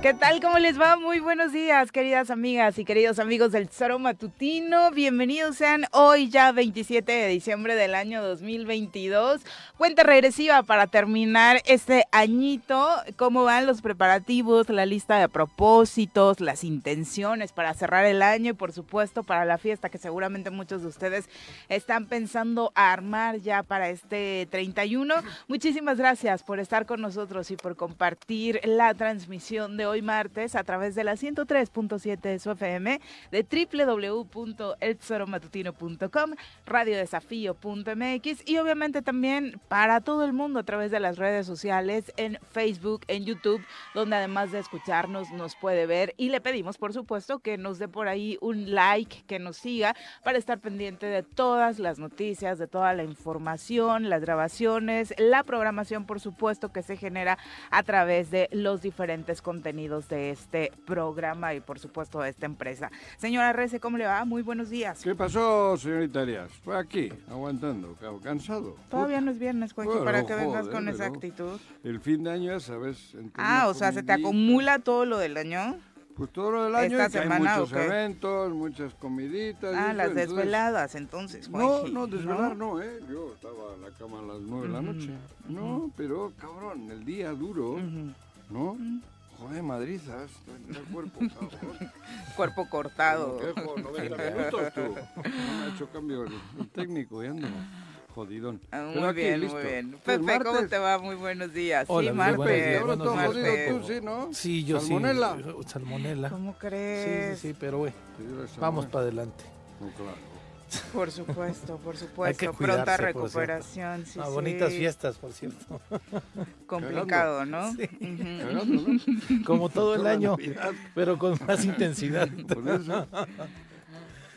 ¿Qué tal? ¿Cómo les va? Muy buenos días, queridas amigas y queridos amigos del Tesoro Matutino. Bienvenidos sean hoy ya 27 de diciembre del año 2022. Cuenta regresiva para terminar este añito. ¿Cómo van los preparativos, la lista de propósitos, las intenciones para cerrar el año y por supuesto para la fiesta que seguramente muchos de ustedes están pensando armar ya para este 31? Muchísimas gracias por estar con nosotros y por compartir la transmisión de hoy martes a través de la 103.7 de su FM, de www.eltesoromatutino.com, radiodesafío.mx y obviamente también para todo el mundo a través de las redes sociales, en Facebook, en YouTube, donde además de escucharnos nos puede ver. Y le pedimos por supuesto que nos dé por ahí un like, que nos siga para estar pendiente de todas las noticias, de toda la información, las grabaciones, la programación por supuesto que se genera a través de los diferentes contenidos de este programa y por supuesto de esta empresa. Señora Rece, ¿cómo le va? Muy buenos días. ¿Qué pasó, señorita Arias? Fue aquí, aguantando, cansado. Todavía no es viernes, Joaquín, para que vengas con esa actitud. El fin de año, ¿sabes? Ah, o sea, ¿se te acumula todo lo del año? Pues todo lo del año, Esta semana, hay muchos eventos, muchas comiditas. Ah, las desveladas, entonces, No, no, desvelar no, ¿eh? Yo estaba en la cama a las nueve de la noche. No, pero, cabrón, el día duro, ¿no? Joder, Madrid, ¿sabes? El cuerpo, cabrón. cuerpo cortado. No, 90 minutos tú. No me ha hecho cambio el, técnico y ando jodidón. Ah, muy bien, muy bien. Pepe, ¿cómo te va? Muy buenos días. Hola, sí, Marte. Ahora todo jodido tú, ¿sí, no? Sí, yo Salmonela. sí. Salmonela. ¿Cómo crees? Sí, sí, sí, pero güey, vamos para adelante. No, claro. Por supuesto, por supuesto. Pronta recuperación. Sí, ah, bonitas fiestas, por cierto. Complicado, ¿no? Sí. Como todo el año, pero con más intensidad. Por eso.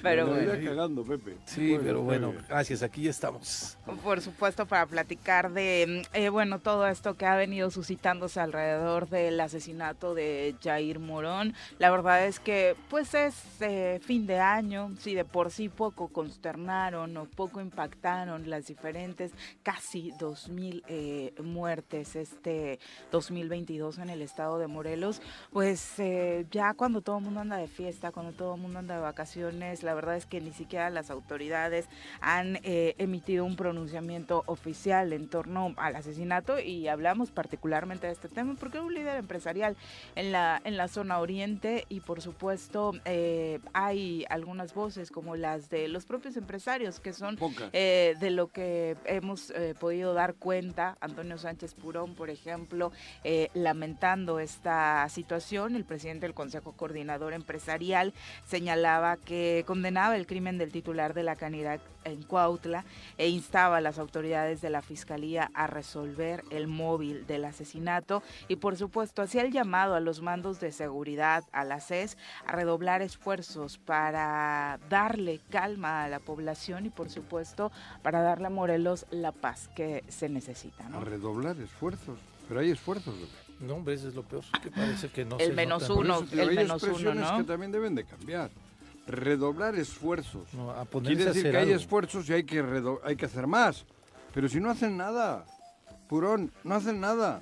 Pero Me bueno. voy cagando, Pepe. Sí, pero bueno, gracias, aquí estamos. Por supuesto, para platicar de, eh, bueno, todo esto que ha venido suscitándose alrededor del asesinato de Jair Morón. La verdad es que, pues, es eh, fin de año. Si de por sí poco consternaron o poco impactaron las diferentes casi 2.000 eh, muertes este 2022 en el estado de Morelos, pues eh, ya cuando todo el mundo anda de fiesta, cuando todo el mundo anda de vacaciones, la verdad es que ni siquiera las autoridades han eh, emitido un pronunciamiento oficial en torno al asesinato y hablamos particularmente de este tema porque es un líder empresarial en la, en la zona oriente y por supuesto eh, hay algunas voces como las de los propios empresarios que son eh, de lo que hemos podido dar cuenta. Antonio Sánchez Purón, por ejemplo, lamentando esta situación, el presidente del Consejo Coordinador Empresarial señalaba que condenaba el crimen del titular de la Canidad en Cuautla e instaba a las autoridades de la Fiscalía a resolver el móvil del asesinato y por supuesto hacía el llamado a los mandos de seguridad, a la CES, a redoblar esfuerzos para darle calma a la población y por supuesto para darle a Morelos la paz que se necesita. A ¿no? redoblar esfuerzos. Pero hay esfuerzos. No, hombre, eso es lo peor, que parece que no El se menos uno, el menos uno, ¿no? que también deben de cambiar. Redoblar esfuerzos. No, a Quiere decir que hay esfuerzos y hay que, hay que hacer más. Pero si no hacen nada, Purón, no hacen nada.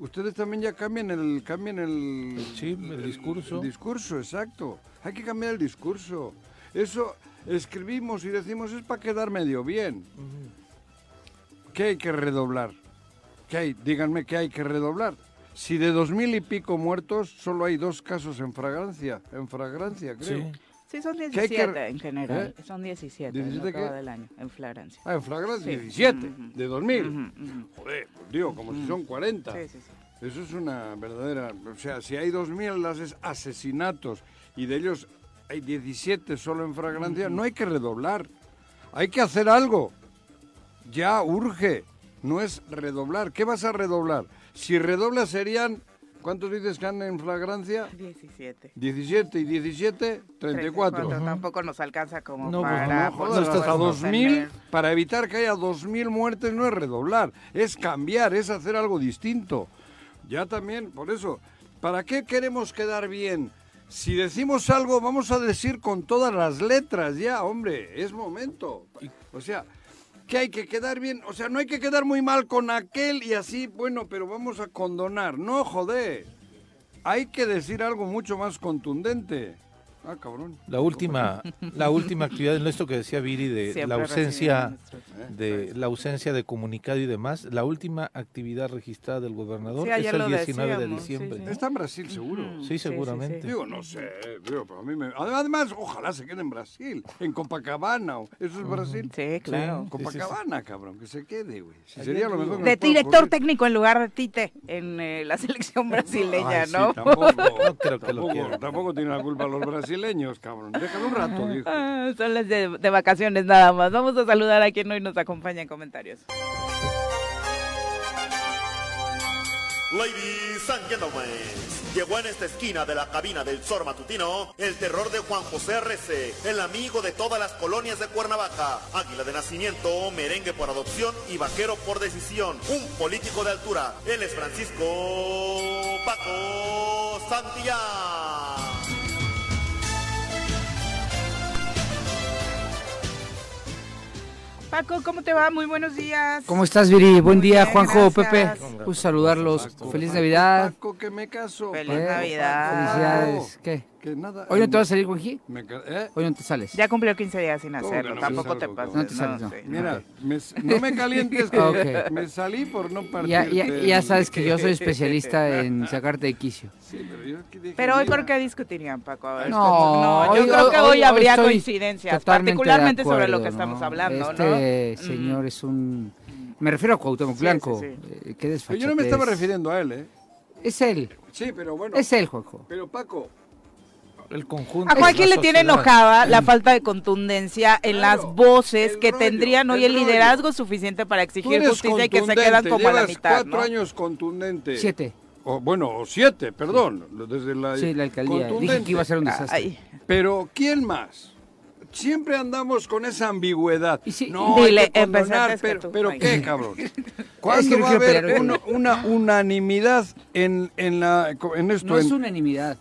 Ustedes también ya cambian el, cambian el, Sí, el discurso. El discurso, exacto. Hay que cambiar el discurso. Eso escribimos y decimos es para quedar medio bien. ¿Qué hay que redoblar? ¿Qué hay? Díganme qué hay que redoblar. Si de dos mil y pico muertos, solo hay dos casos en fragancia, en fragancia, creo. Sí. Sí, son ¿Qué hay que 17 re- en general. ¿Eh? Son 17 en lo ¿17 que va del año, en flagrancia. Ah, en flagrancia, Sí. 17, Ujú. de 2000. Ujú, ujú. Joder, pues digo, como si son 40. Sí, sí, sí. Eso es una verdadera... O sea, si hay 2.000 ases- asesinatos y de ellos hay 17 solo en fragancia, no hay que redoblar. Hay que hacer algo. Ya urge. No es redoblar. ¿Qué vas a redoblar? Si redoblas serían... ¿Cuántos dices que han en flagrancia? 17. 17 y 17, 34. Tampoco nos alcanza como No, pues, para... no, por Joder, no estás hasta supuesto, 2000, tener- para evitar que haya 2.000 muertes no es redoblar, es cambiar, es hacer algo distinto. Ya también, por eso, ¿para qué queremos quedar bien? Si decimos algo, vamos a decir con todas las letras ya, hombre, es momento. O sea, que hay que quedar bien, o sea, no hay que quedar muy mal con aquel y así, bueno, pero vamos a condonar, no joder. hay que decir algo mucho más contundente. Ah, cabrón. La última, la última actividad en esto que decía Viri de Siempre la ausencia de la ausencia de comunicado y demás, la última actividad registrada del gobernador Sí, es el lo 19 de decíamos, diciembre. sí. Está en Brasil, seguro. Sí, seguramente. Digo, no sé, digo, pero a mí me... Además, ojalá se quede en Brasil, en Copacabana. ¿Eso es Brasil? Sí, claro. Sí, sí, sí. Copacabana, cabrón, que se quede, güey. Si Ayer sería lo vi- mejor que De director ocurrir. técnico en lugar de Tite en eh, la selección brasileña, Ay, sí, ¿no? tampoco, No creo que lo tampoco, quiera. tampoco tienen la culpa los brasileños, cabrón. Déjalo un rato, dijo. Ah, son las de, de vacaciones nada más. Vamos a saludar a quien hoy nos acompaña en comentarios. Ladies and gentlemen, llegó en esta esquina de la cabina del Zor Matutino el terror de Juan José R.C., el amigo de todas las colonias de Cuernavaca, águila de nacimiento, merengue por adopción y vaquero por decisión, un político de altura. Él es Francisco Paco Santillán. Paco, ¿cómo te va? Muy buenos días. ¿Cómo estás, Viri? Buen Muy día, bien, Juanjo, gracias. Pepe. Gusto saludarlos. Paco, Feliz Paco, Navidad. Paco, que me caso. Feliz Paco, Navidad. Paco. Felicidades. ¿Qué? Que nada. ¿Hoy no te vas a salir? Me ca- ¿eh? Hoy no te sales. Ya cumplió 15 días sin ¿Cómo hacerlo. no Tampoco te cabrón? No te sales, no. sí. Mira, me- no me calientes que Ok. me salí por no partir. Ya, ya, ya sabes que yo soy especialista en sacarte de quicio. Sí, pero yo aquí dije, Pero hoy, ¿por qué discutirían, Paco? A ver, No, no, yo hoy- creo que hoy- habría estoy coincidencias, particularmente sobre lo que estamos ¿no? hablando, Este ¿no? señor Mm. es un... Me refiero a Cuauhtémoc Sí, Blanco. sí, Eh, qué yo no me estaba refiriendo a él, ¿eh? Es él. Sí, pero bueno. Es él, Juanjo. Pero Paco, El conjunto. A Joaquín la le tiene enojada la falta de contundencia en Claro, las voces que rollo, tendrían hoy el liderazgo suficiente para exigir justicia y que se quedan como a la mitad, cuatro ¿no? años contundente. Siete. O, bueno, o siete, perdón. Desde la, Sí, la alcaldía. Dije que iba a ser un desastre. Ay, Pero, ¿quién más? Siempre andamos con esa ambigüedad. Y sí, no, Dile, hay que condonar, que pero, tú, pero Mike. ¿qué, cabrón? Es ¿Cuándo que va a haber una, unanimidad en, en, la, en esto? No es en- unanimidad.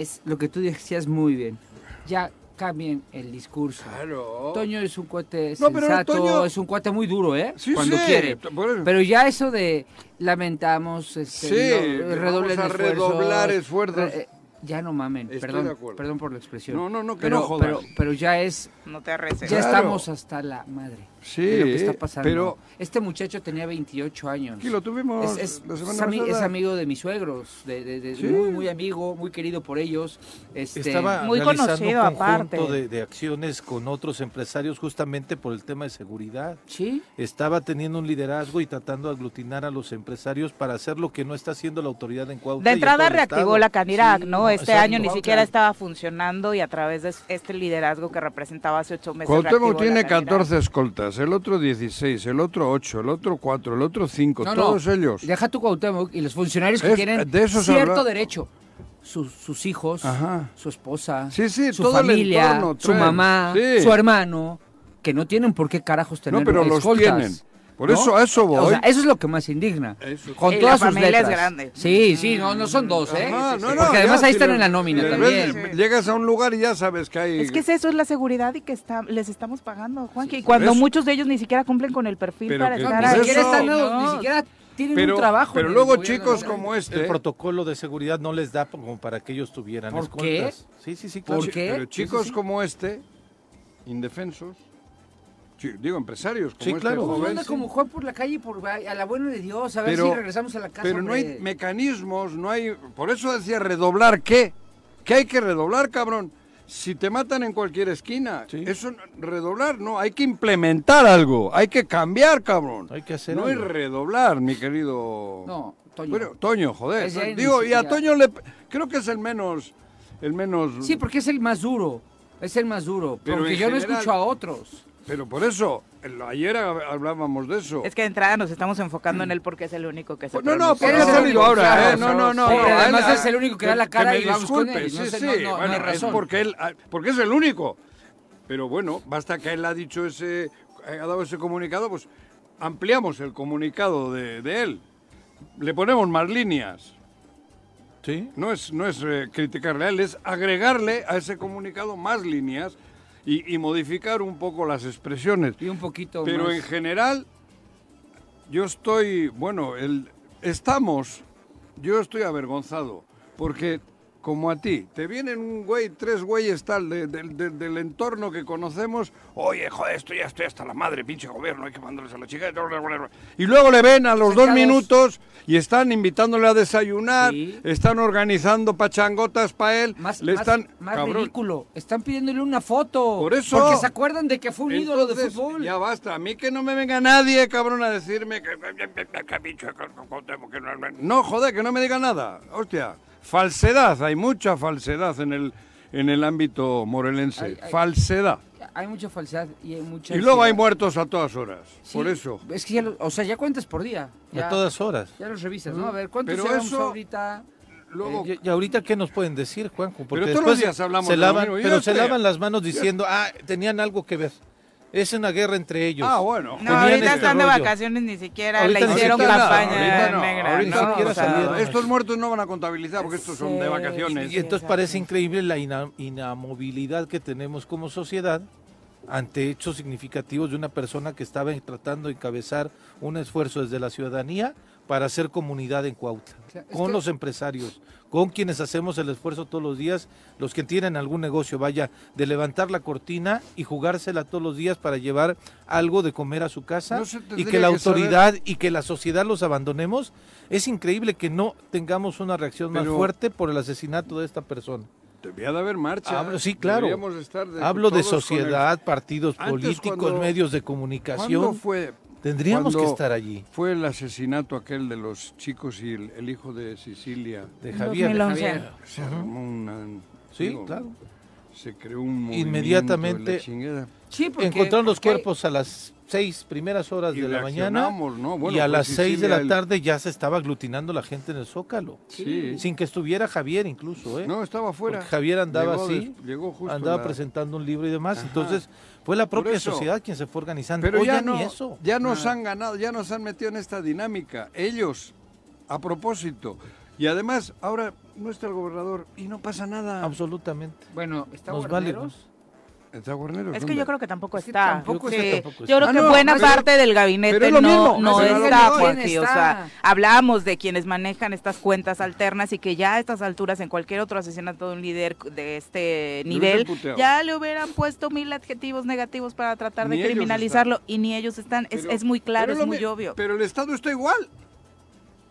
Es lo que tú decías muy bien. Ya cambien el discurso. Claro. Toño es un cuate No, pero sensato, Toño- es un cuate muy duro, ¿eh? Sí, Cuando sí, quiere. Pero ya eso de lamentamos, este, Sí, no, vamos redoblen a esfuerzos, redoblar esfuerzos. re- eh, ya no mamen, Estoy de perdón, acuerdo. perdón por la expresión. No, no, no, que pero, no jodas. pero, pero ya es, no te arreces. ya Claro. estamos hasta la madre Sí, de lo que está pasando. pero este muchacho tenía 28 años. aquí lo tuvimos Es, es- la es es amigo de mis suegros, de, de- de- Sí. muy, muy amigo, muy querido por ellos. Este, Estaba Muy realizando conocido, un conjunto aparte. de, de acciones con otros empresarios justamente por el tema de seguridad. Sí, Estaba teniendo un liderazgo y tratando de aglutinar a los empresarios para hacer lo que no está haciendo la autoridad en Cuautla. De entrada reactivó la Canirac, Sí, ¿no? no, Este año ni siquiera estaba funcionando y a través de este liderazgo que representaba hace ocho meses. Cuauhtémoc tiene Canirac. 14 escoltas, el otro 16, el otro 8, el otro 4, el otro 5, No, no, todos ellos. Deja tu Cuauhtémoc y los funcionarios que Es- tienen de cierto habla- derecho. Sus, sus hijos, Ajá. su esposa, Sí, sí, su todo el familia, entorno su mamá, Sí. su hermano, que no tienen por qué carajos tener No, pero los escoltas, tienen. Por ¿no? eso a eso voy. O sea, eso es lo que más indigna. Eso. Con Y la todas sus familia es letras. grande. Sí, sí, no, no son dos, ¿eh? Ajá, no, no, Porque ya, además ahí si están en la nómina también. ves, Llegas a un lugar y ya sabes que hay... Es que es eso, es la seguridad y que está, les estamos pagando, Juanqui. y por cuando eso. muchos de ellos ni siquiera cumplen con el perfil Pero para que- estar Ni ahí. ni siquiera tienen pero, un trabajo. pero el luego chicos como El este... protocolo de seguridad no les da como para que ellos tuvieran ¿Por escoltas. Sí, sí, sí, claro. ¿Por qué? Pero chicos Sí, sí. como este, indefensos, digo empresarios como Sí, este claro. Joven, anda como Juan por la calle por a la buena de Dios, a ver si regresamos a la casa. pero no hay mecanismos, no hay... Por eso decía redoblar, ¿qué? ¿Qué hay que redoblar, cabrón? Si te matan en cualquier esquina, Sí. eso no- redoblar, no, hay que implementar algo, hay que cambiar, cabrón. Hay que hacer no algo. es redoblar, mi querido... No, Toño. Bueno, Toño, joder. Ahí Digo, y a Toño le... Creo que es el menos... El menos... Sí, porque es el más duro. Es el más duro. Pero porque yo no general- escucho a otros. Pero por eso, el- ayer hab- hablábamos de eso. Es que de entrada nos estamos enfocando en él porque es el único que se Pues no, no, porque ha el salido único, ahora, claro, ¿eh? No, no, no. Sí, no, además él- es el único que da la que cara me y vamos con disculpe, él, no sí, sé, sí, no- no- no bueno, es porque él, ah, porque es el único. Pero bueno, basta que él ha dicho ese, ha dado ese comunicado, pues ampliamos el comunicado de, de él. Le ponemos más líneas. Sí. No es, no es eh, criticarle a él, es agregarle a ese comunicado más líneas y, y modificar un poco las expresiones. Y un poquito Pero más. en general, yo estoy, bueno, el, estamos, yo estoy avergonzado, Porque, como a ti, te vienen un güey, tres güeyes tal de- de- de- del entorno que conocemos, oye, joder, esto ya estoy hasta la madre, pinche gobierno, hay que mandarles a la chica. Y luego le ven a los dos minutos y están invitándole a desayunar, Sí. están organizando pachangotas para él, Más, le más- están... más cabrón, ridículo. Están pidiéndole una foto. Por eso. Porque se acuerdan de que fue un ídolo de fútbol. Ya basta, a mí que no me venga nadie, cabrón, a decirme que... No, joder, que no me diga nada. Hostia, falsedad, hay mucha falsedad en el, en el ámbito morelense. Hay- hay- Falsedad. Hay mucha falsedad y hay mucha... Y luego hay muertos a todas horas, Sí, por eso. Es que ya, lo- o sea, ya cuentas por día. Ya, A todas horas. Ya los revisas, ¿no? A ver, ¿cuántos Pero eso- ahorita? Luego, Y, y ahorita, ¿qué nos pueden decir, Juanjo? Porque Pero todos los después días hablamos se de lo lavan, mismo. Pero se lavan las manos diciendo, ah, tenían algo que ver. Es una guerra entre ellos. Ah, bueno. No, Tenían ahorita este están de vacaciones, ni siquiera Ahorita le hicieron campaña no, negra. ahorita ¿no? siquiera O sea, salieron. Estos muertos no van a contabilizar porque estos son de vacaciones. Y entonces parece increíble la ina- inamovilidad que tenemos como sociedad ante hechos significativos de una persona que estaba tratando de encabezar un esfuerzo desde la ciudadanía para hacer comunidad en Cuautla, Claro, con que- los empresarios, con quienes hacemos el esfuerzo todos los días, los que tienen algún negocio, vaya, de levantar la cortina y jugársela todos los días para llevar algo de comer a su casa No y que la que saber- autoridad y que la sociedad los abandonemos. Es increíble que no tengamos una reacción más fuerte por el asesinato de esta persona. Debía de haber marcha. Hablo, sí, claro. Estar de- Hablo de el- sociedad, partidos Antes, políticos, cuando- medios de ¿Cuándo comunicación. fue? Tendríamos que estar allí. Fue el asesinato aquel de los chicos y el, el hijo de Sicilia. De Javier. 2011. Javier. Se armó una... Sí, digo, claro. Se creó un movimiento Inmediatamente- de la chingada. Sí, porque... Encontraron los porque- cuerpos a las seis primeras horas Y de la mañana reaccionamos, ¿no? Bueno, y a las seis de la el- tarde ya se estaba aglutinando la gente en el Zócalo. Sí. Sin que estuviera Javier incluso, ¿eh? No, estaba afuera. Porque Javier andaba Llegó así, llegó justo andaba la- presentando un libro y demás. Ajá. Entonces fue la propia eso. sociedad quien se fue organizando. Pero Hoy ya ya no, ni eso. ya nos han ganado, ya nos han metido en esta dinámica. Ellos, a propósito. Y además, ahora no está el gobernador y no pasa nada. Absolutamente. Bueno, ¿está vale, Guarneros? ¿Está Guarneros? Es que ¿Dónde? yo creo que tampoco está. tampoco Sí, está, tampoco Yo creo Ah, que no, buena pero- parte del gabinete no, mismo, no está. Joaquín, O sea, hablamos de quienes manejan estas cuentas alternas y que ya a estas alturas, en cualquier otro asesinato de un líder de este nivel, ya le hubieran puesto mil adjetivos negativos para tratar Ni de criminalizarlo y ni ellos están. Es, Pero- es muy claro, es muy mi- obvio. Pero el Estado está igual.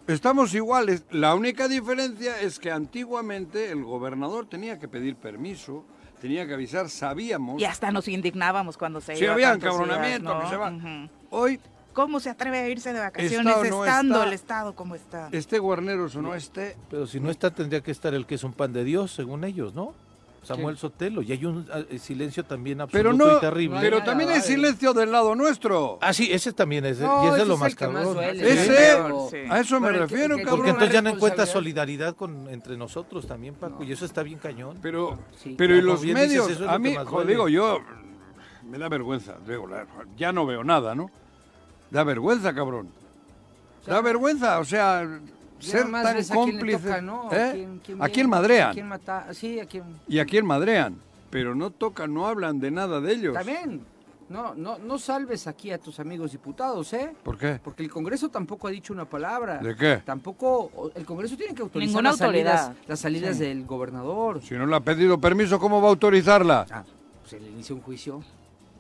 Estamos iguales. La única diferencia es que antiguamente el gobernador tenía que pedir permiso, tenía que avisar, sabíamos. Y hasta nos indignábamos cuando se iba había encabronamiento, ¿no? que se va. Hoy, ¿Cómo se atreve a irse de vacaciones Está o no estando está. el Estado como está? esté Guarneros o no esté, Pero si no está, tendría que estar el que es un pan de Dios, según ellos, ¿no? Samuel Sotelo. Y hay un eh, silencio también absoluto pero no, y terrible. pero también hay silencio del lado nuestro. Ah, sí, ese también es. No, y ese ese es lo más cabrón. duele, Ese- Sí. A eso me Pero el que- refiero, que- cabrón. Porque entonces ya no responsabilidad. solidaridad con, entre nosotros también, Paco, y eso está bien cañón. Pero, Sí, pero y los dices, medios, eso es a lo mí, duele. digo, yo, me da vergüenza, digo, ya no veo nada, ¿no? Da vergüenza, cabrón. Da vergüenza, o sea, ser tan ves cómplice. toca, ¿no? ¿eh? quién- quién ¿A viene, quién madrean? ¿A quién mata? Sí, a quién... Y a quién madrean. Pero no tocan, no hablan de nada de ellos. También, no, no, no salves aquí a tus amigos diputados, ¿eh? ¿Por qué? Porque el Congreso tampoco ha dicho una palabra. ¿De qué? Tampoco, el Congreso tiene que autorizar Ninguna las autoridad. salidas, las salidas Sí. del gobernador. Si no le ha pedido permiso, ¿cómo va a autorizarla? Ah, se le inicia un juicio.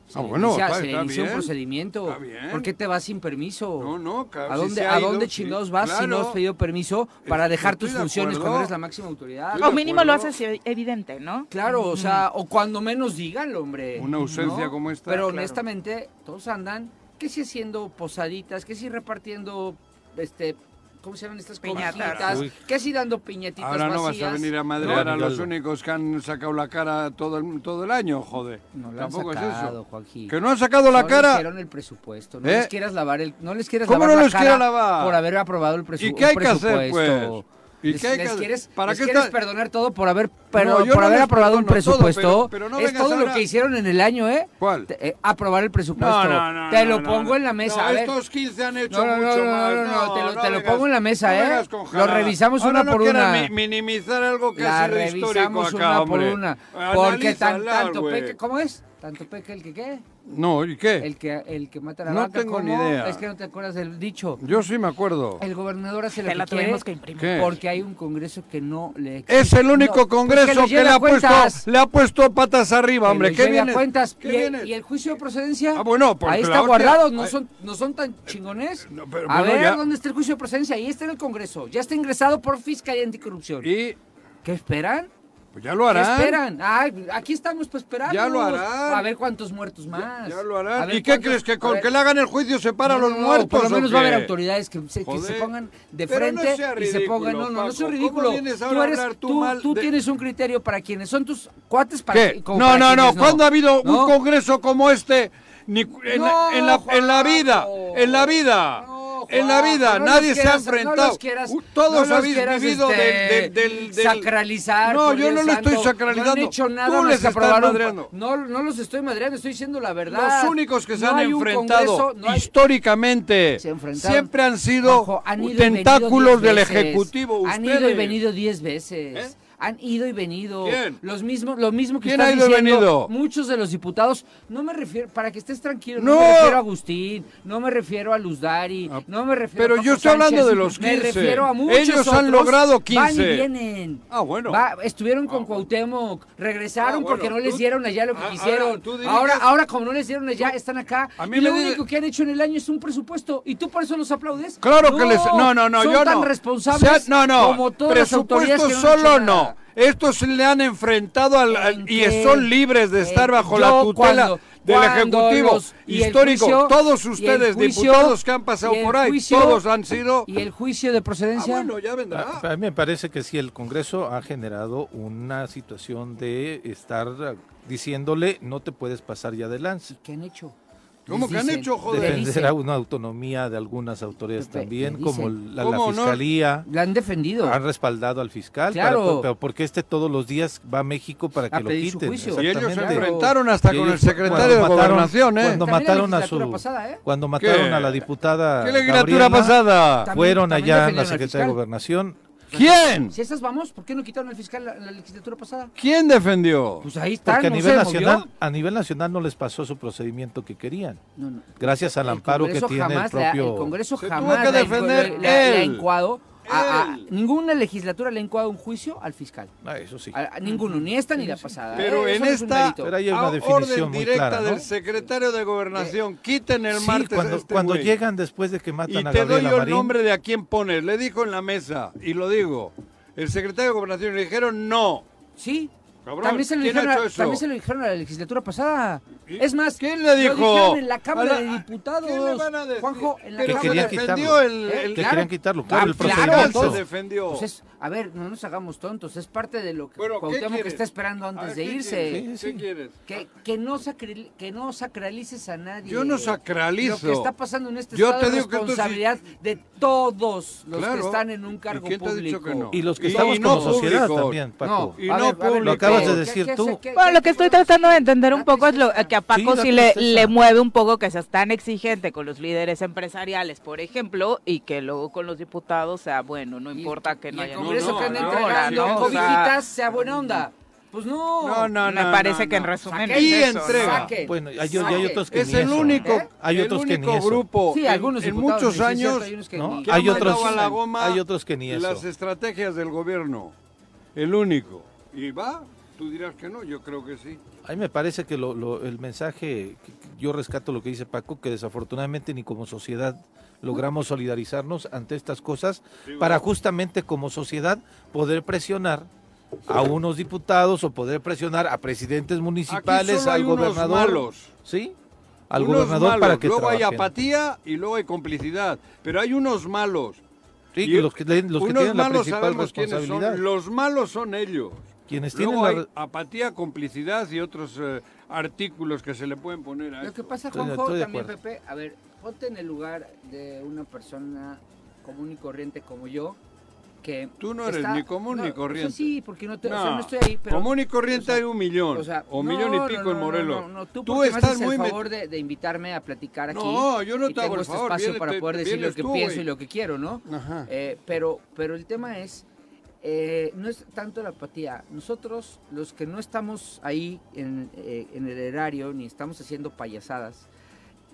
Se Ah, bueno, inicia, está- se le está inicia un procedimiento. Está bien. ¿Por qué te vas sin permiso? No, no, claro, ¿A dónde, ¿a ido, dónde sí, chingados vas si no has pedido permiso para dejar tus de funciones acuerdo. cuando eres la máxima autoridad? Estoy O mínimo lo haces evidente, ¿no? Claro, o sea, o cuando menos díganlo, hombre. Una ausencia ¿no? como esta, Pero claro. honestamente, todos andan, que si haciendo posaditas, que si repartiendo, este, ¿cómo se llaman estas Piñatas. Que si dando piñatitas Ahora no vas vacías. a venir a madrear No, a los únicos que han sacado la cara todo el, todo el año, joder. No lo han Tampoco sacado, es eso. Juanji. Que no han sacado la No cara. hicieron el presupuesto, no ¿Eh? les quieras lavar el, no les quieras ¿Cómo lavar no la les cara lavar? por haber aprobado el, presu- ¿Y qué hay el que hacer, presupuesto. pues? ¿Y les, qué les quieres, ¿Para les qué quieres está- perdonar todo por haber, pero, No, por no haber aprobado un perdono todo, presupuesto. pero- pero no es todo ahora- lo que hicieron en el año, ¿eh? ¿Cuál? Te- eh, aprobar el presupuesto. Te lo pongo en la mesa. A ver. estos 15 han hecho No, mucho no, más. no, te lo- te lo pongo en la mesa, ¿eh? Lo revisamos Ahora una por una. mi- minimizar algo que La ha sido histórico revisamos una por una. Porque tanto peca, ¿cómo es? Tanto peca el que qué. No, ¿y qué? El que, el que mata a la No vaca. tengo ni idea. Es que no te acuerdas del dicho. Yo sí me acuerdo. El gobernador hace lo que la quiere que imprimir. ¿Qué? porque hay un congreso que no le Es el único No, congreso que, le a ha puesto le ha puesto patas arriba, que hombre. ¿Qué viene? cuentas. ¿Qué ¿Y, viene? y el juicio de procedencia? Ah, bueno, porque Ahí está hostia- guardado, ¿no son, no son tan chingones? No, pero a bueno, ver, ya- ¿dónde está el juicio de procedencia? Ahí está en el Congreso. Ya está ingresado por Fiscalía Anticorrupción. Y ¿Qué esperan? Pues ya lo ¿Qué harán. esperan? Ay, aquí estamos para esperar. Ya lo harán. A ver cuántos muertos más. Ya lo harán. ¿Y qué cuántos- crees? ¿Que con que le hagan el juicio se paran No, los no, muertos? Por lo menos va a haber qué? autoridades que se, que se Joder. pongan de Pero no frente sea y se pongan. No, no, no Paco. soy ¿Cómo ridículo. Tú, eres, tú tienes un criterio para quienes son tus cuates para ¿Qué? como No, para no, no. ¿Cuándo ha habido ¿No? un congreso como este? Ni, en, No, en la, en la vida, en la vida, No, en la vida, no nadie se ha enfrentado. No los quieras, Uh, Todos no habéis quieras, vivido este, del, del, sacralizar. No, yo no lo estoy sacralizando. No han hecho nada Tú más les que estás aprobar un- madreando. No, no los estoy madreando, estoy diciendo la verdad. Los únicos que se han enfrentado congreso, históricamente Se siempre han sido han tentáculos del. Ejecutivo. Han ido y venido diez veces. ¿Eh? Han ido y venido. ¿Quién? Los mismos, lo mismo que ¿Quién estás ha ido y diciendo venido? Muchos de los diputados. No me refiero, para que estés tranquilo, no, No. me refiero a Agustín, no me refiero a Luz Dari, Ah, no me refiero pero a yo estoy hablando de los Me 15. refiero a muchos Ellos han logrado Van y 15. vienen. Ah, bueno. Va, estuvieron con Ah, bueno. Cuauhtémoc, regresaron Ah, bueno, porque no les dieron allá lo que Ah, quisieron. Ahora, ahora como no les dieron allá, están acá. A mí y me lo único que han hecho en el año es un presupuesto. ¿Y tú por eso los aplaudes? Claro que les. No, no, no, son yo tan no. responsables no, no. como todas las autoridades que no solo nada. No. Estos le han enfrentado al, al- ¿En y qué? son libres de estar ¿En- bajo yo la tutela cuando- del cuando Ejecutivo los- y histórico. juicio- todos y ustedes, juicio- diputados que han pasado y el por ahí, juicio- todos han sido. ¿Y el juicio de Ah, procedencia? bueno, ya vendrá. A, a mí me parece que sí, el Congreso ha generado una situación de estar eh, diciéndole no te puedes pasar ya de lance. ¿Qué han hecho? ¿Cómo que han hecho, joder? le Defender dicen, a una autonomía de algunas autoridades Pepe, también, como la, la ¿Cómo no? Fiscalía. La han defendido. Han respaldado al fiscal, Claro. para- pero porque este todos los días va a México para que A lo quiten. y ellos se enfrentaron hasta con el secretario cuando de mataron- Gobernación, ¿eh? Cuando También mataron a legislatura su pasada, ¿eh? cuando mataron ¿Qué? a la diputada ¿Qué legislatura Gabriela, pasada? Fueron también allá en la Secretaría de. Gobernación. ¿Quién? Si esas vamos, ¿por qué no quitaron al fiscal la, la legislatura pasada? ¿Quién defendió? Pues ahí está, Porque a no nivel se nacional, a nivel nacional no les pasó su procedimiento que querían. No, no. Gracias al El amparo que tiene el jamás propio el Congreso Se tuvo jamás que defender él. encuado a, a- Él. ninguna legislatura le ha encuado un juicio al fiscal. Ah, eso sí. A, a ninguno, ni esta ni la pasada. Pero ¿eh? en esta. Pero hay una a definición orden muy directa clara, ¿no? del secretario de Gobernación, quiten el Sí, martes a cuando, este cuando güey. llegan después de que Y matan a te doy Gabriela yo el nombre de a quién pones. Le dijo en la mesa, y lo digo. El secretario de Gobernación le dijeron no. Sí. Cabrón, también, se lo ¿quién dijeron a, hecho eso? también se lo dijeron a la legislatura pasada. ¿Y? Es más, ¿Quién le dijo? Lo dijeron en la Cámara la- de Diputados. ¿Qué le van a decir? Juanjo, en la Que querían defendió quitarlo. el, el- que Claro. querían quitarlo, claro, Ah, el claro, fiscal procedimiento. se defendió. Pues es- a ver, no nos hagamos tontos, es parte de lo que Bueno, ¿qué Cuauhtémoc está esperando antes ver, de ¿qué irse. quieres? Sí, ¿Qué sí. quieres? Que, que, no sacri- que no sacralices a nadie. Yo no sacralizo. Lo que está pasando en este Yo estado es responsabilidad de todos los Claro. que están en un ¿Y cargo quién te ha dicho público. que no? Y los que estamos como sociedad también, Paco. Y no público. Lo acabas de ¿qué- decir qué- tú. qué- qué- Bueno, lo que estoy tratando de entender un Da poco es lo que a Paco da sí le, le mueve un poco que seas tan exigente con los líderes empresariales, por ejemplo, y que luego con los diputados sea bueno, no Y- importa que no el haya Congreso no, que anda no, entregando no, o sea, buena onda. Pues no. No, no, me no, parece no, que en no. resumen Saquen Y es eso, entrega. ¿no? Bueno, hay, hay otros que Es ni el eso. único, ¿Eh? Hay el otros que ni único grupo Sí, en- algunos en, diputados, muchos sí, es cierto, años hay unos que ¿no? ni- que Hay ha otros- mandado a la goma hay otros que ni eso. las estrategias del gobierno. El único. ¿Y va? Tú dirás que no, yo creo que sí. A mí me parece que lo- lo- el mensaje, yo rescato lo que dice Paco, que desafortunadamente ni como sociedad logramos solidarizarnos ante estas cosas para justamente como sociedad poder presionar a unos diputados o poder presionar a presidentes municipales, al gobernador, malos. ¿sí? Al Unos gobernador malos. para que Luego hay apatía y luego hay complicidad. Pero hay unos malos. Sí, Y los que, los que tienen la principal responsabilidad. son. Los malos son ellos. Quienes Luego tienen la hay apatía, complicidad y otros eh, artículos que se le pueden poner a Lo esto. que pasa, Estoy- Juanjo, estoy de también. Pepe, a ver, ponte en el lugar de una persona común y corriente como yo, que... Tú no eres está- ni común no, ni o sea, corriente. sí, porque no, te- o sea, No, no estoy ahí, pero... común y corriente o sea, hay un millón. o sea, o no, millón y no, pico no, en no, Morelos. No, no, tú, Tú estás haces muy el met- favor de, de invitarme a platicar aquí. No, yo no y te hago tengo el este favor, espacio viene- para poder te decir lo que tú, pienso y lo que quiero, ¿no? Ajá. Eh, pero, pero el tema es, eh, no es tanto la apatía. Nosotros, los que no estamos ahí en, eh, en el erario ni estamos haciendo payasadas,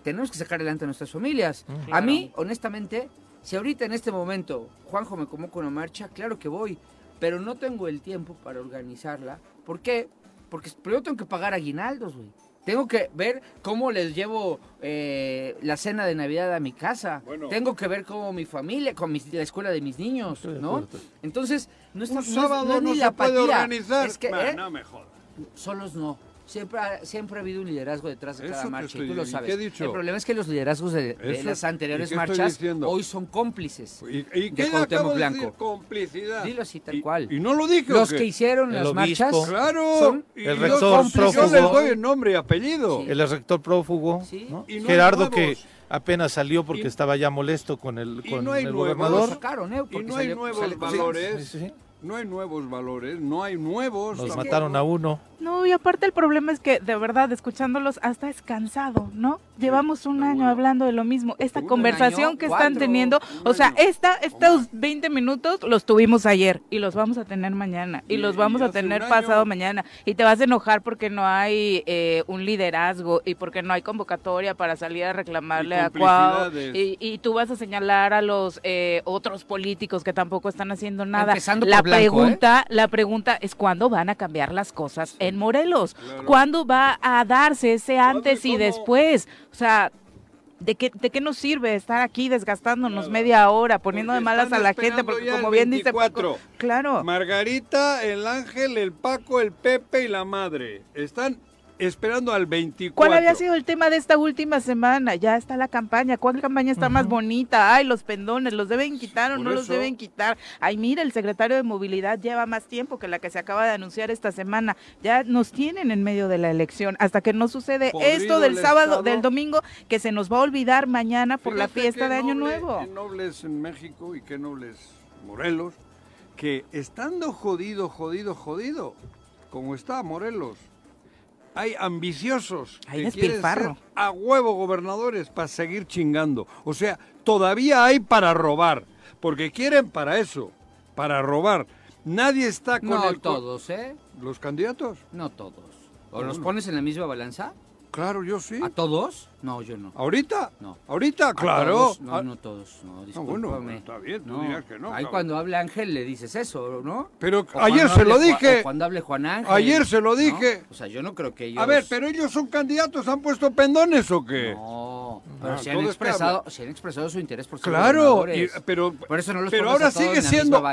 tenemos que sacar adelante a nuestras familias. A Claro. mí, honestamente, si ahorita en este momento Juanjo me convoca a una marcha, claro que voy, pero no tengo el tiempo para organizarla. ¿Por qué? Porque primero tengo que pagar aguinaldos, güey. Tengo que ver cómo les llevo eh, la cena de Navidad a mi casa. Bueno. Tengo que ver cómo mi familia, con mis- la escuela de mis niños, Estoy ¿no? acuerdo. Entonces, no está Un no sábado no ni se la puede apatía, organizar. Es que, ¿eh? No me jodas. Solos no. Siempre ha, siempre ha habido un liderazgo detrás de Eso cada marcha, estoy y tú lo sabes. ¿Y qué he dicho? El problema es que los liderazgos de, de Eso- las anteriores ¿y marchas hoy son cómplices. ¿Y, y de Cuauhtémoc acabo de Blanco. decir? Complicidad. Dilo así, tal Y- cual. Y, no lo dije. ¿o Los que hicieron El las obispo. marchas Claro. son y el yo- rector Yo prófugo. les doy el nombre y apellido. Sí. El rector prófugo, Sí. ¿no? Y no hay Gerardo que apenas salió porque Y- estaba ya molesto con el, y con no hay el nuevos. gobernador. sacaron, ¿eh? Y Porque no hay salió- nuevos valores. Sí, sí, sí. No hay nuevos valores, no hay nuevos. Nos tampoco. mataron a uno. No, y aparte el problema es que de verdad escuchándolos hasta es cansado, ¿no? Llevamos un año hablando de lo mismo. Esta Un conversación año, que están cuatro, teniendo, o sea, esta estos 20 minutos los tuvimos ayer y los vamos a tener mañana y, Y- los vamos y a tener pasado año. mañana y te vas a enojar porque no hay eh, un liderazgo y porque no hay convocatoria para salir a reclamarle Y a Cuau y, y tú vas a señalar a los eh, otros políticos que tampoco están haciendo nada. Empezando la por Blanco, ¿eh? la pregunta es cuándo van a cambiar las cosas en Morelos. Claro. ¿Cuándo va a darse ese antes y después? O sea, ¿de qué, ¿de qué nos sirve estar aquí desgastándonos media hora, poniendo Porque de malas a la gente? Porque como bien dice Paco, 24. claro. Margarita, el Ángel, el Paco, el Pepe y la madre. Están esperando al 24. ¿Cuál había sido el tema de esta última semana? Ya está la campaña. ¿Cuál campaña está más bonita? Ay, los pendones, ¿los deben quitar o Por no los deben quitar? Ay, mira, el secretario de Movilidad lleva más tiempo que la que se acaba de anunciar esta semana. Ya nos tienen en medio de la elección. Hasta que no sucede Podrido esto del el sábado, Estado. del domingo, que se nos va a olvidar mañana por la fiesta de Año noble- Nuevo. Qué nobles en México y qué nobles Morelos, que estando jodido, jodido, jodido, como está Morelos, hay ambiciosos Hay que quieren ser a huevo gobernadores para seguir chingando. O sea, todavía hay para robar, porque quieren para eso, para robar. Nadie está con No el... todos, ¿eh? ¿Los candidatos? No todos. ¿O los pones en la misma balanza? Claro, yo sí. ¿A todos? No, yo no. ¿Ahorita? No. ¿Ahorita? ¿A Claro. todos? No, Ah, no todos. No, bueno, discúlpame. está bien, tú No. dirás que no, Ahí cabrón. cuando habla Ángel le dices eso, ¿no? Pero O ayer se lo dije. cuando hable Juan Ángel. Ayer se lo dije. O sea, yo no creo que ellos... A ver, pero ellos son candidatos, ¿han puesto pendones o qué? No, pero Ah, si han, todo es expresado, si han expresado su interés por ser claro, y- pero, Por eso no los pero ahora sigue siendo...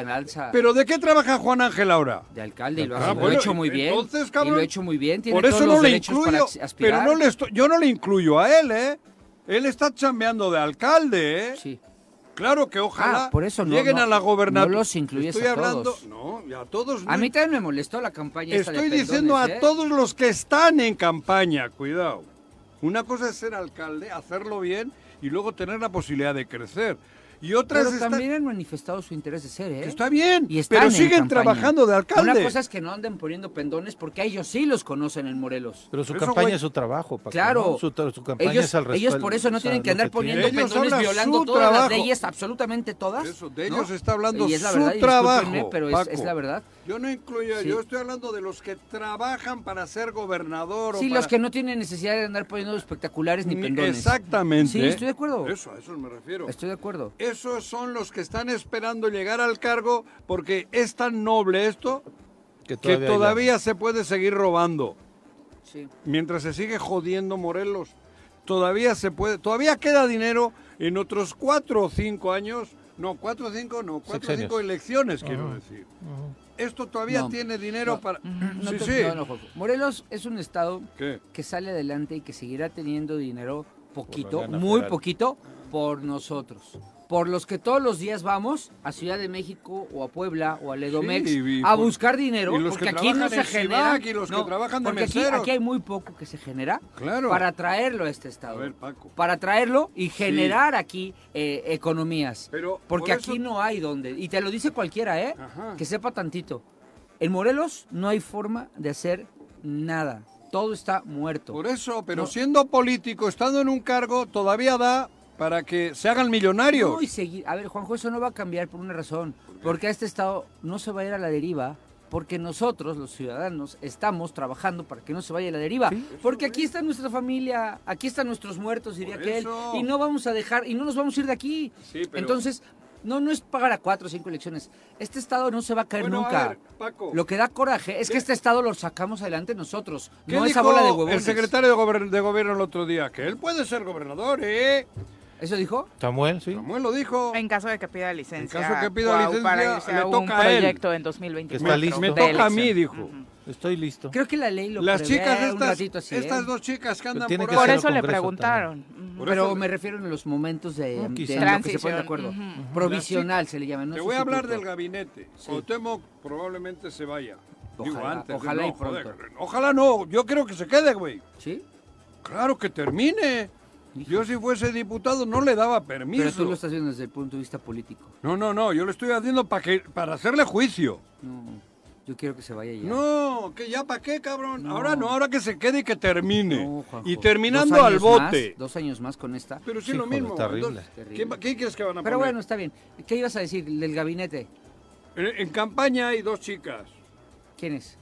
Pero ¿de qué trabaja Juan Ángel ahora? de alcalde y lo, Ah, ha, bueno, hecho muy bien. entonces, y cabrón, lo ha hecho muy bien. Tiene Por eso no le incluyo, pero no le estoy, yo no le incluyo a él, ¿eh? Él está chambeando de alcalde, ¿eh? Sí. Claro que ojalá Ah, por eso no- lleguen no- a la gobernatura. no los incluyes Estoy a hablando, todos. no, y a todos. A mí también me molestó la campaña esta de Estoy diciendo a ¿eh? todos los que están en campaña, cuidado. Una cosa es ser alcalde, hacerlo bien y luego tener la posibilidad de crecer. Y otra Pero es estar- también han manifestado su interés de ser, ¿eh? está bien, Y están pero en siguen campaña. trabajando de alcalde. Una cosa es que no anden poniendo pendones porque ellos sí los conocen en Morelos. Pero su campaña güey. es su trabajo, Paco, Claro. ¿no? Su, su campaña Ellos, es al ellos respaldo, por eso no o sea, tienen que andar poniendo Ellos pendones violando su todas las trabajo. leyes, absolutamente todas. Eso, de ¿no? ellos está hablando y es la su verdad, y trabajo, pero es, es la verdad. Yo no incluyo, Sí. yo estoy hablando de los que trabajan para ser gobernador. Sí, o los para- que no tienen necesidad de andar poniendo espectaculares ni pendones. Exactamente. Sí, estoy de acuerdo. Eso, a eso me refiero. Estoy de acuerdo. Esos son los que están esperando llegar al cargo porque es tan noble esto que todavía se puede seguir robando. Sí. Mientras se sigue jodiendo Morelos, todavía se puede, todavía queda dinero en otros cuatro o cinco años. No, cuatro o cinco, no, cuatro o cinco elecciones, quiero decir. Esto todavía No, tiene dinero no, para... No sí, te- sí. no, no, Jorge. Morelos es un estado ¿Qué? que sale adelante y que seguirá teniendo dinero poquito, muy federal. poquito, por nosotros. Por los que todos los días vamos a Ciudad de México o a Puebla o a Ledomex Sí, a por- buscar dinero, los porque que aquí no se en genera. Y los que no, trabajan de porque aquí, hay muy poco que se genera Claro. para traerlo a este A estado. ver, Paco. para traerlo y generar aquí eh, economías. Pero, Porque por eso- aquí no hay donde. Y te lo dice cualquiera, ¿eh? Ajá. Que sepa tantito. En Morelos no hay forma de hacer nada. Todo está muerto. Por eso, pero No. siendo político, estando en un cargo, todavía da para que se hagan millonarios. No, y seguir. A ver, Juanjo, eso no va a cambiar por una razón. Porque a este Estado no se va a ir a la deriva. Porque nosotros, los ciudadanos, estamos trabajando para que no se vaya a la deriva. Porque aquí está nuestra familia, aquí están nuestros muertos, diría Por aquel. eso. Y no vamos a dejar, y no nos vamos a ir de aquí. Sí, pero- Entonces, no, no es pagar a cuatro o cinco elecciones. Este Estado no se va a caer Bueno, a nunca. ver, Paco. Lo que da coraje es que este Estado lo sacamos adelante nosotros. ¿Qué No esa bola de huevones. el secretario de, de gobierno el otro día? Que él puede ser gobernador, ¿eh? ¿Eso dijo? Samuel, sí. Samuel lo dijo. En caso de que pida licencia. En caso que pida licencia, para irse le a un toca a él. proyecto en 2024. Está listo. Me de toca a mí, dijo. Estoy listo. Creo que la ley lo Las prevé chicas un estas, ratito así, ¿eh? estas dos chicas que andan por que Por eso le preguntaron. Por Pero eso- me refiero en los momentos de, No, de lo que se de acuerdo. Provisional se le llama. no Te voy a hablar del gabinete. Sí. Probablemente se vaya. Digo, Ojalá, antes. ojalá no, y pronto. joder, ojalá no. Yo creo que se quede, güey. ¿Sí? Claro que termine. Yo si fuese diputado no le daba permiso. Pero tú lo estás viendo desde el punto de vista político. No, no, no. Yo lo estoy haciendo para que para hacerle juicio. No, yo quiero que se vaya ya. No, que ya para qué, cabrón. No. Ahora no, ahora que se quede y que termine. No, Juanjo. y terminando al bote. más, dos años más con esta. Pero sí, Sí, lo mismo. terrible. ¿qué, qué quieres que van a Pero poner? bueno, está bien. ¿Qué ibas a decir del gabinete? En, en campaña hay dos chicas. ¿Quién es?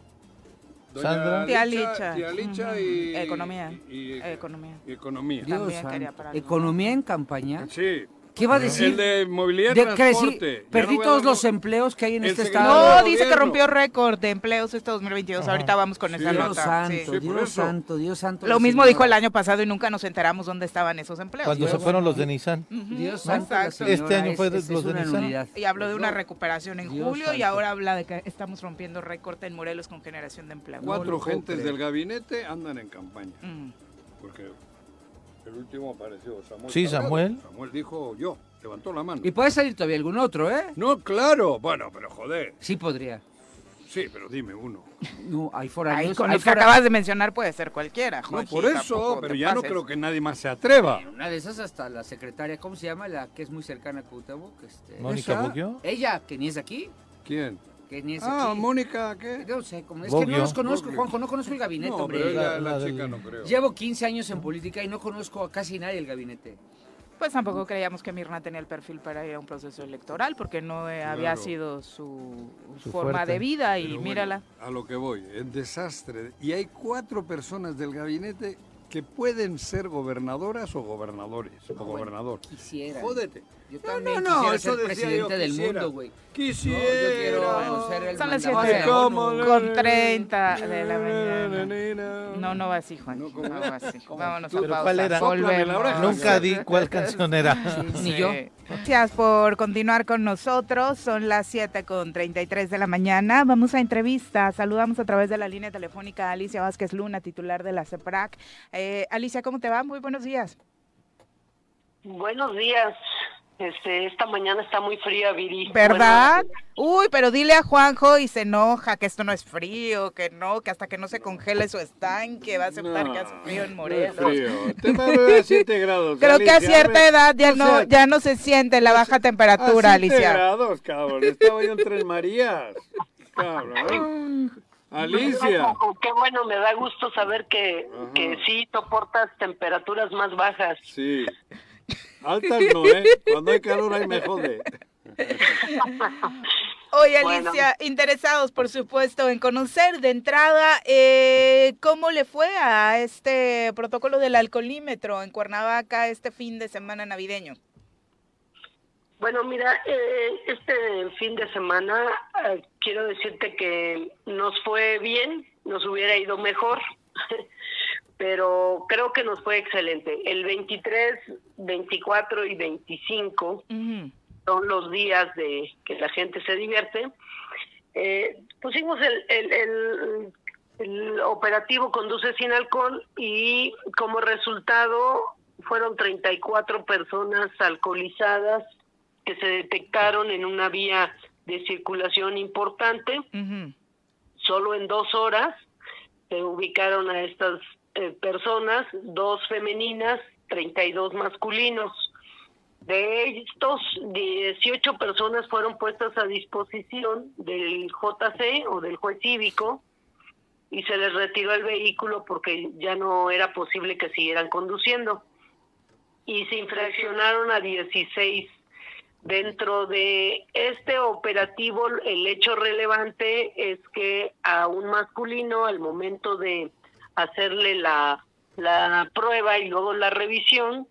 Sandra. Tía Licha. Tía Licha y... Economía. y- y- Economía. y economía. También quería. ¿Economía en campaña? Sí. ¿Qué va a decir? El de movilidad De- Perdí no todos los empleos que hay en El este estado. No, dice que rompió récord de empleos este 2022. Ahorita vamos con esa Dios nota. santo, sí. Sí, Dios santo, Dios santo. Lo mismo señora. dijo el año pasado y nunca nos enteramos dónde estaban esos empleos. Cuando se fueron los de Nissan. Dios santo, señora Este año es- fue de es- los es de Nissan. Y habló de una recuperación en Dios julio y ahora habla de que estamos rompiendo récord en Morelos con generación de empleo. Cuatro No gentes del gabinete andan en campaña. Porque el último apareció Samuel. Sí. Samuel. Samuel dijo yo, levantó la mano. Y puede salir todavía algún otro, ¿eh? No, claro. Bueno, pero joder. Sí podría. Sí, pero dime uno. No, hay Ahí foráneos. con hay los que acabas de mencionar puede ser cualquiera. No, Juanji, por eso, pero ya no creo que nadie más se atreva. Una de esas hasta la secretaria, ¿cómo se llama? La que es muy cercana a Cuauhtémoc. Este, Mónica. Boggio. Ella, que ni es de aquí. ¿Quién? Que ni es Ah, aquí. Mónica, ¿qué? No sé, como, es que no los conozco. Juanjo, no conozco el gabinete, No, hombre. pero ella, La- la, la chica del- no creo. Llevo 15 años en política y no conozco a casi nadie del gabinete. Pues tampoco creíamos que Mirna tenía el perfil para ir a un proceso electoral porque no eh, había Claro. sido su, Su forma fuerte. de vida y Pero bueno, mírala. a lo que voy, el desastre. Y hay cuatro personas del gabinete que pueden ser gobernadoras o gobernadores. O gobernador. Quisiera. Jódete. Yo No, también no, no, quisiera eso ser presidente yo, del quisiera. mundo, güey. Quisiera. No, yo quiero ser el Son las mandamás siete de la ¿Cómo ONU. le- Con 30 de la mañana. No, no va así, Juan. No, va así. Vámonos a ¿Pero pausa. cuál era? Volvemos. Nunca di cuál canción era. Ni yo. Gracias por continuar con nosotros. Son las 7 con 33 de la mañana. Vamos a entrevista. Saludamos a través de la línea telefónica a Alicia Vázquez Luna, titular de la CEPRAC. Eh, Alicia, ¿cómo te va? Muy buenos días. Buenos días. Este, esta mañana está muy fría, Viri. ¿Verdad? Bueno, Uy, pero dile a Juanjo y se enoja que esto no es frío, que no, que hasta que no se congele su estanque va a aceptar que hace frío en Morelos. Te va a 7 grados. Creo que a cierta edad ya o no, sea, ya no se siente la baja temperatura, a 7 Alicia. grados, cabrón. Estaba yo en Tres Marías. Cabrón. Alicia. Qué bueno, me da gusto saber que, que sí soportas temperaturas más bajas. Sí. Altas no, ¿eh? Cuando hay calor ahí me jode. Oye, Bueno. Alicia, interesados, por supuesto, en conocer de entrada eh, cómo le fue a este protocolo del alcoholímetro en Cuernavaca este fin de semana navideño. Bueno, mira, eh, este fin de semana eh, quiero decirte que nos fue bien, nos hubiera ido mejor, pero creo que nos fue excelente. El 23, 24 y 25 Ujú. son los días de que la gente se divierte. Eh, pusimos el, el, el- el operativo Conduce sin alcohol y como resultado fueron 34 personas alcoholizadas que se detectaron en una vía de circulación importante. Solo en dos horas se ubicaron a estas eh, personas, dos femeninas, 32 masculinos. De estos, 18 personas fueron puestas a disposición del JC o del juez cívico y se les retiró el vehículo porque ya no era posible que siguieran conduciendo. y se infraccionaron a 16. Dentro de este operativo, el hecho relevante es que a un masculino, al momento de hacerle la, la prueba y luego la revisión,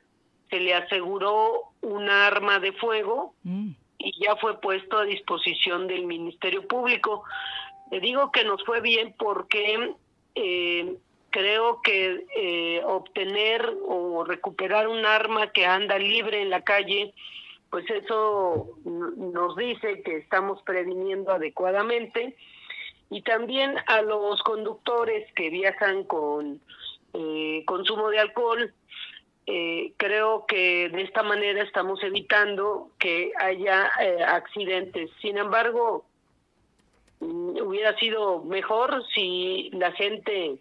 se le aseguró un arma de fuego Mm. y ya fue puesto a disposición del Ministerio Público. Le digo que nos fue bien porque eh, creo que eh, obtener o recuperar un arma que anda libre en la calle, pues eso nos dice que estamos previniendo adecuadamente. Y también a los conductores que viajan con eh, consumo de alcohol, eh, creo que de esta manera estamos evitando que haya eh, accidentes. Sin embargo, mm, hubiera sido mejor si la gente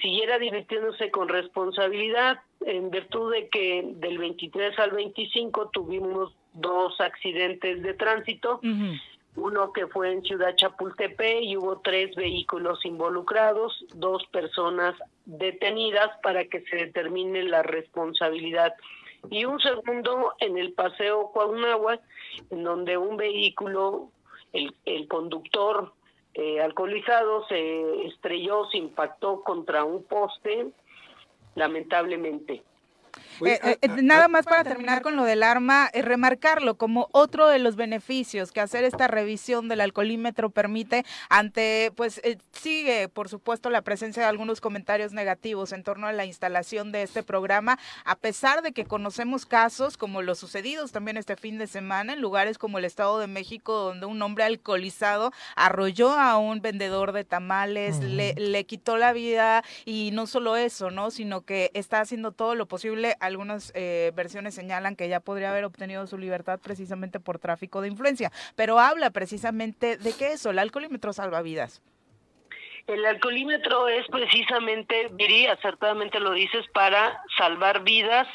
siguiera divirtiéndose con responsabilidad, en virtud de que del 23 al 25 tuvimos dos accidentes de tránsito, Ujú. Uno que fue en Ciudad Chapultepec y hubo tres vehículos involucrados, dos personas detenidas para que se determine la responsabilidad. Y un segundo en el Paseo Cuauhnáhuac, en donde un vehículo, el, el conductor eh, alcoholizado se estrelló, se impactó contra un poste, lamentablemente. Oye, Eh, eh, ah, ah, nada ah, más para terminar con lo del arma, eh, remarcarlo como otro de los beneficios que hacer esta revisión del alcoholímetro permite ante, pues eh, sigue por supuesto la presencia de algunos comentarios negativos en torno a la instalación de este programa, a pesar de que conocemos casos como los sucedidos también este fin de semana en lugares como el Estado de México, donde un hombre alcoholizado arrolló a un vendedor de tamales, le, le quitó la vida y no solo eso, ¿no? Sino que está haciendo todo lo posible. Algunas eh, versiones señalan que ya podría haber obtenido su libertad precisamente por tráfico de influencia, pero habla precisamente de que eso, el alcoholímetro salva vidas. El alcoholímetro es precisamente, Viri, acertadamente lo dices, para salvar vidas,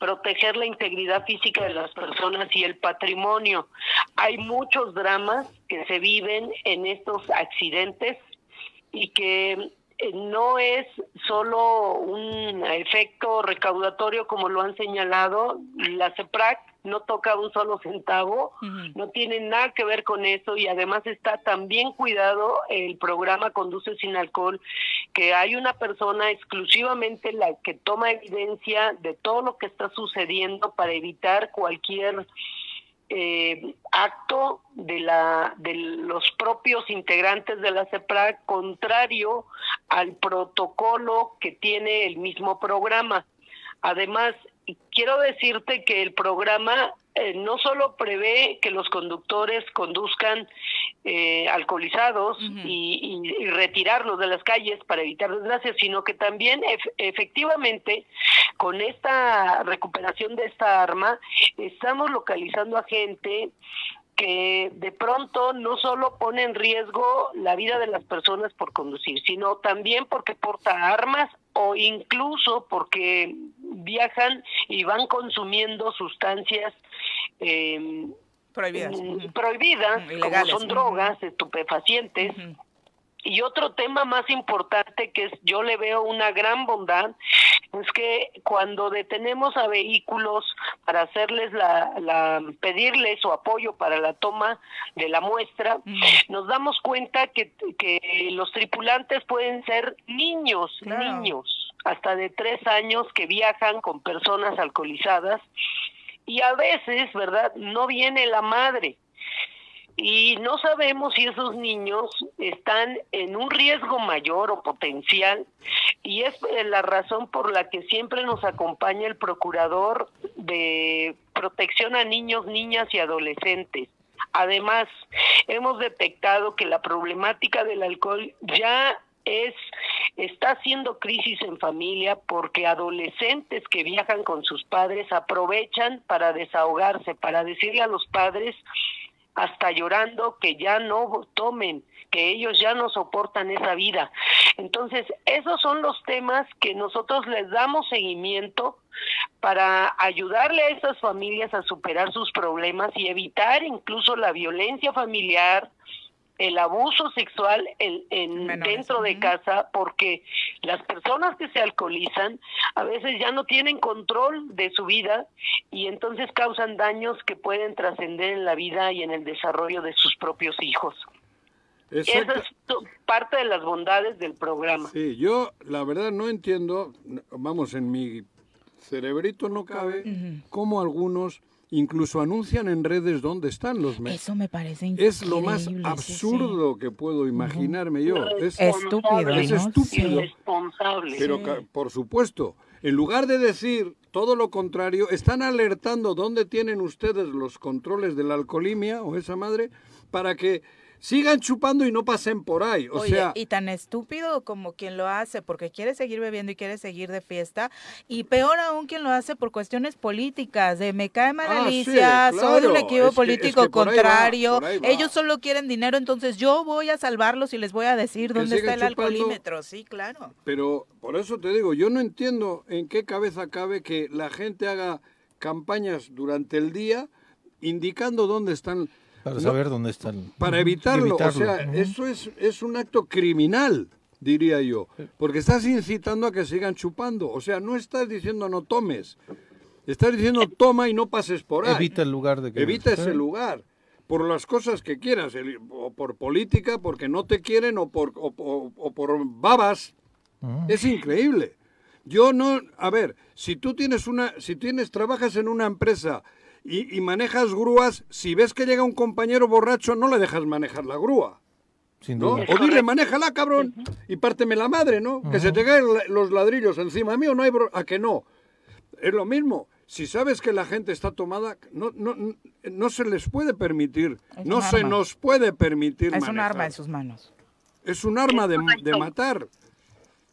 proteger la integridad física de las personas y el patrimonio. Hay muchos dramas que se viven en estos accidentes y que no es solo un efecto recaudatorio como lo han señalado, la CEPRAC no toca un solo centavo, no tiene nada que ver con eso y además está también cuidado el programa Conduce sin alcohol, que hay una persona exclusivamente la que toma evidencia de todo lo que está sucediendo para evitar cualquier eh, acto de la de los propios integrantes de la CEPRAC contrario al protocolo que tiene el mismo programa. Además, quiero decirte que el programa eh, no solo prevé que los conductores conduzcan eh, alcoholizados y- y retirarlos de las calles para evitar desgracias, sino que también ef- efectivamente con esta recuperación de esta arma estamos localizando a gente que de pronto no solo pone en riesgo la vida de las personas por conducir, sino también porque porta armas o incluso porque viajan y van consumiendo sustancias eh, Prohibidas. mm, prohibidas, como son drogas, estupefacientes. Y otro tema más importante que es, yo le veo una gran bondad es que cuando detenemos a vehículos para hacerles la, la pedirles su apoyo para la toma de la muestra, Ujú. nos damos cuenta que, que los tripulantes pueden ser niños, Claro. niños, hasta de tres años que viajan con personas alcoholizadas y a veces, ¿verdad? No viene la madre y no sabemos si esos niños están en un riesgo mayor o potencial y es eh, la razón por la que siempre nos acompaña el procurador de protección a niños, niñas y adolescentes. Además, hemos detectado que la problemática del alcohol ya es está haciendo crisis en familia porque adolescentes que viajan con sus padres aprovechan para desahogarse, para decirle a los padres hasta llorando que ya no tomen, que ellos ya no soportan esa vida. Entonces, esos son los temas que nosotros les damos seguimiento para ayudarle a esas familias a superar sus problemas y evitar incluso la violencia familiar, el abuso sexual en, en dentro de casa porque las personas que se alcoholizan a veces ya no tienen control de su vida y entonces causan daños que pueden trascender en la vida y en el desarrollo de sus propios hijos. Esa es parte de las bondades del programa. Sí, yo la verdad no entiendo, vamos, en mi cerebrito no cabe cómo algunos incluso anuncian en redes dónde están los medios. Eso me parece increíble. Es lo más absurdo que puedo imaginarme yo. Es estúpido. Es estúpido. Pero por supuesto, en lugar de decir todo lo contrario, están alertando dónde tienen ustedes los controles de la alcoholimia o esa madre para que sigan chupando y no pasen por ahí. O sea, y tan estúpido como quien lo hace porque quiere seguir bebiendo y quiere seguir de fiesta, y peor aún quien lo hace por cuestiones políticas, de me cae mal ah, Alicia, soy un equipo político contrario, ellos solo quieren dinero, entonces yo voy a salvarlos y les voy a decir dónde está el alcoholímetro, sí, claro. Pero por eso te digo, yo no entiendo en qué cabeza cabe que la gente haga campañas durante el día indicando dónde están para saber dónde están. Para evitarlo. O sea, eso es, es un acto criminal, diría yo. Porque estás incitando a que sigan chupando. O sea, no estás diciendo no tomes. Estás diciendo toma y no pases por ahí. Evita el lugar de que... Evita ese lugar. Por las cosas que quieras. O por política, porque no te quieren, o por, o, por babas. Es increíble. Yo no... A ver, si tú tienes una... Si tienes... Trabajas en una empresa y, manejas grúas, si ves que llega un compañero borracho, no le dejas manejar la grúa. ¿no? O dile, manéjala, cabrón, y párteme la madre, ¿no? Que se te caen los ladrillos encima mío, no hay... a que no. Es lo mismo. Si sabes que la gente está tomada, no, no, no se les puede permitir, no se nos puede permitir. Es un arma en sus manos. Es un arma de, de matar.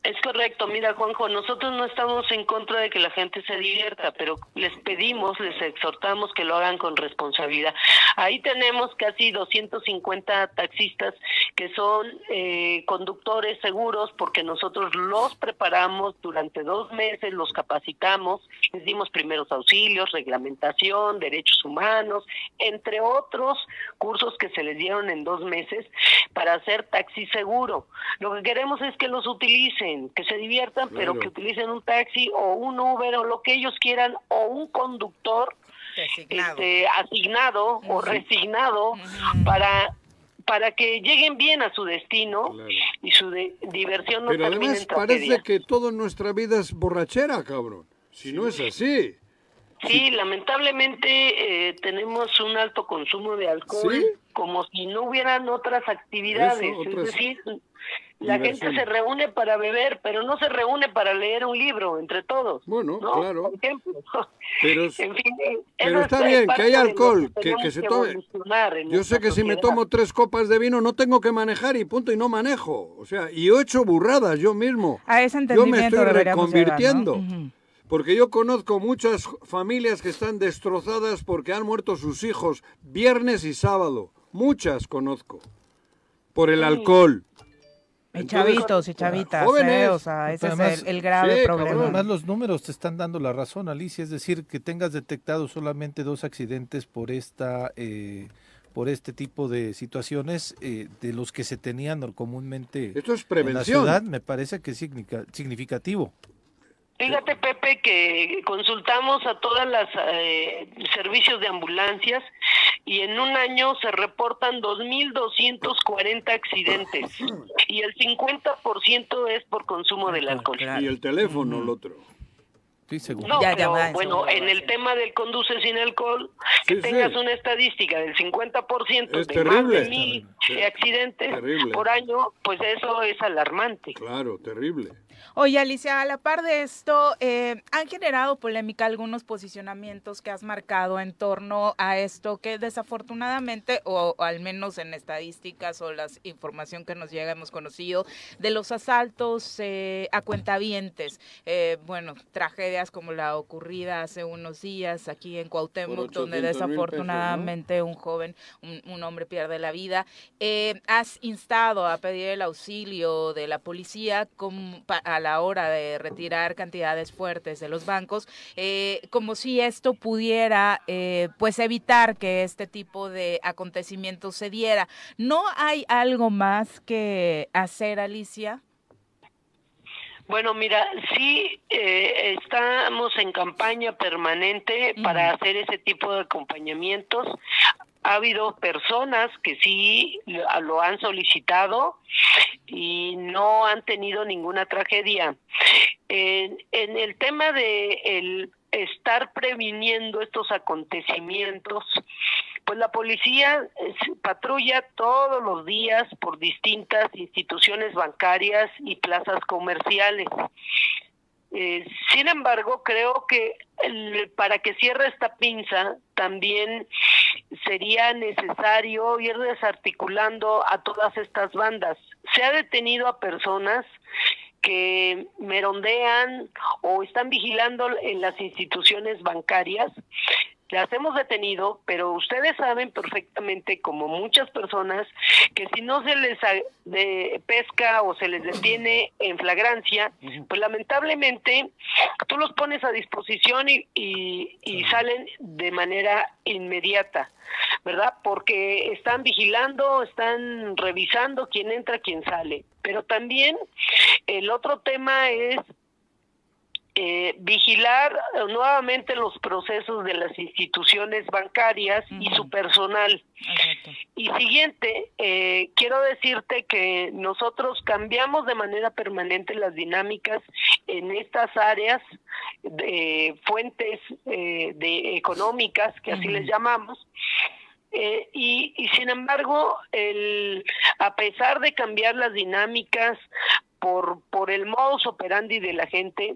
Es correcto, mira Juanjo, nosotros no estamos en contra de que la gente se divierta, pero les pedimos, les exhortamos que lo hagan con responsabilidad. Ahí tenemos casi 250 taxistas que son eh, conductores seguros porque nosotros los preparamos durante dos meses, los capacitamos, les dimos primeros auxilios, reglamentación, derechos humanos, entre otros cursos que se les dieron en dos meses para hacer taxi seguro. Lo que queremos es que los utilicen que se diviertan, pero que utilicen un taxi o un Uber o lo que ellos quieran o un conductor asignado, este, o resignado para para que lleguen bien a su destino y su diversión no Pero además parece que toda nuestra vida es borrachera, cabrón. Si no es así. Sí, lamentablemente eh, tenemos un alto consumo de alcohol, como si no hubieran otras actividades. Es decir, la gente se reúne para beber, pero no se reúne para leer un libro entre todos. Bueno, claro. Pero, está bien que haya alcohol, que, se tome. Yo sé que si me tomo tres copas de vino no tengo que manejar y punto, y no manejo. O sea, y ocho burradas yo mismo. A ese yo me estoy reconvirtiendo. Porque yo conozco muchas familias que están destrozadas porque han muerto sus hijos viernes y sábado. Muchas conozco. Por el alcohol. Y chavitos y chavitas, ¿eh? o sea, ese es el, grave problema. Además, los números te están dando la razón, Alicia, es decir, que tengas detectado solamente dos accidentes por esta, eh, por este tipo de situaciones eh, de los que se tenían comúnmente Esto es prevención. en la ciudad, me parece que es significativo. Fíjate, Pepe, que consultamos a todas las eh, servicios de ambulancias y en un año se reportan 2.240 accidentes y el 50% es por consumo del alcohol. Y el teléfono, el otro. Sí, seguro. No, bueno, en el tema del conduce sin alcohol, que tengas una estadística del 50% de terrible, más de mil accidentes por año, pues eso es alarmante. Claro, terrible. Oye, Alicia, a la par de esto, eh, han generado polémica algunos posicionamientos que has marcado en torno a esto que desafortunadamente, o, al menos en estadísticas o la información que nos llega, hemos conocido, de los asaltos eh, a cuentavientes. Eh, bueno, tragedia peleas como la ocurrida hace unos días aquí en Cuauhtémoc, donde 800,000 pesos, ¿no? desafortunadamente un joven, un, un hombre pierde la vida. Eh, has instado a pedir el auxilio de la policía como pa- a la hora de retirar cantidades fuertes de los bancos, eh, como si esto pudiera eh, pues evitar que este tipo de acontecimientos se diera. ¿No hay algo más que hacer, Alicia? Bueno, mira, sí eh, estamos en campaña permanente para hacer ese tipo de acompañamientos. Ha habido personas que sí lo han solicitado y no han tenido ninguna tragedia. En, el tema de el estar previniendo estos acontecimientos, pues la policía eh, patrulla todos los días por distintas instituciones bancarias y plazas comerciales. Eh, sin embargo, creo que para que cierre esta pinza también sería necesario ir desarticulando a todas estas bandas. Se ha detenido a personas que merondean o están vigilando en las instituciones bancarias. Las hemos detenido, pero ustedes saben perfectamente, como muchas personas, que si no se les a- de pesca o se les detiene en flagrancia, pues lamentablemente tú los pones a disposición y, y, y salen de manera inmediata, ¿verdad? Porque están vigilando, están revisando quién entra, quién sale. Pero también el otro tema es eh, vigilar eh, nuevamente los procesos de las instituciones bancarias y su personal. Exacto. Y siguiente, eh, quiero decirte que nosotros cambiamos de manera permanente las dinámicas en estas áreas de fuentes eh, de económicas, que así les llamamos. Eh, y, y sin embargo, el, a pesar de cambiar las dinámicas por, por el modus operandi de la gente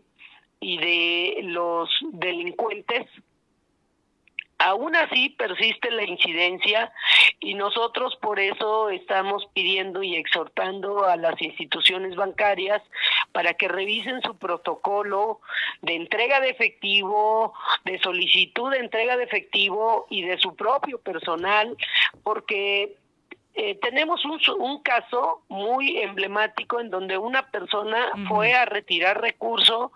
y de los delincuentes, aún así persiste la incidencia y nosotros por eso estamos pidiendo y exhortando a las instituciones bancarias para que revisen su protocolo de entrega de efectivo, de solicitud de entrega de efectivo y de su propio personal, porque eh, tenemos un, un caso muy emblemático en donde una persona fue a retirar recurso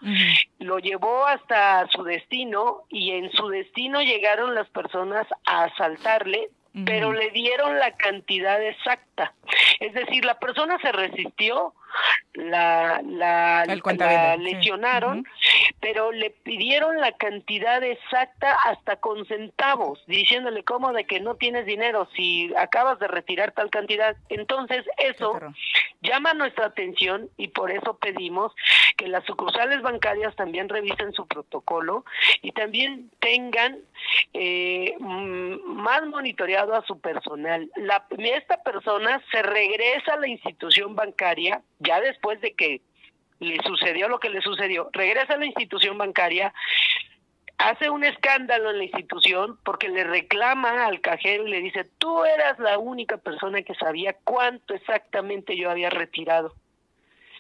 lo llevó hasta su destino y en su destino llegaron las personas a asaltarle, pero le dieron la cantidad exacta. Es decir, la persona se resistió, la, la, la sí. lesionaron, pero le pidieron la cantidad exacta hasta con centavos, diciéndole cómo de que no tienes dinero si acabas de retirar tal cantidad. Entonces, eso llama nuestra atención y por eso pedimos que las sucursales bancarias también revisen su protocolo y también tengan eh, mm, más monitoreado a su personal. La, esta persona se regresa a la institución bancaria ya después de que le sucedió lo que le sucedió, regresa a la institución bancaria, hace un escándalo en la institución porque le reclama al cajero y le dice, tú eras la única persona que sabía cuánto exactamente yo había retirado.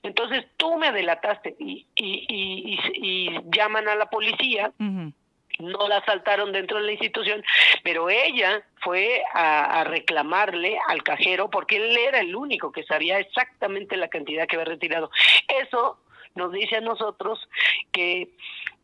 Entonces tú me delataste y, y, y, y- llaman a la policía, Ujú. No la asaltaron dentro de la institución, pero ella fue a, a reclamarle al cajero porque él era el único que sabía exactamente la cantidad que había retirado. Eso nos dice a nosotros que,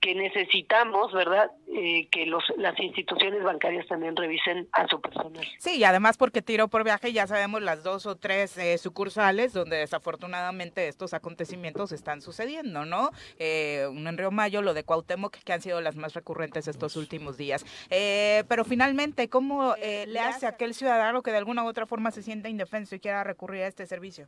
que necesitamos, ¿verdad?, eh, que los, las instituciones bancarias también revisen a su personal. Sí, y además porque tiro por viaje ya sabemos las dos o tres eh, sucursales donde desafortunadamente estos acontecimientos están sucediendo, ¿no? Eh, uno en Río Mayo, lo de Cuauhtémoc, que han sido las más recurrentes estos últimos días. Eh, pero finalmente, ¿cómo eh, le hace a aquel ciudadano que de alguna u otra forma se sienta indefenso y quiera recurrir a este servicio?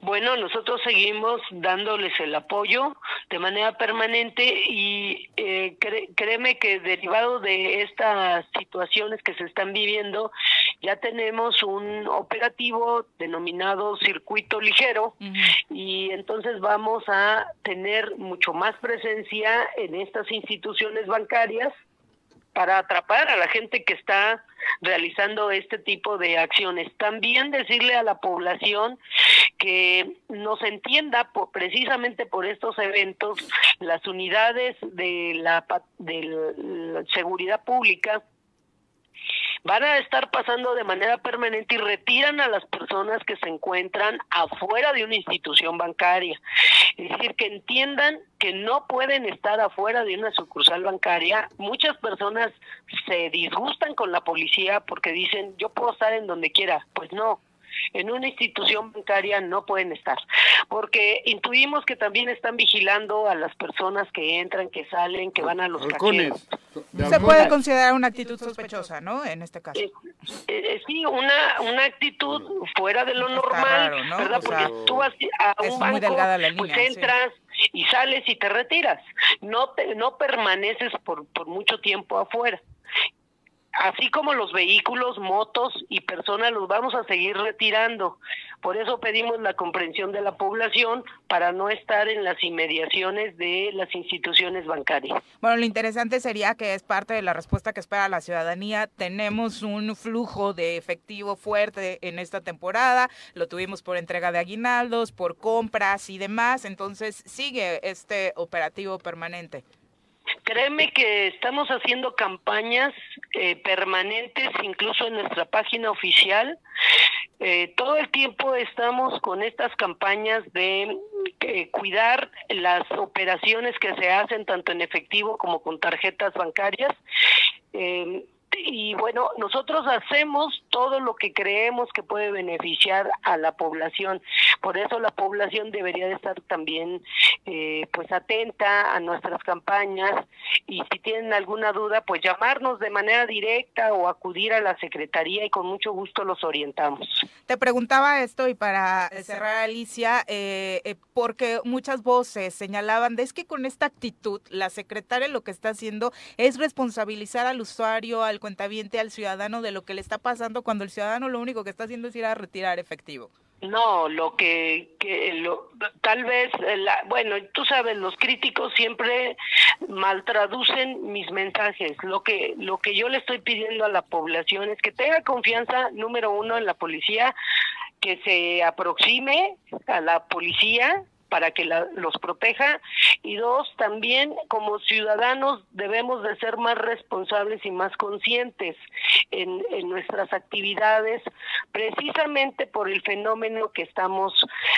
Bueno, nosotros seguimos dándoles el apoyo de manera permanente y eh, cre- créeme que derivado de estas situaciones que se están viviendo, ya tenemos un operativo denominado circuito ligero y entonces vamos a tener mucho más presencia en estas instituciones bancarias para atrapar a la gente que está realizando este tipo de acciones. También decirle a la población que nos entienda por, precisamente por estos eventos las unidades de la, de seguridad pública van a estar pasando de manera permanente y retiran a las personas que se encuentran afuera de una institución bancaria. Es decir, que entiendan que no pueden estar afuera de una sucursal bancaria. Muchas personas se disgustan con la policía porque dicen, yo puedo estar en donde quiera. Pues no, en una institución bancaria no pueden estar, porque intuimos que también están vigilando a las personas que entran, que salen, que van a los cajeros. Se puede considerar una actitud sospechosa, ¿no? En este caso. Eh, eh, sí, una, una actitud fuera de lo normal, ¿verdad? Porque tú vas a un banco, pues entras y sales y te retiras. No te, no permaneces por, por mucho tiempo afuera así como los vehículos, motos y personas los vamos a seguir retirando. Por eso pedimos la comprensión de la población para no estar en las inmediaciones de las instituciones bancarias. Bueno, lo interesante sería que es parte de la respuesta que espera la ciudadanía. Tenemos un flujo de efectivo fuerte en esta temporada, lo tuvimos por entrega de aguinaldos, por compras y demás, entonces sigue este operativo permanente. Créeme que estamos haciendo campañas eh, permanentes, incluso en nuestra página oficial. Eh, todo el tiempo estamos con estas campañas de eh, cuidar las operaciones que se hacen tanto en efectivo como con tarjetas bancarias y bueno, nosotros hacemos todo lo que creemos que puede beneficiar a la población. Por eso la población debería de estar también eh, pues atenta a nuestras campañas y si tienen alguna duda, pues llamarnos de manera directa o acudir a la Secretaría y con mucho gusto los orientamos. Te preguntaba esto y para cerrar, Alicia, eh, eh, porque muchas voces señalaban de es que con esta actitud la secretaria lo que está haciendo es responsabilizar al usuario, al cuentaviente al ciudadano de lo que le está pasando cuando el ciudadano lo único que está haciendo es ir a retirar efectivo. No, lo que, que lo, tal vez, eh, bueno, tú sabes, los críticos siempre maltraducen mis mensajes. Lo que, lo que yo le estoy pidiendo a la población es que tenga confianza, número uno, en la policía, que se aproxime a la policía, para que los proteja. Y dos, también como ciudadanos debemos de ser más responsables y más conscientes en, nuestras actividades precisamente por el fenómeno que estamos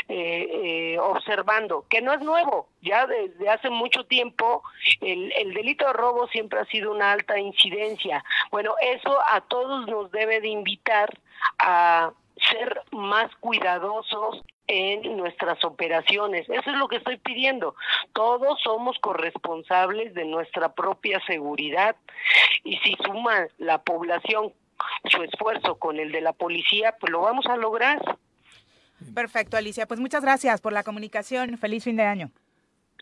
eh, eh, observando, que no es nuevo, ya desde hace mucho tiempo el, el delito de robo siempre ha sido una alta incidencia. Bueno, eso a todos nos debe de invitar a ser más cuidadosos en nuestras operaciones. Eso es lo que estoy pidiendo. Todos somos corresponsables de nuestra propia seguridad y si suma la población su esfuerzo con el de la policía, pues lo vamos a lograr. Perfecto, Alicia. Pues muchas gracias por la comunicación. Feliz fin de año.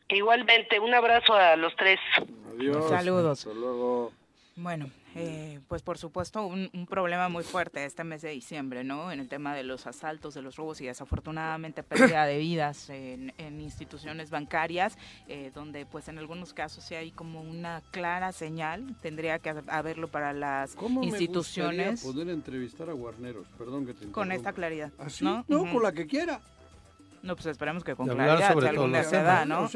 Igualmente, un abrazo a los tres. Adiós. Saludos. Hasta luego. Bueno, eh, pues por supuesto un, problema muy fuerte este mes de diciembre, ¿no? En el tema de los asaltos, de los robos y desafortunadamente pérdida de vidas en, instituciones bancarias, eh, donde pues en algunos casos sí hay como una clara señal, tendría que haberlo para las ¿Cómo instituciones. Me poder entrevistar a Guarneros, perdón que te Con esta claridad. ¿Así? ¿Ah, ¿no? con la que quiera. No, pues esperemos que con claridad, sobre alguna se da, ¿no?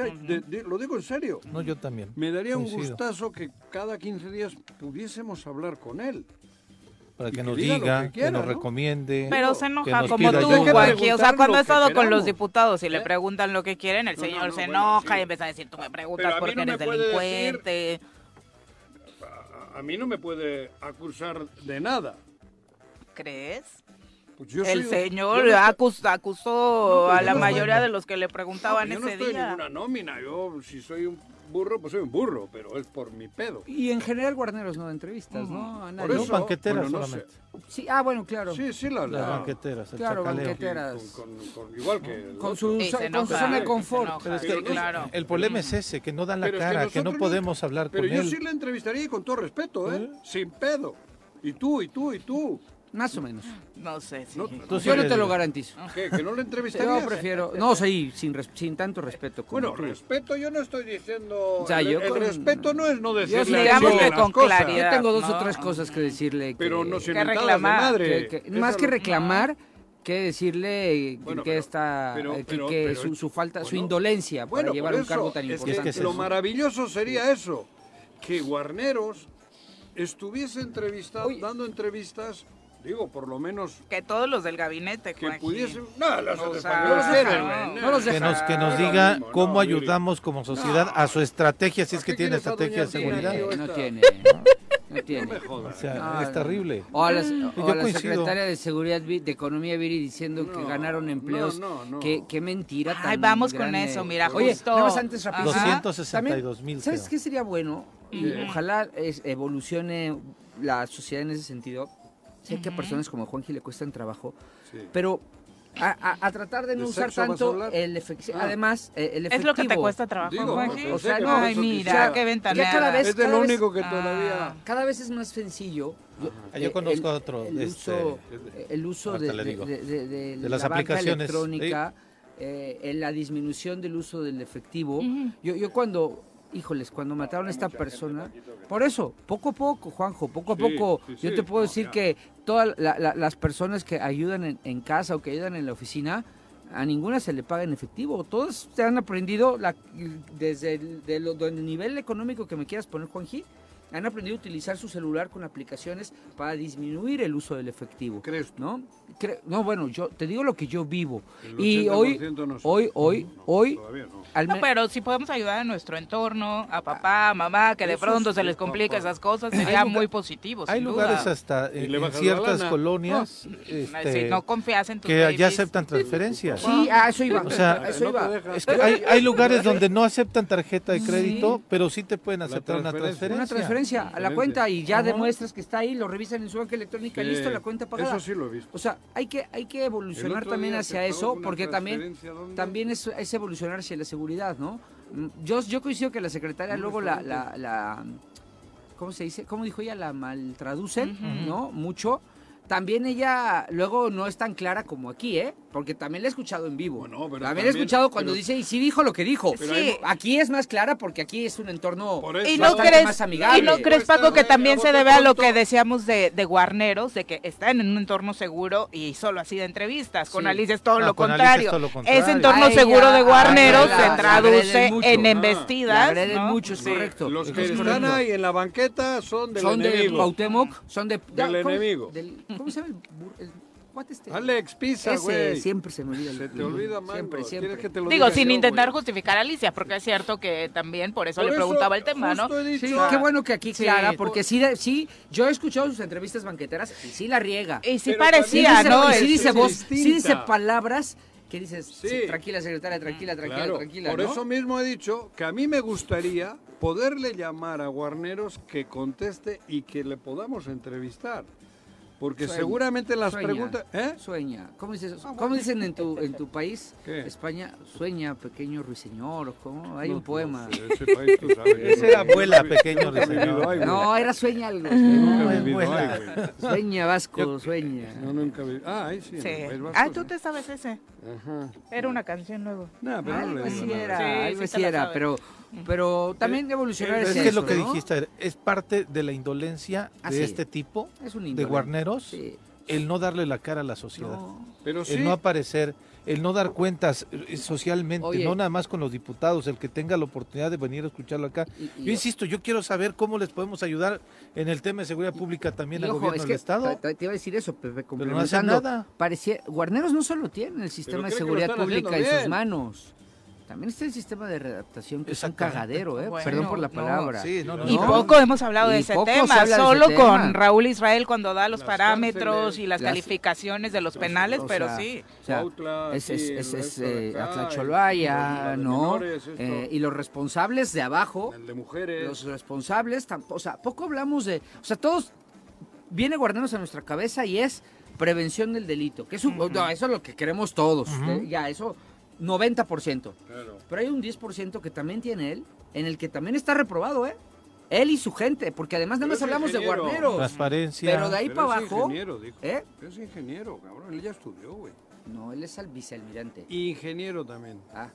lo digo en serio. No, yo también. Me daría un gustazo que cada 15 días pudiésemos hablar con él. Para que, nos diga, que, nos recomiende. Pero se enoja como tú, Juanqui. O sea, cuando he estado con los diputados y le ¿Eh? preguntan lo que quieren, el señor se enoja y empieza a decir, tú me preguntas por qué eres delincuente. a mí no me puede acusar de nada. ¿Crees? Pues el señor acusó, a la mayoría de los que le preguntaban ese día. Yo no estoy ninguna nómina, yo si soy un burro, pues soy un burro, pero es por mi pedo. Y en general Guarneros no da entrevistas, ¿no? A Por eso, banqueteras solamente. Sí, ah, bueno, claro. Sí, sí, la, las banqueteras, el Claro, banqueteras. Con, igual que... Con su, zona de confort. Pero es que claro. el problema es ese, que no dan la cara, que, no podemos hablar con él. Pero yo sí le entrevistaría con todo respeto, ¿eh? ¿Eh? Sin pedo. Y tú, y tú, y tú. Más o menos. No sé. yo no te lo garantizo. ¿Qué? ¿Que no le entrevistarías? Yo prefiero... No, sí, sin, sin tanto respeto. bueno, respeto yo no estoy diciendo... O sea, el, yo el respeto no es no decirle digamos que con claridad. Yo tengo dos o tres cosas que decirle. Pero no se reclamar. madre. más que reclamar, que decirle Bueno, que pero- está pero- eh, que, pero- que pero- su, su falta, su bueno, indolencia para Bueno, llevar por un cargo tan es que importante. Es que lo eso. maravilloso sería eso, que Guarneros estuviese entrevistado, Oye. dando entrevistas, digo, por lo menos Que todos los del gabinete, que pudiesen... No, los O sea, no los no, no, güey, no los Que nos, que nos No, no, diga cómo no, ayudamos como sociedad a su estrategia, si es ¿Para que tiene estrategia de seguridad. No tiene, no tiene. No me jodas. O sea, es terrible. O a la, o Yo a la secretaria de Seguridad de Economía Viri diciendo que ganaron empleos. no, no, no. Qué, qué mentira Ay, vamos con eso, mira, Oye, justo. nada más antes rapidísimo. Ajá. 262 mil. ¿Sabes creo. qué sería bueno? Y Ojalá es- evolucione la sociedad en ese sentido. Sé que a personas como Juanji le cuestan trabajo, Sí. pero a, a- a tratar de no ¿De usar tanto el efectivo. Ah. Además, eh, el efectivo. Es lo que te cuesta trabajo, Digo, Juanji. o sea, Ay, no, eso mira, quisiera. qué ventaneada. Ya cada vez- Es de lo cada vez- único que Ah. todavía... Cada vez es más sencillo. Ah, yo eh, conozco el- otro, El este, uso, el uso de, le de- digo. de- de- de De las la banca aplicaciones, electrónica, eh, en la disminución del uso del efectivo. Yo, yo cuando, híjoles, cuando mataron a esta persona, por eso, poco a poco, Juanjo, poco a Sí, poco, sí, yo te puedo decir que todas la- la- las personas que ayudan en, en casa o que ayudan en la oficina, a ninguna se le paga en efectivo. Todos te han aprendido la- desde el, de lo- del nivel económico que me quieras poner, Juanji, han aprendido a utilizar su celular con aplicaciones para disminuir el uso del efectivo. ¿Crees tú? ¿No? Cre- no, bueno, yo te digo lo que yo vivo. El Y hoy, 80% no sé. hoy, hoy, hoy, no. al No, pero si podemos ayudar a nuestro entorno, a papá, a mamá, que de pronto sí, se les complica papá. esas cosas, sería muy positivo. Hay sin lugares duda. hasta en, ciertas colonias Ay, este, Si no confías en tus que ya babies. aceptan transferencias. Sí, a eso iba. O sea, a eso no te iba. dejan. Es que hay, hay lugares donde no aceptan tarjeta de crédito, pero sí te pueden aceptar una transferencia. transferencia. Una transferencia a la cuenta y ya Ajá. demuestras que está ahí, lo revisan en su banca electrónica, Sí, listo, la cuenta pagada. Eso sí lo he visto. O sea, hay que, hay que evolucionar también hacia eso, porque también, también es, es evolucionar hacia la seguridad, ¿no? Yo, yo coincido que la secretaria luego la, la, la- ¿cómo se dice? ¿Cómo dijo ella? La maltraducen. ¿no? Mucho. También ella luego no es tan clara como aquí, ¿eh? Porque también la he escuchado en vivo. Bueno, pero también, he escuchado cuando pero- dice, y sí dijo lo que dijo. Pero Sí. hay- Aquí es más clara porque aquí es un entorno Por eso. ¿Y no, crees, más amigable. ¿Y no crees, Paco, que también se debe a lo que decíamos de, de Guarneros, de que están en un entorno seguro y solo así de entrevistas? Con Sí. Alicia es todo, No, lo con Alicia contrario. es todo lo contrario. Ese entorno seguro de Guarneros se la traduce mucho. en Ah, embestidas. ¿no? mucho, es Sí. correcto. Los que es están correcto. ahí en la banqueta son del son de enemigo. Cuauhtémoc, son de... Del ¿cómo- enemigo. ¿Cómo se llama el, este? Alex, pisa, Ese güey. siempre se me olvida. Se te olvida, mango. Siempre, siempre. ¿Quieres que te lo Digo, sin yo, intentar justificar a Alicia, porque es cierto que también por eso Por le eso, preguntaba el tema, ¿no? dicho. Sí, qué bueno que aquí Sí. clara, porque sí, de- sí, yo he escuchado sus entrevistas banqueteras y sí la riega. Y sí Pero Sí parecía, ¿no? y sí Es- dice es voz, sí distinta. dice palabras que dices, Sí. sí, tranquila secretaria, tranquila, tranquila, Claro, tranquila, por ¿no? eso mismo he dicho que a mí me gustaría poderle llamar a Guarneros que conteste y que le podamos entrevistar. Porque Sueña, seguramente las sueña, preguntas... ¿Eh? Sueña. ¿Cómo, dices, ¿Cómo dicen en tu, en tu país, ¿Qué? España, sueña, pequeño ruiseñor? ¿o ¿Cómo? Hay No, un poema. no sé, ese país, tú sabes, yo Ese no- era abuela, pequeño ruiseñor. No, era sueña algo. No, güey. Sueña, Vasco, sueña. No, nunca vivido- Ah, ahí sí. Sí. el País Vasco, Ah, tú te sabes ese. Ajá. Era una canción luego. No, pero no Algo le digo así nada. era, Sí, algo así era, pero, pero también evolucionar Es Es hacia que eso, lo que ¿no? dijiste es parte de la indolencia Ah, de sí. este tipo, Es un de guarneros, Sí. el no darle la cara a la sociedad. No. Pero sí, el no aparecer, el no dar cuentas eh, socialmente, Oye. no nada más con los diputados, el que tenga la oportunidad de venir a escucharlo acá. Y- y- yo insisto, yo quiero saber cómo les podemos ayudar en el tema de seguridad pública también Y al ojo, gobierno es del que Estado. te, te iba a decir eso, Pepe, Pero no hacen complementando. nada. Parecía, Guarneros no solo tiene el sistema de seguridad pública en sus manos. También está el sistema de redactación, que es un cagadero, ¿eh? Bueno, Perdón por la no, palabra. sí, no, no, Y no. poco hemos hablado de ese tema, ese solo tema. con Raúl Israel cuando da los Las parámetros cárceles, y las, las- calificaciones de los penales, o pero sí. O sea, es, es, es, eh, ¿no? menores. Eh, y los responsables de abajo, el de mujeres. los responsables, o sea, poco hablamos de, o sea, todos viene guardarnos a nuestra cabeza y es prevención del delito, que es un, no, eso es lo que queremos todos, eh, ya eso 90%. Claro. Pero hay un 10% que también tiene él, en el que también está reprobado, ¿eh? Él y su gente, porque además nada más hablamos de guarneros. Transparencia. Pero de ahí Pero para es abajo, ingeniero, dijo. ¿eh? Es ingeniero, cabrón. Él ya estudió, güey. No, él es al vicealmirante. Ingeniero también. Ah,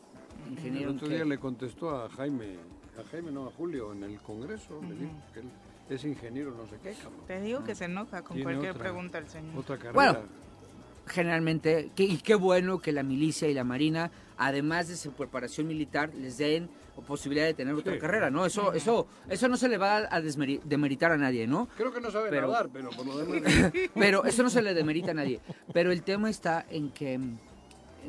El ingeniero. en otro qué? día le contestó a Jaime, a Jaime no, a Julio, en el Congreso, le dijo que él es ingeniero no sé qué, cabrón. Te digo que se enoja con cualquier otra- pregunta el señor. Otra carrera. Bueno, generalmente, que- y qué bueno que la milicia y la marina, además de su preparación militar, les den posibilidad de tener otra Sí. carrera, ¿no? Eso, eso, eso no se le va a demeritar a nadie, ¿no? Creo que no sabe Pero- nadar, pero por lo demás... Pero eso no se le demerita a nadie. Pero el tema está en que mm,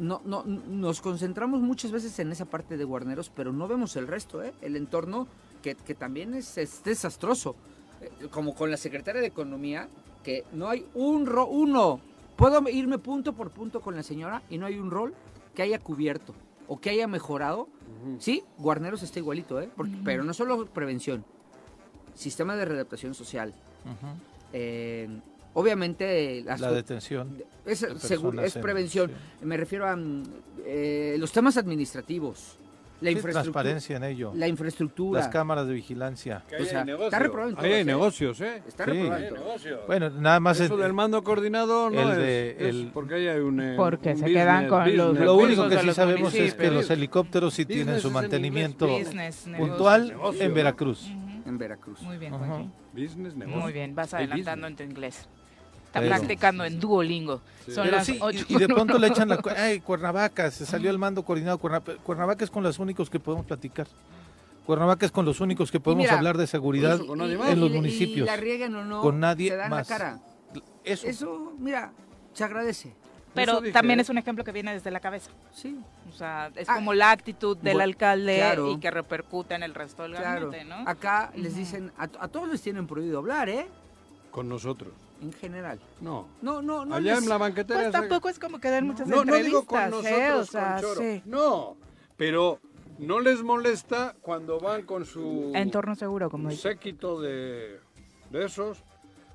no, no, nos concentramos muchas veces en esa parte de guarneros, pero no vemos el resto, ¿eh? El entorno que, que también es, es desastroso. Eh, Como con la secretaria de Economía, que no hay un ro uno. Puedo irme punto por punto con la señora y no hay un rol que haya cubierto o que haya mejorado. Sí, Guarneros está igualito, ¿eh? Porque- Pero no solo prevención, sistema de readaptación social. Eh, obviamente las La detención. es, de es en- prevención. sí. Me refiero a mm, eh, los temas administrativos, la transparencia en ello. la infraestructura. Las cámaras de vigilancia. Que O ahí sea, hay está reprobado en Ahí hay negocios, ¿eh? Está Sí. reprobado Hay en todo. negocios. Bueno, nada más Eso es- del mando coordinado no el es, de- es el- porque ahí hay un... eh, Porque un se quedan con los business. Lo recursos único que sí los sabemos es que los helicópteros sí Business tienen su inglés, mantenimiento Business, puntual Negocio, en. Veracruz. En Veracruz. Muy bien. Juanji. Business, negocio. Muy bien, vas adelantando en business. tu inglés. Está Pero- practicando en Duolingo. Sí. Son las sí, ocho y, y de pronto le echan la... Ay, Cuernavaca, se salió el mando coordinado. Cuernavaca, Cuernavaca es con los únicos que podemos platicar. Cuernavaca es con los únicos que podemos mira, hablar de seguridad eso, Y- en los y- y municipios. la riegan o no, Con nadie se dan más. la cara. Eso. Eso, mira, se agradece. Pero también ¿eh? es un ejemplo que viene desde la cabeza. Sí, O sea, es Ah, como la actitud del alcalde claro. y que repercute en el resto del claro. gabinete, ¿no? Acá les dicen, a, a todos les tienen prohibido hablar, ¿eh? Con nosotros. En general. No. No, no, no. Allá les- en la banquetera... Pues tampoco es como que den muchas No, no digo con entrevistas, nosotros, ¿eh? O sea, con Choro. sí. No, pero no les molesta cuando van con su Entorno seguro, como dice. séquito de, de esos,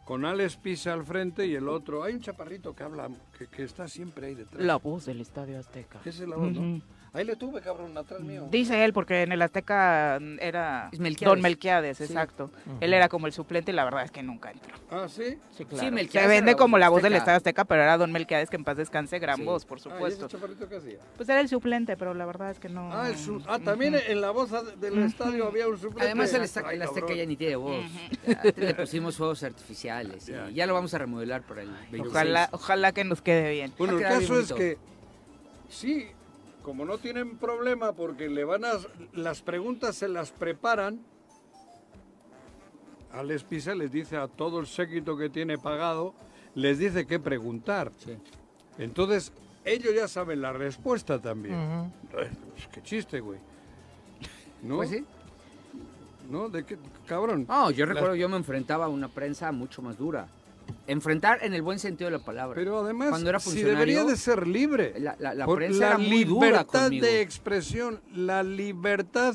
con Alex Pisa al frente y el otro. Hay un chaparrito que habla, que, que está siempre ahí detrás. La voz del Estadio Azteca. Ese es la voz, ¿no? Ahí le tuve, cabrón, atrás mío. Dice él, porque en el Azteca era Es Melquiades. Don Melquiades, Sí. exacto. Él era como el suplente y la verdad es que nunca entró. Ah, ¿sí? Sí, claro. Melquiades Se era vende la como la voz del. Estadio Azteca, pero era Don Melquiades, que en paz descanse, gran Sí. voz, por Ah, ¿y ese supuesto. chaparrito qué hacía? Pues era el suplente, pero la verdad es que no. Ah, el su- ah, también en la voz del estadio había un suplente. Además, el, Ay, Azteca, el Azteca cabrón. ya ni tiene voz. Ya le pusimos fuegos artificiales. Ya. Y ya lo vamos a remodelar para el 26. Ojalá, ojalá que nos quede bien. Bueno, el caso es que sí, como no tienen problema porque le van a las preguntas se las preparan. Alex Pisa les dice a todo el séquito que tiene pagado, les dice qué preguntar. Sí. Entonces, ellos ya saben la respuesta también. Eh, qué chiste, güey. ¿No? Pues sí. ¿No? ¿De qué? Cabrón. No, yo Las- recuerdo, yo me enfrentaba a una prensa mucho más dura. Enfrentar en el buen sentido de la palabra. Pero además, Cuando era si debería de ser libre. la, la- la prensa la era muy dura libertad conmigo. de expresión, la libertad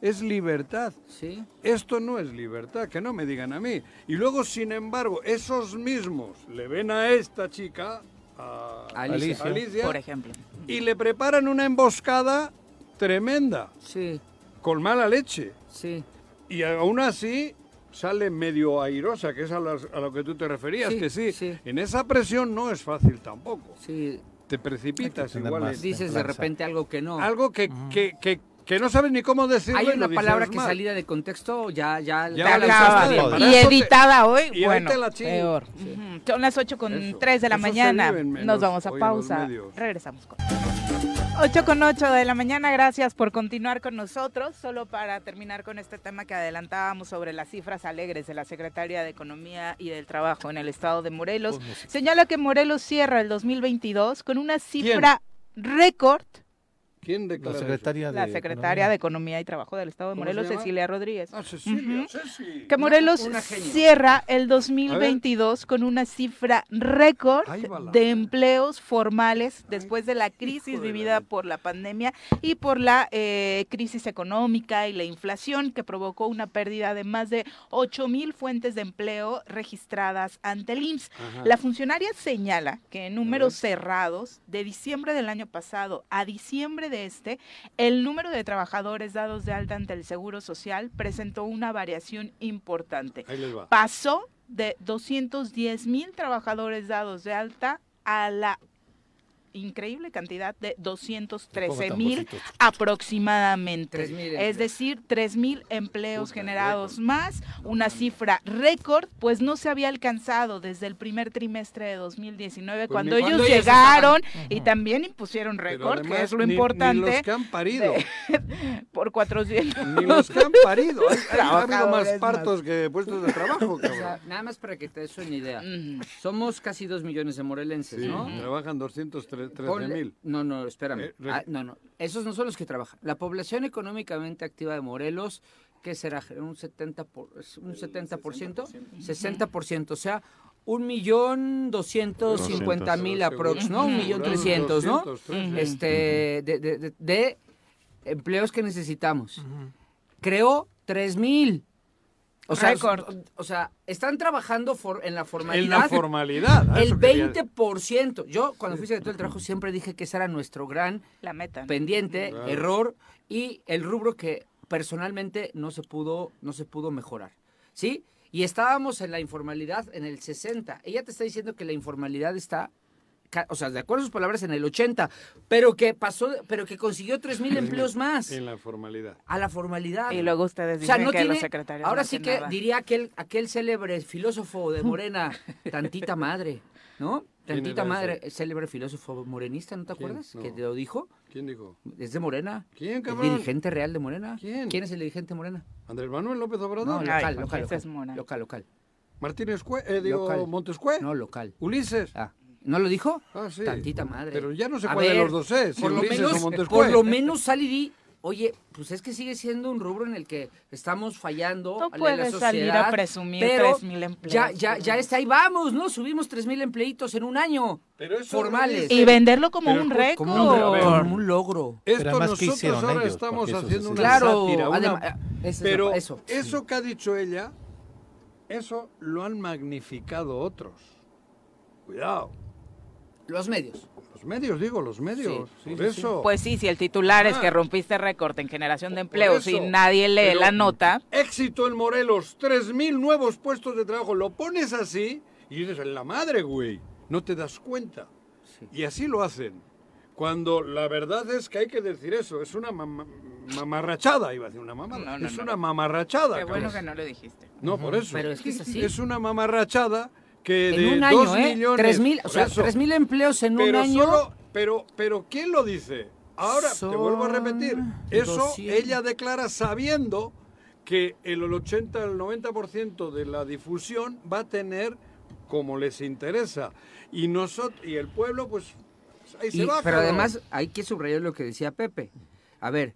es libertad. Sí. Esto no es libertad, que no me digan a mí. Y luego, sin embargo, esos mismos le ven a esta chica, a Alicia. Alicia, Por ejemplo. y le preparan una emboscada tremenda, Sí, con mala leche. sí. Y aún así sale medio airosa, que es a, las- a lo que tú te referías, Sí, que sí, sí. en esa presión no es fácil tampoco. Sí, Te precipitas igual. más dices de repente algo que no. algo que, que, que, que no sabes ni cómo decirlo. Hay una palabra que mal. salida de contexto ya ya, Ya la acaba. Y editada hoy, y bueno, la peor. Sí. Son las 8 con Eso. 3 de la mañana. Nos vamos a pausa. Regresamos con 8 con 8 de la mañana. Gracias por continuar con nosotros. Solo para terminar con este tema que adelantábamos sobre las cifras alegres de la Secretaría de Economía y del Trabajo en el estado de Morelos. Señala que Morelos cierra el 2022 con una cifra récord. ¿Quién La declara secretaria de La secretaria Economía. de Economía y Trabajo del estado de ¿Cómo se Morelos? Cecilia Rodríguez. Ah, Cecilia. Ceci. Que Morelos una genio. cierra el 2022 con una cifra récord de empleos formales después de la crisis vivida por la pandemia y por la eh, crisis económica y la inflación que provocó una pérdida de más de 8 mil fuentes de empleo registradas ante el IMSS. Ajá. La funcionaria señala que en números cerrados de diciembre del año pasado a diciembre de este, el número de trabajadores dados de alta ante el Seguro Social presentó una variación importante. Ahí les va. Pasó de 210 mil trabajadores dados de alta a la increíble cantidad de 213 tan mil aproximadamente. 3,000 es decir, 3 mil empleos Puta, generados récord. más, una cifra récord, pues no se había alcanzado desde el primer trimestre de 2019 Pues cuando ellos cuando ellos llegaron y también impusieron récord, que es lo ni- Ni importante, los que han parido. por 400. Ni los que han parido. Hay- hay- ha habido más partos que puestos de trabajo, O sea, cabrón. nada más para que te des una idea. Somos casi dos millones de morelenses, Sí, ¿no? trabajan 213 Ponle- mil. No, no, espérame. Eh, Ah, no, no. Esos no son los que trabajan. La población económicamente activa de Morelos, ¿qué será? ¿Un 70%? Por, un 70%? 60%. O sea, un millón doscientos cincuenta mil aprox, ¿no? Un millón trescientos, ¿no? 213. Este, de, de- de- de empleos que necesitamos. Creó tres mil. O sea, o sea, están trabajando for- en la En formalidad. la formalidad. El eso quería- 20%. Yo, cuando fui secretario del trabajo, siempre dije que ese era nuestro gran La meta. pendiente, Claro. error y el rubro que personalmente no se pudo, no se pudo mejorar. ¿Sí? Y estábamos en la informalidad en el 60. Ella te está diciendo que la informalidad está, o sea, de acuerdo a sus palabras, en el 80, pero que pasó, pero que consiguió 3 mil empleos más En la formalidad. a la formalidad. Y luego ustedes O dicen sea, no que tiene, los secretarios ahora no sí que nada. diría aquel, aquel célebre filósofo de Morena, tantita madre, ¿no? ¿Quién Tantita madre, ese? célebre filósofo morenista, ¿no te ¿Quién? acuerdas? No. Que te lo dijo. ¿Quién dijo? Es de Morena. ¿Quién, El cabrón? dirigente real de Morena. ¿Quién? es el dirigente de Morena? ¿Andrés Manuel López Obrador? No, Ay, local, local, local. es Mora. Local, local. Martínez Cue, eh, digo, Local. Montescue. No, local. Ulises. Ah, ¿no lo dijo? Ah, sí. Tantita madre. Pero ya no sé A cuál de los dos es, si Por lo menos, por lo menos sal y di, oye, pues es que sigue siendo un rubro en el que estamos fallando. No a la puedes salir a presumir pero 3,000 empleos. Ya, ya, ya está, ahí vamos, ¿no? Subimos 3 mil empleitos en un año. Pero eso formales. Y venderlo como Pero un co- récord. Como un, como un logro. Esto Pero además, ¿qué nosotros hicieron ahora ellos? estamos eso haciendo se una Claro, sátira, una- además, eso es pero eso. eso que ha dicho ella, eso lo han magnificado otros. Cuidado. Los medios. Los medios, digo, los medios. Sí, sí, por sí, sí. eso. Pues sí, si el titular es Ah. que rompiste récord en generación de y eso. nadie lee Pero- la nota, Éxito en Morelos, 3.000 nuevos puestos de trabajo. Lo pones así y dices, en la madre, güey. No te das cuenta. Sí. Y así lo hacen. Cuando la verdad es que hay que decir eso, es una mama- mamarrachada, iba a decir una mamada. No, no, es no. una mamarrachada. qué bueno cabrón. que no lo dijiste. No, por eso. Pero es que es así. Es una mamarrachada que de En un dos año, ¿eh? millones... 3 mil, o sea, eso. 3 mil empleos en pero un año. solo- pero, pero ¿quién lo dice? Ahora, te vuelvo a repetir, eso 200. ella declara sabiendo que el 80 al 90% de la difusión va a tener como les interesa. Y nosotros y el pueblo, pues, ahí se Y- va. pero además hay que subrayar lo que decía Pepe. A ver,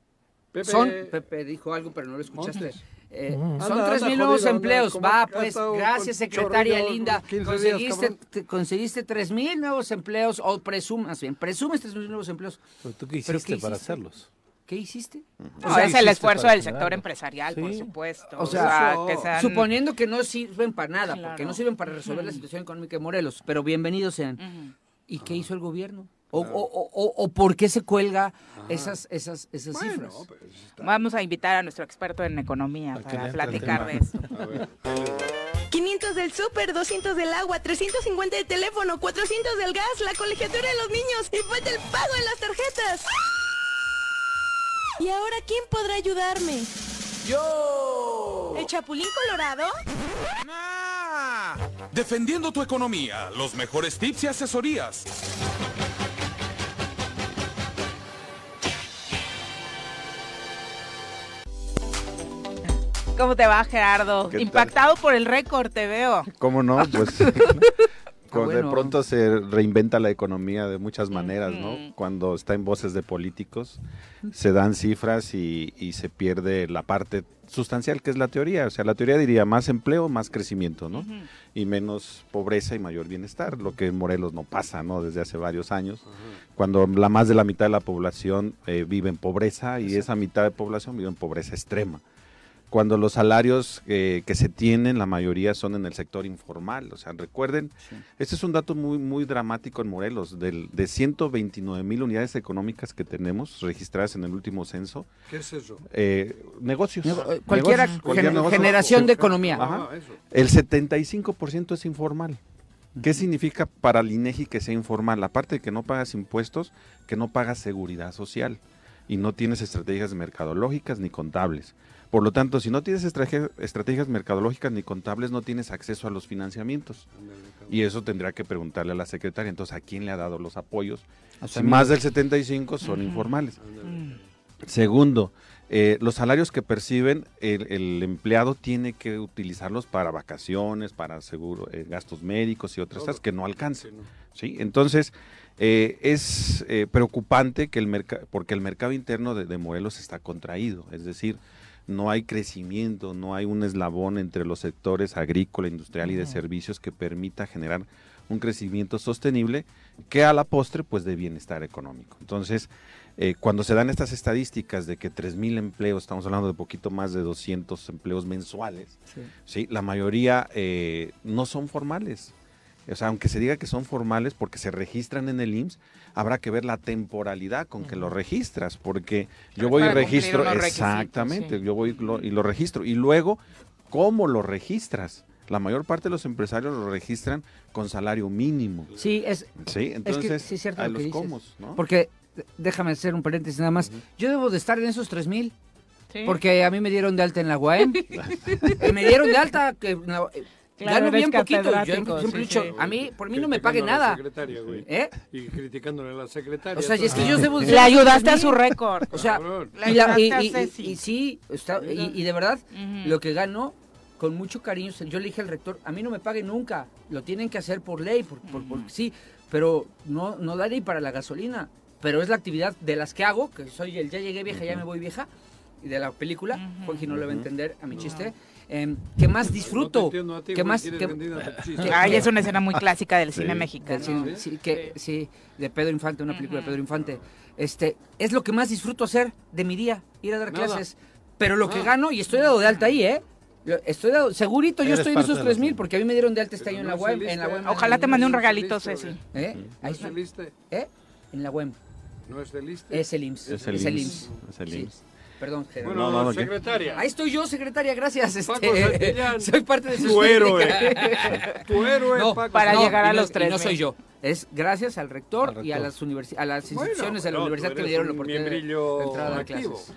Pepe, son Pepe dijo algo pero no lo escuchaste. Montes. Eh, Mm. son tres mil nuevos anda, empleos. Va, pues, gracias, secretaria chorrillo linda. 15 días, Conseguiste, conseguiste tres mil nuevos empleos, o presumas bien, presumes tres mil nuevos empleos. Pero ¿Tú qué ¿Pero hiciste para hiciste? hacerlos? ¿Qué hiciste? No, O sea, es el esfuerzo del sector empresarial, por supuesto. O sea, eso. que sean- Suponiendo que no sirven para nada, porque no sirven para resolver la situación económica de Morelos, pero bienvenidos sean. ¿Y qué hizo el gobierno? O, o- o- o- o por qué se cuelga esas, esas, esas Bueno, cifras? pues, Vamos a invitar a nuestro experto en economía para platicar de esto. a ver. 500 del súper, 200 del agua, 350 del teléfono, 400 del gas, la colegiatura de los niños y falta el pago en las tarjetas. ¿Y ahora quién podrá ayudarme? ¡Yo! ¿El Chapulín Colorado? ¡Ah! Defendiendo tu economía, los mejores tips y asesorías. ¿Cómo te va, Gerardo? Impactado por el récord, te veo. ¿Cómo no? Pues con- bueno. de pronto se reinventa la economía de muchas maneras. ¿no? Cuando está en voces de políticos, se dan cifras y, y se pierde la parte sustancial que es la teoría. O sea, la teoría diría más empleo, más crecimiento, ¿no? Y menos pobreza y mayor bienestar, lo que en Morelos no pasa, ¿no? Desde hace varios años, cuando la más de la mitad de la población eh, vive en pobreza y esa mitad de población vive en pobreza extrema cuando los salarios eh, que se tienen, la mayoría son en el sector informal. O sea, recuerden, este es un dato muy, muy dramático en Morelos. Del, de 129 mil unidades económicas que tenemos registradas en el último censo, ¿Qué es eso? eh, negocios. Nego- eh, Cualquiera, Negocios, cualquier gen- generación de economía. Ajá. Ah, eso. El 75% es informal. ¿Qué significa para el INEGI que sea informal? Aparte de que no pagas impuestos, que no pagas seguridad social y no tienes estrategias mercadológicas ni contables. Por lo tanto, si no tienes estrate- estrategias mercadológicas ni contables, no tienes acceso a los financiamientos. Y eso tendrá que preguntarle a la secretaria. Entonces, ¿a quién le ha dado los apoyos? Si más del 75 son informales. Segundo, eh, los salarios que perciben, el, el empleado tiene que utilizarlos para vacaciones, para seguro, eh, gastos médicos y otras cosas que no alcanza. ¿sí? Entonces, eh, es eh, preocupante que el mercado, porque el mercado interno de, de Morelos está contraído, es decir, no hay crecimiento, no hay un eslabón entre los sectores agrícola, industrial y de servicios que permita generar un crecimiento sostenible que a la postre pues de bienestar económico. Entonces, eh, cuando se dan estas estadísticas de que 3.000 empleos, estamos hablando de poquito más de 200 empleos mensuales, Sí. ¿sí? la mayoría eh, no son formales. O sea, aunque se diga que son formales porque se registran en el IMSS, habrá que ver la temporalidad con que lo registras, porque yo voy y registro, exactamente, sí. yo voy lo- y lo registro. Y luego, ¿cómo lo registras? La mayor parte de los empresarios lo registran con salario mínimo. Sí, es. Sí, entonces, es que sí es cierto a lo que los dices. comos, ¿no? Porque, déjame hacer un paréntesis nada más. Yo debo de estar en esos 3000. Sí. Porque a mí me dieron de alta en la UAM. Eh, me dieron de alta. Claro, gano bien poquito. Yo siempre he sí, dicho, sí. a mí, por mí no me pague nada. güey. ¿Eh? Y criticándole a la secretaria. O sea, y es que yo debo de Le ayudaste a 3000. su récord. O sea, y, la- y- ayudaste a y- y- sí, está- y, y de verdad, lo que gano, con mucho cariño, yo le dije al rector, a mí no me pague nunca, lo tienen que hacer por ley, por, por- por- sí, pero no, no da ni para la gasolina, pero es la actividad de las que hago, que soy el ya llegué vieja, ya me voy vieja, y de la película. Juanji no le va a entender a mi chiste, em, que más disfruto, No ti, que más... que- que- Ay, es una escena muy clásica del Sí. cine mexicano. sí, que, sí, de Pedro Infante, una película de. Pedro Infante. Este, es lo que más disfruto hacer de mi día, ir a dar Nada. clases. Pero lo que gano, y estoy dado de alta ahí, ¿eh? Estoy dado, segurito yo estoy en esos de la 3000 familia. porque a mí me dieron de alta este año en la web, en la web. Ojalá te mande un regalito, Ceci. ¿Eh? No Ahí es está. ¿Eh? En la web. No es el ISSSTE. Es el IMSS. Es el IMSS, es el Sí. IMSS. Perdón, Gerardo. Bueno, No, secretaria. Ahí estoy yo, secretaria, gracias. Este, soy parte de su Tu héroe. Tu héroe, No, Paco. para No, llegar a los y no 3.000. soy yo. Es gracias al rector, Al y a las, universi- a las Bueno, instituciones de la universidad que me eres dieron la un oportunidad de- entrar a clases.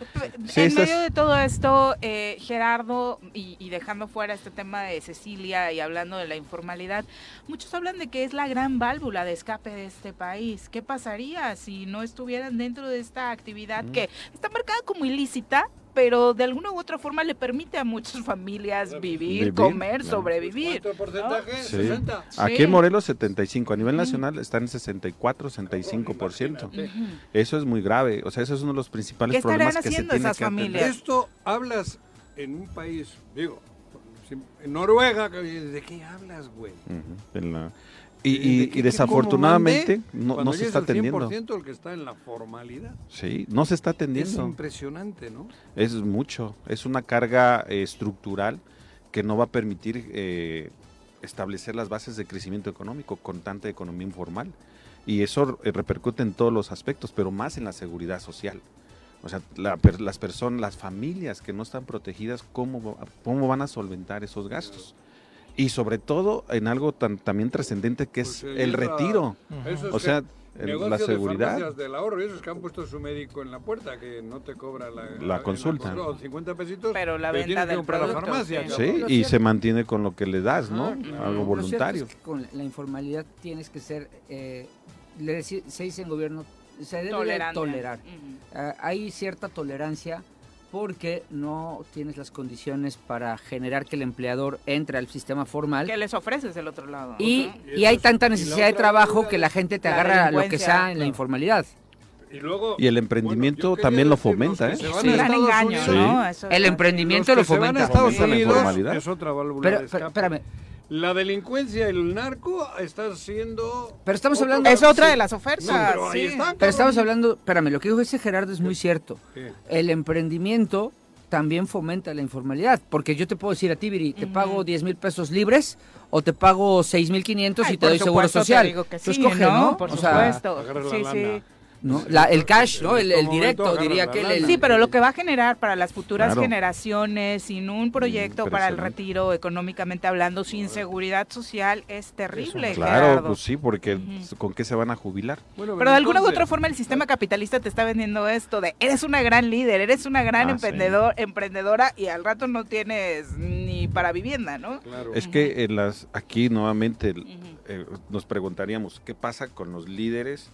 Sí, en estás- medio de todo esto, eh, Gerardo, y, y dejando fuera este tema de Cecilia y hablando de la informalidad, muchos hablan de que es la gran válvula de escape de este país. ¿Qué pasaría si no estuvieran dentro de esta actividad que está marcada como ilícita? Pero de alguna u otra forma le permite a muchas familias vivir, Vivir, comer, claro. sobrevivir. ¿Cuánto porcentaje? Sí. 60. Aquí Sí. en Morelos 75, a nivel nacional están en 64, 65%. Ujú. Eso es muy grave, o sea, eso es uno de los principales ¿Qué estarán problemas que se haciendo tiene esas que atender. familias? Esto hablas en un país, digo, en Noruega, ¿de qué hablas, güey? En la- y, ¿De y- qué- y qué- desafortunadamente no, se es está el atendiendo. 100% el que está en la formalidad. Sí, no se está Es atendiendo. impresionante, ¿no? Es mucho, es una carga eh, estructural que no va a permitir eh, establecer las bases de crecimiento económico con tanta economía informal. Y eso eh, repercute en todos los aspectos, pero más en la seguridad social. O sea, la las personas, las familias que no están protegidas, ¿cómo, ¿cómo van a solventar esos gastos? Y sobre todo en algo tan también trascendente que es Pues, el ayuda- retiro. O sea, que- el- negocio la de seguridad. farmacias del ahorro, esos que han puesto su médico en la puerta, que no te cobra la, La consulta. o 50 pesitos, Pero la venta tienes que del comprar la producto, farmacia. sí. Sí, y cierto- se mantiene con lo que le das, ¿no? Ajá. Algo voluntario. es que con la informalidad tienes que ser, eh, le se dice en gobierno, se debe de tolerar. Ujú. Ah, hay cierta tolerancia porque no tienes las condiciones para generar que el empleador entre al sistema formal. ¿Qué les ofreces del otro lado? Y. Y y hay es- tanta necesidad de trabajo que la gente te la agarra lo que sea en la informalidad. Y, luego, Y el emprendimiento también lo fomenta, que ¿eh? Sí, a gran Estados engaño, Unidos, Sí. ¿no? Eso El emprendimiento lo los que se van a fomenta. Estados Fomenta la Unidos informalidad. es otra válvula Pero, de pero, escape. espérame, La delincuencia y el narco está siendo... Pero estamos otro- hablando- Es otra de las No, ofertas. pero ahí sí. están, pero estamos hablando, espérame, lo que dijo ese Gerardo es muy cierto. ¿Qué? El emprendimiento también fomenta la informalidad, porque yo te puedo decir a ti, Viri, te pago 10 mil pesos libres o te pago 6 mil 500 Ay, y te doy seguro supuesto, te social. digo que Tú sí, escoge, ¿no? ¿no? Por O sea, supuesto. la Sí, lana. sí. ¿No? La, el cash, ¿no? El, el Este directo, momento diría que el. Sí, pero lo que va a generar para las futuras Claro. generaciones, sin un proyecto para el retiro económicamente hablando, sin seguridad social, es terrible. Claro, Gerardo. pues sí, porque. ¿con qué se van a jubilar? Bueno, Pero de alguna u otra forma el sistema capitalista te está vendiendo esto de eres una gran líder, eres una gran Ah, emprendedor, emprendedora y al rato no tienes ni para vivienda, ¿no? Claro. Es que en las, aquí nuevamente eh, nos preguntaríamos qué pasa con los líderes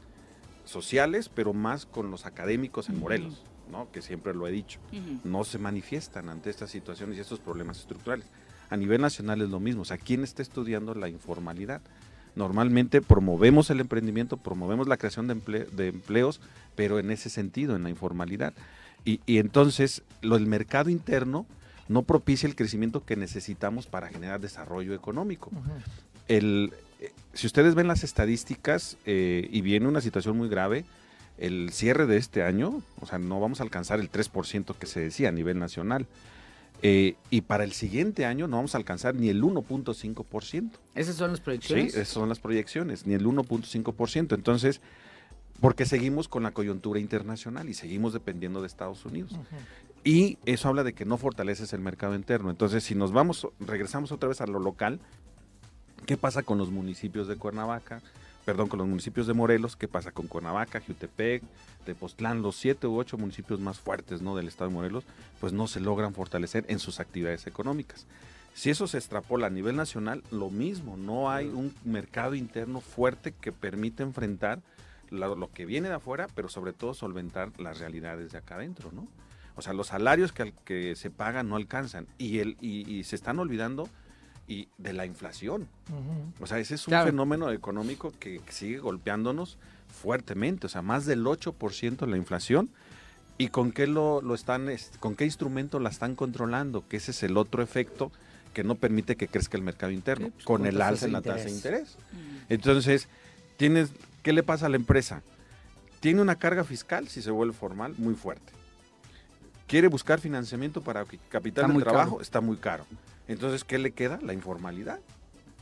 sociales, pero más con los académicos en. Morelos, ¿no? que siempre lo he dicho. No se manifiestan ante estas situaciones y estos problemas estructurales. A nivel nacional es lo mismo, o sea, ¿quién está estudiando la informalidad? Normalmente promovemos el emprendimiento, promovemos la creación de, emple- de empleos, pero en ese sentido, en la informalidad. Y, y entonces, lo, el mercado interno no propicia el crecimiento que necesitamos para generar desarrollo económico. El, si ustedes ven las estadísticas eh, y viene una situación muy grave, el cierre de este año, o sea, no vamos a alcanzar el 3% que se decía a nivel nacional. Eh, y para el siguiente año no vamos a alcanzar ni el 1.5%. Esas son las Sí, proyecciones. esas son las proyecciones, ni el 1.5%. Entonces, porque seguimos con la coyuntura internacional y seguimos dependiendo de Estados Unidos. Y eso habla de que no fortaleces el mercado interno. Entonces, si nos vamos, regresamos otra vez a lo local, ¿qué pasa con los municipios de Cuernavaca? Perdón, con los municipios de Morelos, ¿qué pasa con Cuernavaca, Jutepec, Tepoztlán, los siete u ocho municipios más fuertes ¿no? del estado de Morelos? Pues no se logran fortalecer en sus actividades económicas. Si eso se extrapola a nivel nacional, lo mismo, no hay un mercado interno fuerte que permita enfrentar lo que viene de afuera, pero sobre todo solventar las realidades de acá adentro, ¿no? O sea, los salarios que, que se pagan no alcanzan y, el, y, y se están olvidando y de la inflación. O sea, ese es un Claro. fenómeno económico que sigue golpeándonos fuertemente, o sea, más del 8% la inflación. ¿Y con qué lo, lo están, es- con qué instrumento la están controlando? Que ese es el otro efecto que no permite que crezca el mercado interno, Sí, pues, con el alza en la tasa de interés. interés. Entonces, tienes, ¿qué le pasa a la empresa? Tiene una carga fiscal, si se vuelve formal, muy fuerte. Quiere buscar financiamiento para capital Está de trabajo, caro. está muy caro. Entonces, ¿qué le queda? La informalidad,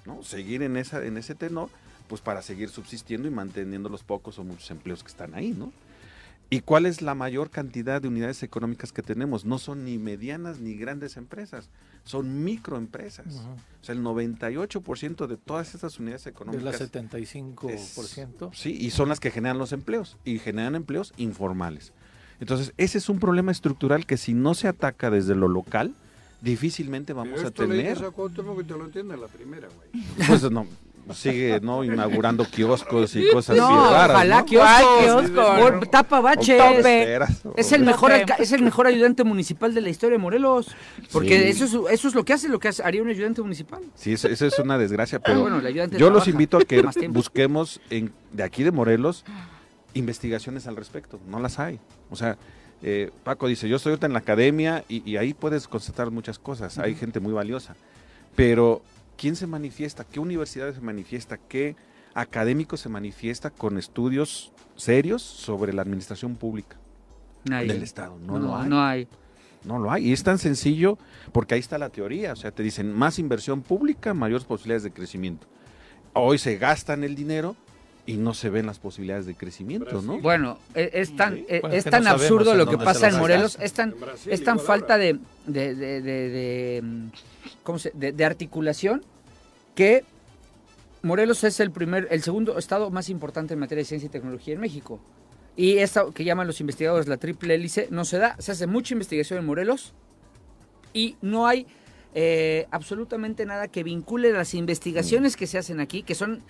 ¿no? Seguir en, esa, en ese tenor, pues para seguir subsistiendo y manteniendo los pocos o muchos empleos que están ahí, ¿no? ¿Y cuál es la mayor cantidad de unidades económicas que tenemos? No son ni medianas ni grandes empresas, son microempresas. O sea, el 98% de todas estas unidades Es la económicas 75%. Sí, y son las que generan los empleos y generan empleos informales. Entonces, ese es un problema estructural que si no se ataca desde lo local, difícilmente vamos Pero a esto le tener. dices a Cuauhtémoc que te lo entiende la primera, güey. Pues no, sigue no inaugurando kioscos y cosas No, bien raras. ojalá ¿no? kioscos, tapa baches. Es el mejor es el mejor ayudante municipal de la historia de Morelos, porque Sí. eso es eso es lo que hace, lo que hace- haría un ayudante municipal. Sí, eso, eso es una desgracia, pero bueno, yo los invito a que busquemos en, de aquí de Morelos investigaciones al respecto. No las hay. O sea, eh, Paco dice, yo estoy ahorita en la academia y, y ahí puedes constatar muchas cosas. Hay gente muy valiosa. Pero, ¿quién se manifiesta? ¿Qué universidad se manifiesta? ¿Qué académico se manifiesta con estudios serios sobre la administración pública Nadie. del Estado? No, No, lo hay. no hay. No lo hay. Y es tan sencillo porque ahí está la teoría. O sea, te dicen más inversión pública, mayores posibilidades de crecimiento. Hoy se gastan el dinero y no se ven las posibilidades de crecimiento, ¿no? Bueno, e- es tan, e- Bueno, es es que tan no sabemos absurdo lo que pasa en Morelos, es tan, Brasil es tan falta de, de, de, de- de, mm, ¿cómo se- de- de articulación que Morelos es el primer, el segundo estado más importante en materia de ciencia y tecnología en México. Y esta que llaman los investigadores la triple hélice no se da, se hace mucha investigación en Morelos y no hay eh, absolutamente nada que vincule las investigaciones que se hacen aquí, que son,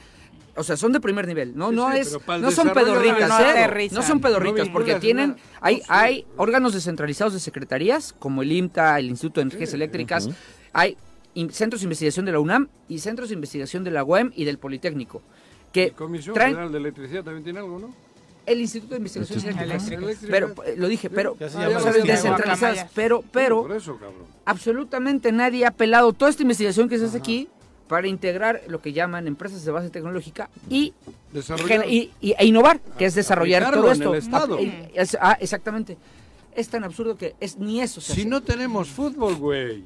o sea, son de primer nivel, no, Sí, no sí, es, no son pedorritas, no ¿eh? no son pedorritas, No porque tienen, hay, hay órganos descentralizados de secretarías, como el IMTA, el Instituto de Energías Eléctricas, hay in- centros de investigación de la UNAM y centros de investigación de la UEM y del Politécnico, La que Comisión traen Federal de Electricidad también tiene algo, ¿no? el Instituto de Investigaciones. Eléctricas. Eléctricas. Pero, eh, lo dije, pero, Ya pero, pero, Por eso, cabrón. absolutamente nadie ha pelado toda esta investigación que se hace aquí para integrar lo que llaman empresas de base tecnológica y, Desarrollar. y, y- e innovar, que es desarrollar todo en esto. el Estado. Es- ah, exactamente. Es tan absurdo que es ni eso se Si hace. no tenemos fútbol, güey.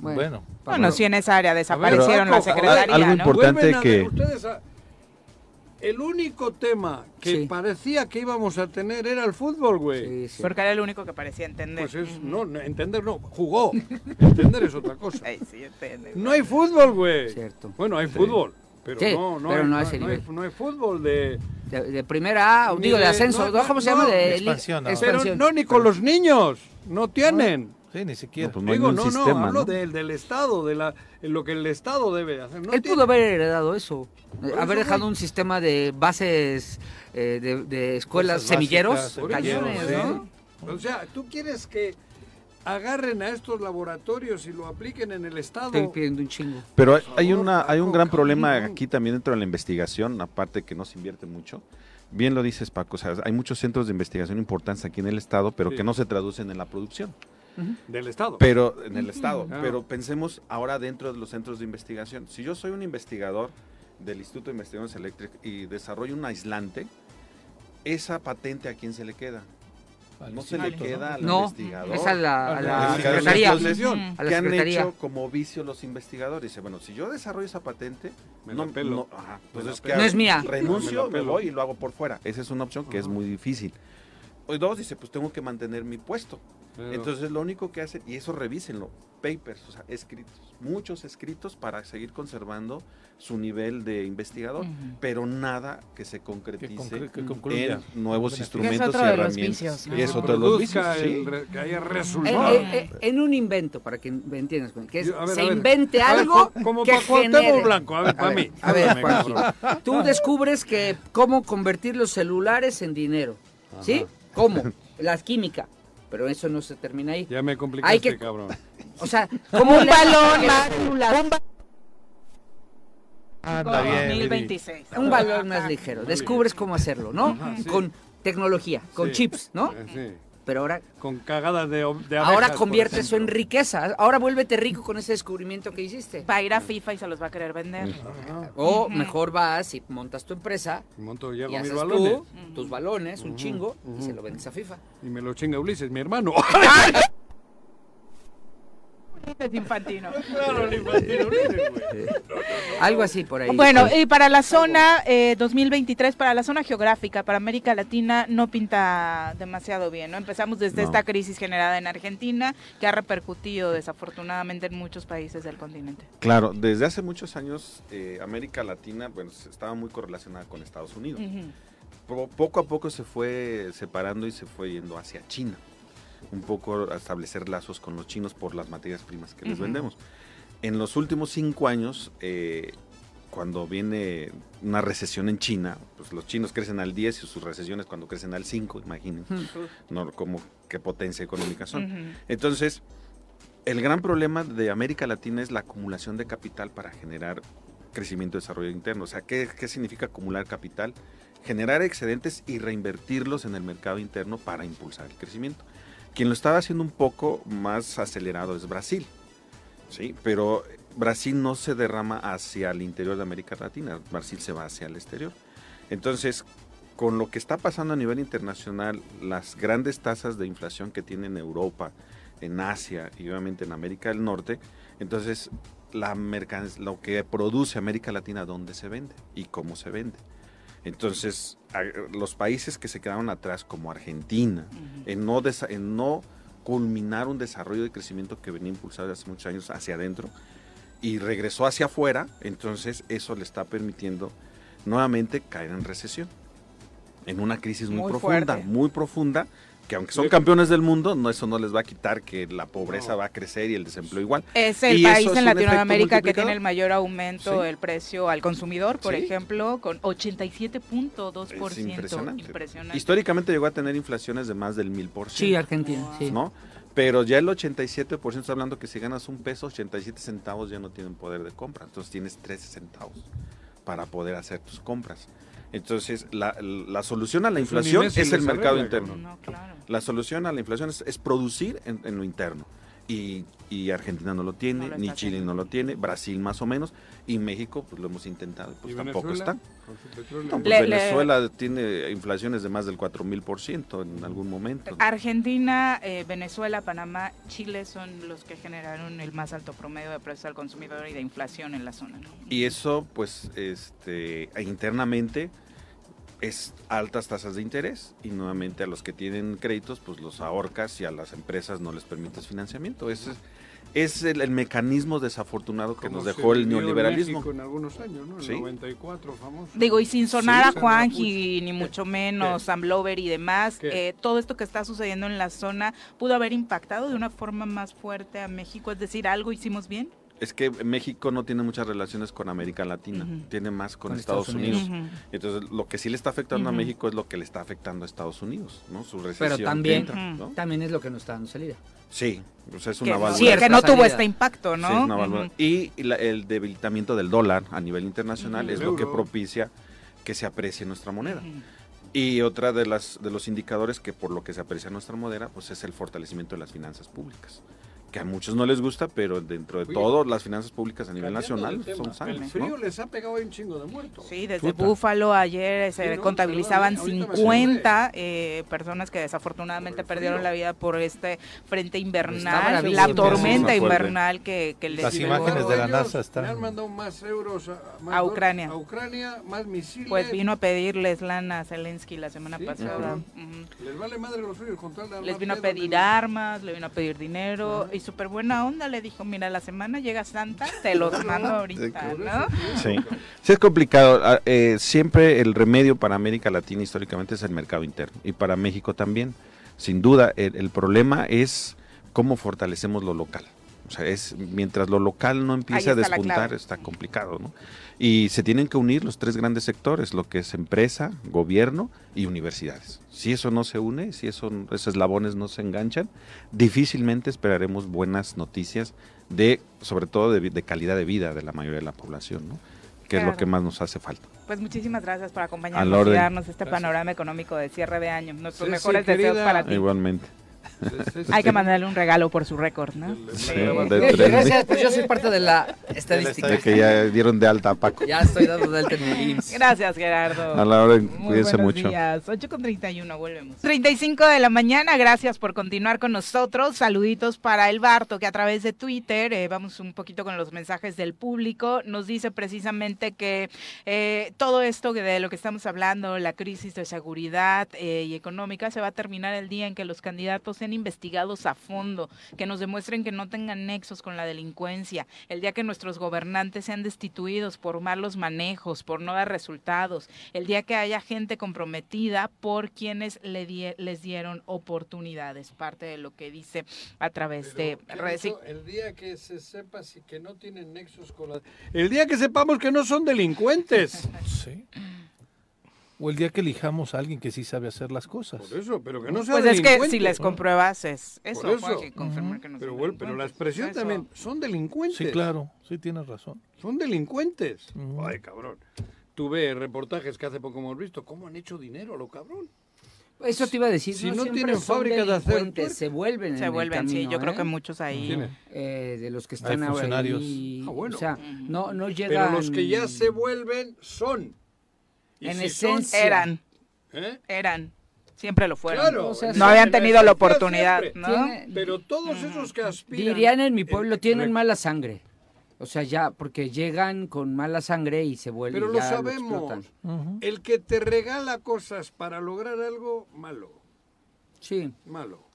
Bueno, Bueno, si en esa área desaparecieron Paco, la secretaría, algo ¿no? importante a que- ver ustedes a- el único tema que Sí. parecía que íbamos a tener era el fútbol, güey. Sí, sí. Porque era el único que parecía entender. Pues es, no, entender no, jugó. entender es otra cosa. Ay, sí, entiende. No hay fútbol, güey. Cierto. Bueno, hay fútbol, pero Sí, no, no, pero hay, no hay- nivel. no hay fútbol de... De, de primera A, digo, de de- ascenso, no, ¿no? no, ¿cómo se llama? no. De Expansión. Pero no ni con los niños, no tienen. Sí, ni siquiera. No, pues no Digo, no, hablo ¿no? del, del Estado, de la, lo que el Estado debe hacer. No Él tiene- pudo haber heredado eso. eh, eso, haber dejado un sistema de bases eh, de, de escuelas Cosas semilleros, básicas, cañones, sí. ¿no? O sea, tú quieres que agarren a estos laboratorios y lo apliquen en el Estado. Estoy pidiendo un chingo. Pero hay, hay una, hay un gran problema aquí también dentro de la investigación, aparte que no se invierte mucho. Bien lo dices, Paco, o sea, hay muchos centros de investigación importantes aquí en el Estado, pero Sí. que no se traducen en la producción. Del Estado. Pero en el Estado. Claro. Pero pensemos ahora dentro de los centros de investigación. Si yo soy un investigador del Instituto de Investigaciones Eléctricas y desarrollo un aislante, esa patente a quién se le queda? Al No se le instituto, queda al No, investigador. es a la, a la secretaría. Entonces, a la ¿Qué han secretaría. hecho como vicio los investigadores? Dice, bueno, si yo desarrollo esa patente, Me no, la pelo. no- ajá, Me entonces, la ¿qué pelo. No es mía. Me Renuncio, me pelo. voy y lo hago por fuera. Esa es una opción que es muy difícil. O dos, dice, pues tengo que mantener mi puesto. Pero- Entonces lo único que hacen, y eso revísenlo, papers, o sea, escritos, muchos escritos para seguir conservando su nivel de investigador, pero nada que se concretice concre- que concluya. en nuevos Que instrumentos y herramientas. ¿no? Y es otro de los vicios, sí. que haya Eh, resultados. eh, eh, en un invento, para que me entiendas, que es- Yo- a ver, se invente ver, algo como que genere. Blanco, a ver, para ver, mí. A ver, Juanji. Tú descubres que cómo convertir los celulares en dinero. ¿Sí? ¿Cómo? La química. Pero eso no se termina ahí. Ya me complicaste, Hay que- cabrón. O sea, ¿cómo Un balón más. Un ba- Anda bien, Viri. 2026. un balón más ligero. Descubres cómo hacerlo, ¿no? Ajá, sí. Con tecnología, con Sí. chips, ¿no? Sí. Pero ahora, Con cagadas de, de abejas, ahora convierte eso en riqueza. Ahora vuélvete rico con ese descubrimiento que hiciste. Va a ir a FIFA y se los va a querer vender. Ajá. O mejor vas y montas tu empresa Monto ya y con mis haces balones. tú tus balones, un chingo, y se lo vendes a FIFA. Y me lo chinga Ulises, mi hermano. Es infantino. claro. Algo así por ahí. Bueno, y para la zona eh, 2023, para la zona geográfica, para América Latina, no pinta demasiado bien, ¿no? Empezamos desde No. esta crisis generada en Argentina, que ha repercutido desafortunadamente en muchos países del continente. Claro, desde hace muchos años eh, América Latina bueno, estaba muy correlacionada con Estados Unidos. Poco a poco se fue separando y se fue yendo hacia China. Un poco a establecer lazos con los chinos por las materias primas que les vendemos. En los últimos cinco años, eh, cuando viene una recesión en China, pues los chinos crecen al 10 y sus recesiones cuando crecen al 5, imagínense, no, como qué potencia económica son. Entonces, el gran problema de América Latina es la acumulación de capital para generar crecimiento y desarrollo interno. O sea, ¿qué, qué significa acumular capital? Generar excedentes y reinvertirlos en el mercado interno para impulsar el crecimiento. Quien lo estaba haciendo un poco más acelerado es Brasil, ¿sí? Pero Brasil no se derrama hacia el interior de América Latina, Brasil se va hacia el exterior. Entonces, con lo que está pasando a nivel internacional, las grandes tasas de inflación que tiene en Europa, en Asia y obviamente en América del Norte, entonces la mercan- lo que produce América Latina, ¿dónde se vende y cómo se vende? Entonces, los países que se quedaron atrás, como Argentina, en no, desa- en no culminar un desarrollo de crecimiento que venía impulsado desde hace muchos años hacia adentro y regresó hacia afuera, entonces eso le está permitiendo nuevamente caer en recesión, en una crisis muy, Muy profunda, fuerte. muy profunda, que aunque son campeones del mundo, no eso no les va a quitar que la pobreza No. va a crecer y el desempleo igual. Es el Y país en Latinoamérica que tiene el mayor aumento Sí. del precio al consumidor, por Sí. ejemplo, con 87.2%. Es impresionante. Impresionante. Históricamente llegó a tener inflaciones de más del mil por Sí, ciento. Argentina, sí. ¿no? Pero ya el 87% está hablando que si ganas un peso, 87 centavos ya no tienen poder de compra. Entonces tienes 13 centavos para poder hacer tus compras. Entonces, la, la solución a la inflación es el mercado interno. cabrón. No, claro. La solución a la inflación es, es producir en, en lo interno. Y, y Argentina no lo tiene, No lo ni Chile haciendo. no lo tiene, Brasil más o menos, y México pues lo hemos intentado, pues ¿Y tampoco Venezuela? está. No, pues Le- le- Venezuela tiene inflaciones de más del 4000% en algún momento. Argentina, eh, Venezuela, Panamá, Chile son los que generaron el más alto promedio de precios al consumidor y de inflación en la zona. ¿no? Y eso, pues, este, internamente es altas tasas de interés y nuevamente a los que tienen créditos pues los ahorcas y a las empresas no les permites financiamiento. Ese es, el, el mecanismo desafortunado que Como nos dejó el en neoliberalismo. México en algunos años, ¿no? El Sí. 94, famoso. Digo, y sin sonar Sí, a Juanji, ni mucho menos, Sam Lover y demás, ¿Qué? eh, todo esto que está sucediendo en la zona pudo haber impactado de una forma más fuerte a México, es decir, algo hicimos bien. Es que México no tiene muchas relaciones con América Latina, tiene más con, Con Estados, Estados Unidos. Entonces, lo que sí le está afectando a México es lo que le está afectando a Estados Unidos, ¿no? Su recesión. Pero también, entra, ¿no? también es lo que nos está dando salida. Sí, o sea, es una no- válvula. sí, que no tuvo este impacto, Sí, ¿no? es una. Y la- el debilitamiento del dólar a nivel internacional es lo que propicia que se aprecie nuestra moneda. Y otra de las de los indicadores que por lo que se aprecia nuestra moneda, pues es el fortalecimiento de las finanzas públicas, que a muchos no les gusta, pero dentro de Oye, todo las finanzas públicas a nivel nacional tema, son sanas. El ¿no? frío les ha pegado ahí un chingo de muertos. Sí, desde Puta. Búfalo ayer se Sí, ¿no? contabilizaban Perdón, ahorita me 50 eh, personas que desafortunadamente perdieron la vida por este frente invernal, la tormenta invernal que, que les Las imágenes de la NASA están- Le han mandado más euros a, más A Ucrania. A Ucrania, más misiles. Pues vino a pedirles lana a Zelensky la semana Sí, pasada. cabrón. Ujú. Les vale madre los fríos con tal de Les vino a pedir armas, le vino a pedir dinero y súper buena onda le dijo, mira, la semana llega Santa, te los mando ahorita, ¿no? Sí. Sí, es complicado. Ah, eh, siempre el remedio para América Latina históricamente es el mercado interno y para México también. Sin duda, el, el problema es cómo fortalecemos lo local. O sea, es mientras lo local no empiece a despuntar, está complicado, ¿no? Y se tienen que unir los tres grandes sectores, lo que es empresa, gobierno y universidades. Si eso no se une, si eso, esos eslabones no se enganchan, difícilmente esperaremos buenas noticias de, sobre todo de, de calidad de vida de la mayoría de la población, ¿no? Que es lo que más nos hace falta. Pues muchísimas gracias por acompañarnos y darnos este Gracias. panorama económico de cierre de año. Nuestros Sí, mejores sí, deseos para ti. Igualmente. Hay que mandarle un regalo por su récord, ¿no? Sí, Gracias. de tres gracias, pues yo soy parte de la estadística. De que ya dieron de alta a Paco. Ya estoy dando de alta en el IMSS. Gracias, Gerardo. A la hora, cuídense mucho. días. 8 con 31, volvemos. 35 de la mañana, gracias por continuar con nosotros. Saluditos para el Barto, que a través de Twitter, eh, vamos un poquito con los mensajes del público, nos dice precisamente que eh, todo esto que de lo que estamos hablando, la crisis de seguridad eh, y económica, se va a terminar el día en que los candidatos sean investigados a fondo, que nos demuestren que no tengan nexos con la delincuencia, el día que nuestros gobernantes sean destituidos por malos manejos, por no dar resultados, el día que haya gente comprometida por quienes le die- les dieron oportunidades, parte de lo que dice a través de Pero, ¿qué redes. El día que se sepa si que no tienen nexos con la... El día que sepamos que no son delincuentes. Sí. O el día que elijamos a alguien que sí sabe hacer las cosas. Por eso, pero que no sea Pues es que si les compruebas es eso, Por eso. Juanji, confirmar que no Pero, son bueno, pero la expresión Eso. también, son delincuentes. Sí, claro, sí tienes razón. Son delincuentes. Ay, cabrón. Tuve reportajes que hace poco hemos visto. ¿Cómo han hecho dinero, lo cabrón? Eso te iba a decir. Si no tienen fábricas de hacer. Se vuelven. en Se el vuelven, sí, yo creo ¿eh? que muchos ahí. Eh, de los que están ahora funcionarios. ahí. Ah, bueno. O sea, no, no llegan. Pero los que ya se vuelven son. En si son- esencia. Eran, ¿eh? eran, siempre lo fueron. Claro. O sea, no habían tenido la oportunidad, siempre. ¿no? Tiene- Pero todos esos que aspiran... Dirían en mi pueblo, Eh, tienen mala sangre. O sea, ya, porque llegan con mala sangre y se vuelven. Pero lo sabemos. El que te regala cosas para lograr algo, malo, Sí. malo.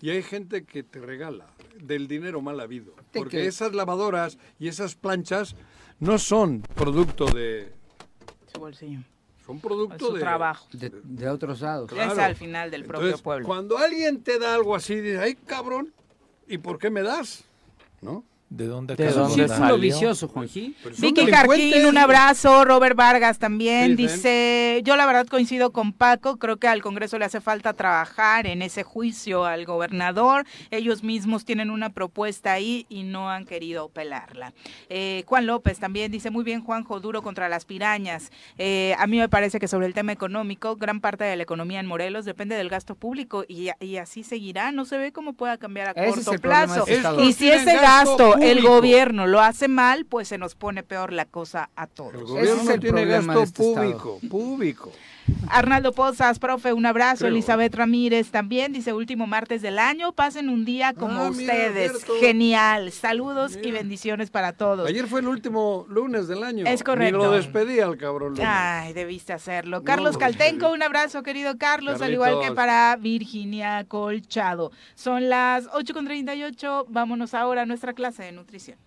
Y hay gente que te regala del dinero mal habido. ¿De Porque qué? esas lavadoras y esas planchas no son producto de... Su bolsillo. Son producto su de... trabajo. De, de otros lados. Claro. Es al final del propio pueblo. Cuando alguien te da algo así, dices, ay, cabrón, ¿y por qué me das? ¿No? ¿De dónde ¿De un dónde círculo vicioso, Juanji. Son Vicky. Jarquín, un abrazo. Robert Vargas también dice, yo la verdad coincido con Paco, creo que al Congreso le hace falta trabajar en ese juicio al gobernador. Ellos mismos tienen una propuesta ahí y no han querido pelarla. Eh, Juan López también dice, muy bien Juanjo, duro contra las pirañas. Eh, a mí me parece que sobre el tema económico, gran parte de la economía en Morelos depende del gasto público y, y así seguirá. No se ve cómo pueda cambiar a Ese corto plazo. Y si ese gasto gasto el gobierno lo hace mal, pues se nos pone peor la cosa a El todos. gobierno es no el tiene problema gasto de este estado. público, público. Arnaldo Pozas, profe, un abrazo. Creo. Elizabeth Ramírez también dice último martes del año. Pasen un día como Ah, mira, ustedes. Genial. Saludos y bendiciones para todos. Ayer fue el último lunes del año. Es correcto. Ni lo despedí al cabrón lunes. Ay, debiste hacerlo. Carlos no, Caltenco, un abrazo, querido Carlos, al igual que para Virginia Colchado. Son las 8.38. Vámonos ahora a nuestra clase de nutrición.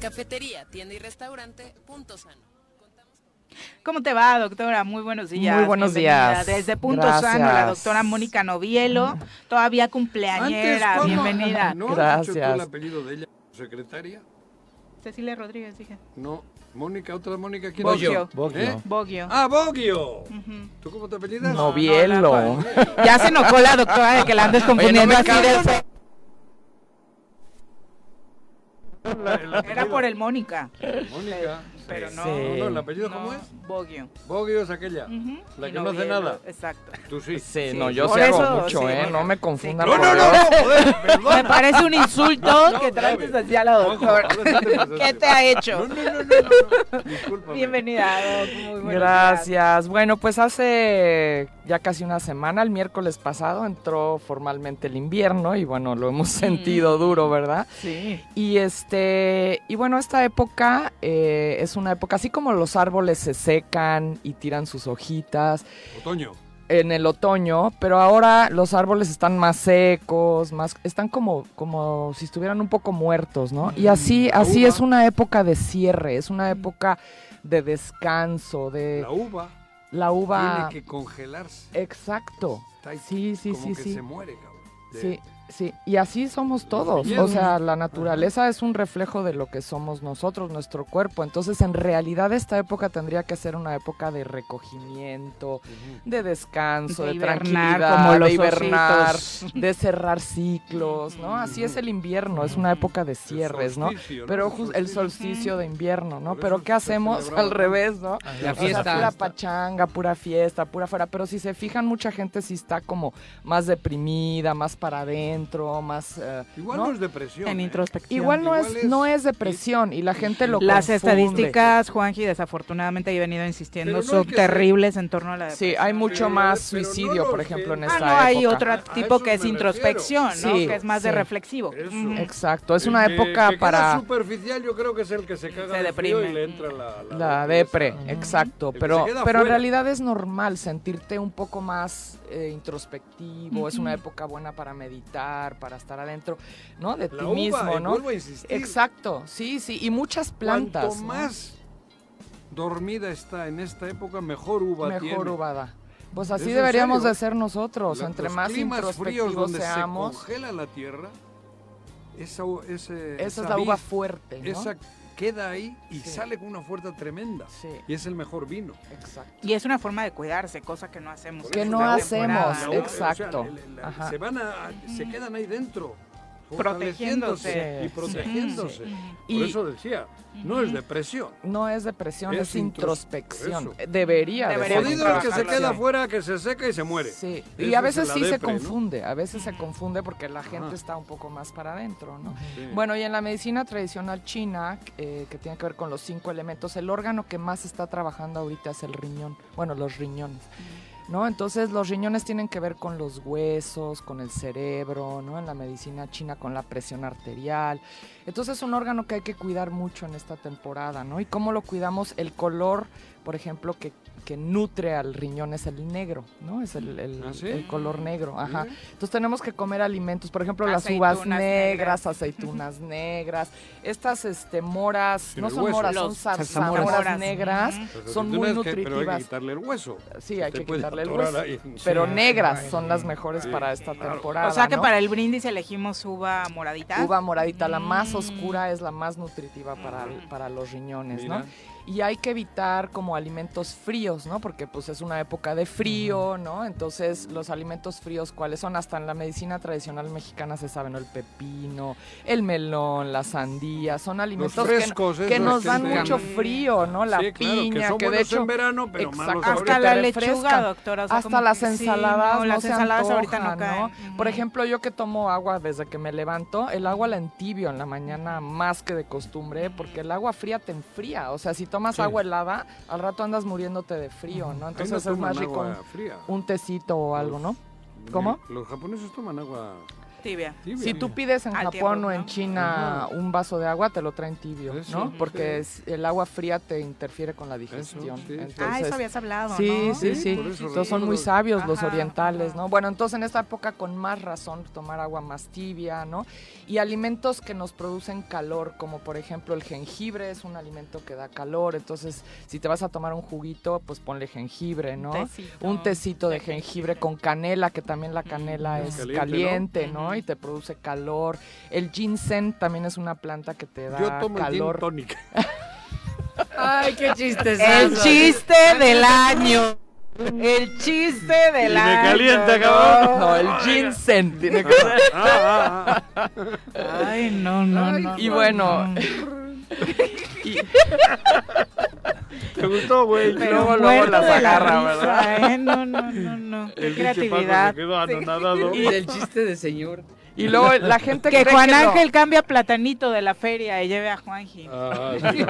Cafetería, tienda y restaurante, punto sano. ¿Cómo te va, doctora? Muy buenos días. Muy buenos bienvenida. días. Desde Punto Gracias. Sano, la doctora Mónica Novielo, todavía cumpleañera. ¿cómo? Bienvenida. ¿No has dicho tú Gracias. el apellido de ella? ¿Secretaria? Cecilia Rodríguez, dije. No. Mónica, otra Mónica. ¿Quién Boggio. es? Boggio. ¿Eh? Boggio. Ah, Boggio. Ujú. ¿Tú cómo te apellidas? Novielo. Ya se enojó la doctora de que la andes confundiendo me así de... Era por el Mónica, Mónica. Pero no. Sí. No, no, ¿el apellido no, cómo es? Boggio. Boggio es aquella. Ujú. La Y que no hace nada. Exacto. Tú sí. Sí, Sí, no, yo por sí hago eso, mucho, sí, ¿eh? no. No me confundan. No, por no, no, no, joder. Me parece un insulto No, que trates Gaby. así a la Juanjo, doctora. ahora sí te pasaste. ¿Qué te ha hecho? No, no, no, no, no, no. Discúlpame. Bienvenida, Doc. Muy buenos días. Gracias. Bueno, pues hace ya casi una semana, el miércoles pasado, entró formalmente el invierno y bueno, lo hemos sentido duro, ¿verdad? Sí. Y este, y bueno, esta época eh, es una época así como los árboles se secan y tiran sus hojitas Otoño. en el otoño, pero ahora los árboles están más secos, más están como como si estuvieran un poco muertos, ¿no? Y así La así uva. es una época de cierre, es una época de descanso, de La uva la uva tiene que congelarse. Exacto. Está ahí Sí, sí, como sí, que sí. se muere, cabrón. De- Sí, sí, y así somos todos. O sea, la naturaleza es un reflejo de lo que somos nosotros, nuestro cuerpo. Entonces, en realidad, esta época tendría que ser una época de recogimiento, de descanso, De de, hibernar, tranquilidad, como los de hibernar, ositos. de cerrar ciclos, ¿no? Así es el invierno, es una época de cierres, ¿no? Pero El jus- el solsticio. de invierno, ¿no? Pero ¿qué hacemos al revés, ¿no? La O sea, fiesta. pura pachanga, pura fiesta, pura fuera. Pero si se fijan, mucha gente sí está como más deprimida, más para adentro, más... eh, Igual ¿no? no es depresión. En ¿eh? introspección. Igual no Igual es, es- no es depresión y la gente lo Las confunde. estadísticas, Juanji, desafortunadamente he venido insistiendo, no son que terribles en torno a la Sí, depresión. hay mucho Pero- más no suicidio, los por ejemplo, en que- Ah, esta no, hay época. otro tipo que es introspección, ¿no? Sí, que es más de sí. reflexivo. Eso. Exacto, es una que- época que para superficial yo creo que es el que se caga Se de frío deprime. y le entra la... la depresión. depre, exacto, El que pero pero en realidad es normal sentirte un poco más eh, introspectivo, es una época buena para meditar, para estar adentro, ¿no? De ti uva, mismo, y ¿no? vuelvo a insistir. Exacto, sí, sí, y muchas plantas. Cuanto ¿no? más dormida está en esta época, mejor uva mejor tiene. uvada. Pues Es así deberíamos de ser nosotros, La- entre los más climas fríos introspectivos donde seamos. se congela la tierra, esa, ese, Esa es la uva fuerte, ¿no? Esa queda ahí y Sí. sale con una fuerza tremenda. Sí, Y es el mejor vino. exacto. Y es una forma de cuidarse, cosa que no hacemos. Que no hacemos, exacto. o sea, el- el- Ajá. se van a, se quedan ahí dentro. Protegiéndose. Y protegiéndose. sí. Por Y- eso decía, no es depresión. No es depresión, Es es, intros- introspección. eso. Debería de ser que se queda afuera, que se seca y se muere. Sí, y a es veces sí se confunde, a veces se confunde porque la gente Ajá. está un poco más para adentro, ¿no? Sí. Bueno, y en la medicina tradicional china, eh, que tiene que ver con los cinco elementos, el órgano que más está trabajando ahorita es el riñón, bueno, los riñones, ¿no? Entonces los riñones tienen que ver con los huesos, con el cerebro, ¿no? En la medicina china con la presión arterial. Entonces es un órgano que hay que cuidar mucho en esta temporada, ¿no? Y cómo lo cuidamos, el color, por ejemplo, que, que nutre al riñón es el negro, ¿no? Es el, el- ¿Ah, sí? el color negro, ajá. Entonces tenemos que comer alimentos, por ejemplo, las uvas negras, negras. aceitunas negras, estas este moras, no son hueso. moras, son Los zarzamoras. negras, son muy aceitunas que- Pero hay que nutritivas. quitarle el hueso. Sí, hay que quitarle el hueso. ahí. Pero Sí, negras son las mejores sí, para esta claro. temporada. O sea que ¿no? para el brindis elegimos uva moradita. Uva moradita, la más Mm. oscura es la más nutritiva para, para los riñones, Mira. ¿no? Y hay que evitar como alimentos fríos, ¿no? Porque pues es una época de frío, ¿no? Entonces los alimentos fríos, ¿cuáles son? Hasta en la medicina tradicional mexicana se sabe, ¿no? El pepino, el melón, la sandía, son alimentos que- frescos, que, esos nos que dan mucho frío, ¿no? La Sí, claro, que piña, son que, de hecho... en verano, pero malos. Hasta la lechuga, doctora. o sea, Hasta las que sí, ensaladas no, no, las se ensaladas ahorita no caen. ¿no? Por ejemplo, yo que tomo agua desde que me levanto, el agua la entibio en la mañana más que de costumbre, porque el agua fría te enfría. O sea, si tomas Sí. agua helada, al rato andas muriéndote de frío, ¿no? Entonces no es más rico agua un, fría. un tecito o algo, ¿no? ¿Cómo? Los japoneses toman agua Tibia. tibia. Si tú pides en Al Japón tiempo, o en. China Ajá. un vaso de agua, te lo traen tibio, Eso, ¿no? sí. Porque es- el agua fría te interfiere con la digestión. sí, sí. Ah, Entonces, eso habías hablado, Sí, ¿no? sí, Sí, sí. Entonces son muy sabios los orientales. ¿no? Bueno, entonces en esta época con más razón tomar agua más tibia, ¿no? Y alimentos que nos producen calor, como por ejemplo el jengibre es un alimento que da calor, entonces si te vas a tomar un juguito, pues ponle jengibre, ¿no? Tecito. Un tecito de jengibre con canela, que también la canela Es es caliente, caliente, ¿no? ¿no? Y te produce calor. El ginseng también es una planta que te da Yo tomo gin calor. tonic. Ay, qué chistes. El chiste del año. El chiste del Y me año. calienta, ¿no? cabrón. No, el ginseng tiene que ser. Ah, ah, Ay, no, no, no. Y no, bueno, no. ah. ¿Te gustó, güey? Luego, luego las de la agarra, risa, ¿verdad? ¿eh? No, no, no, no. Qué creatividad. se quedó anonadado. Y del chiste de señor. Y luego la gente Que cree Juan lo- Ángel cambia platanito de la feria y lleve a Juanji. Ah, sí.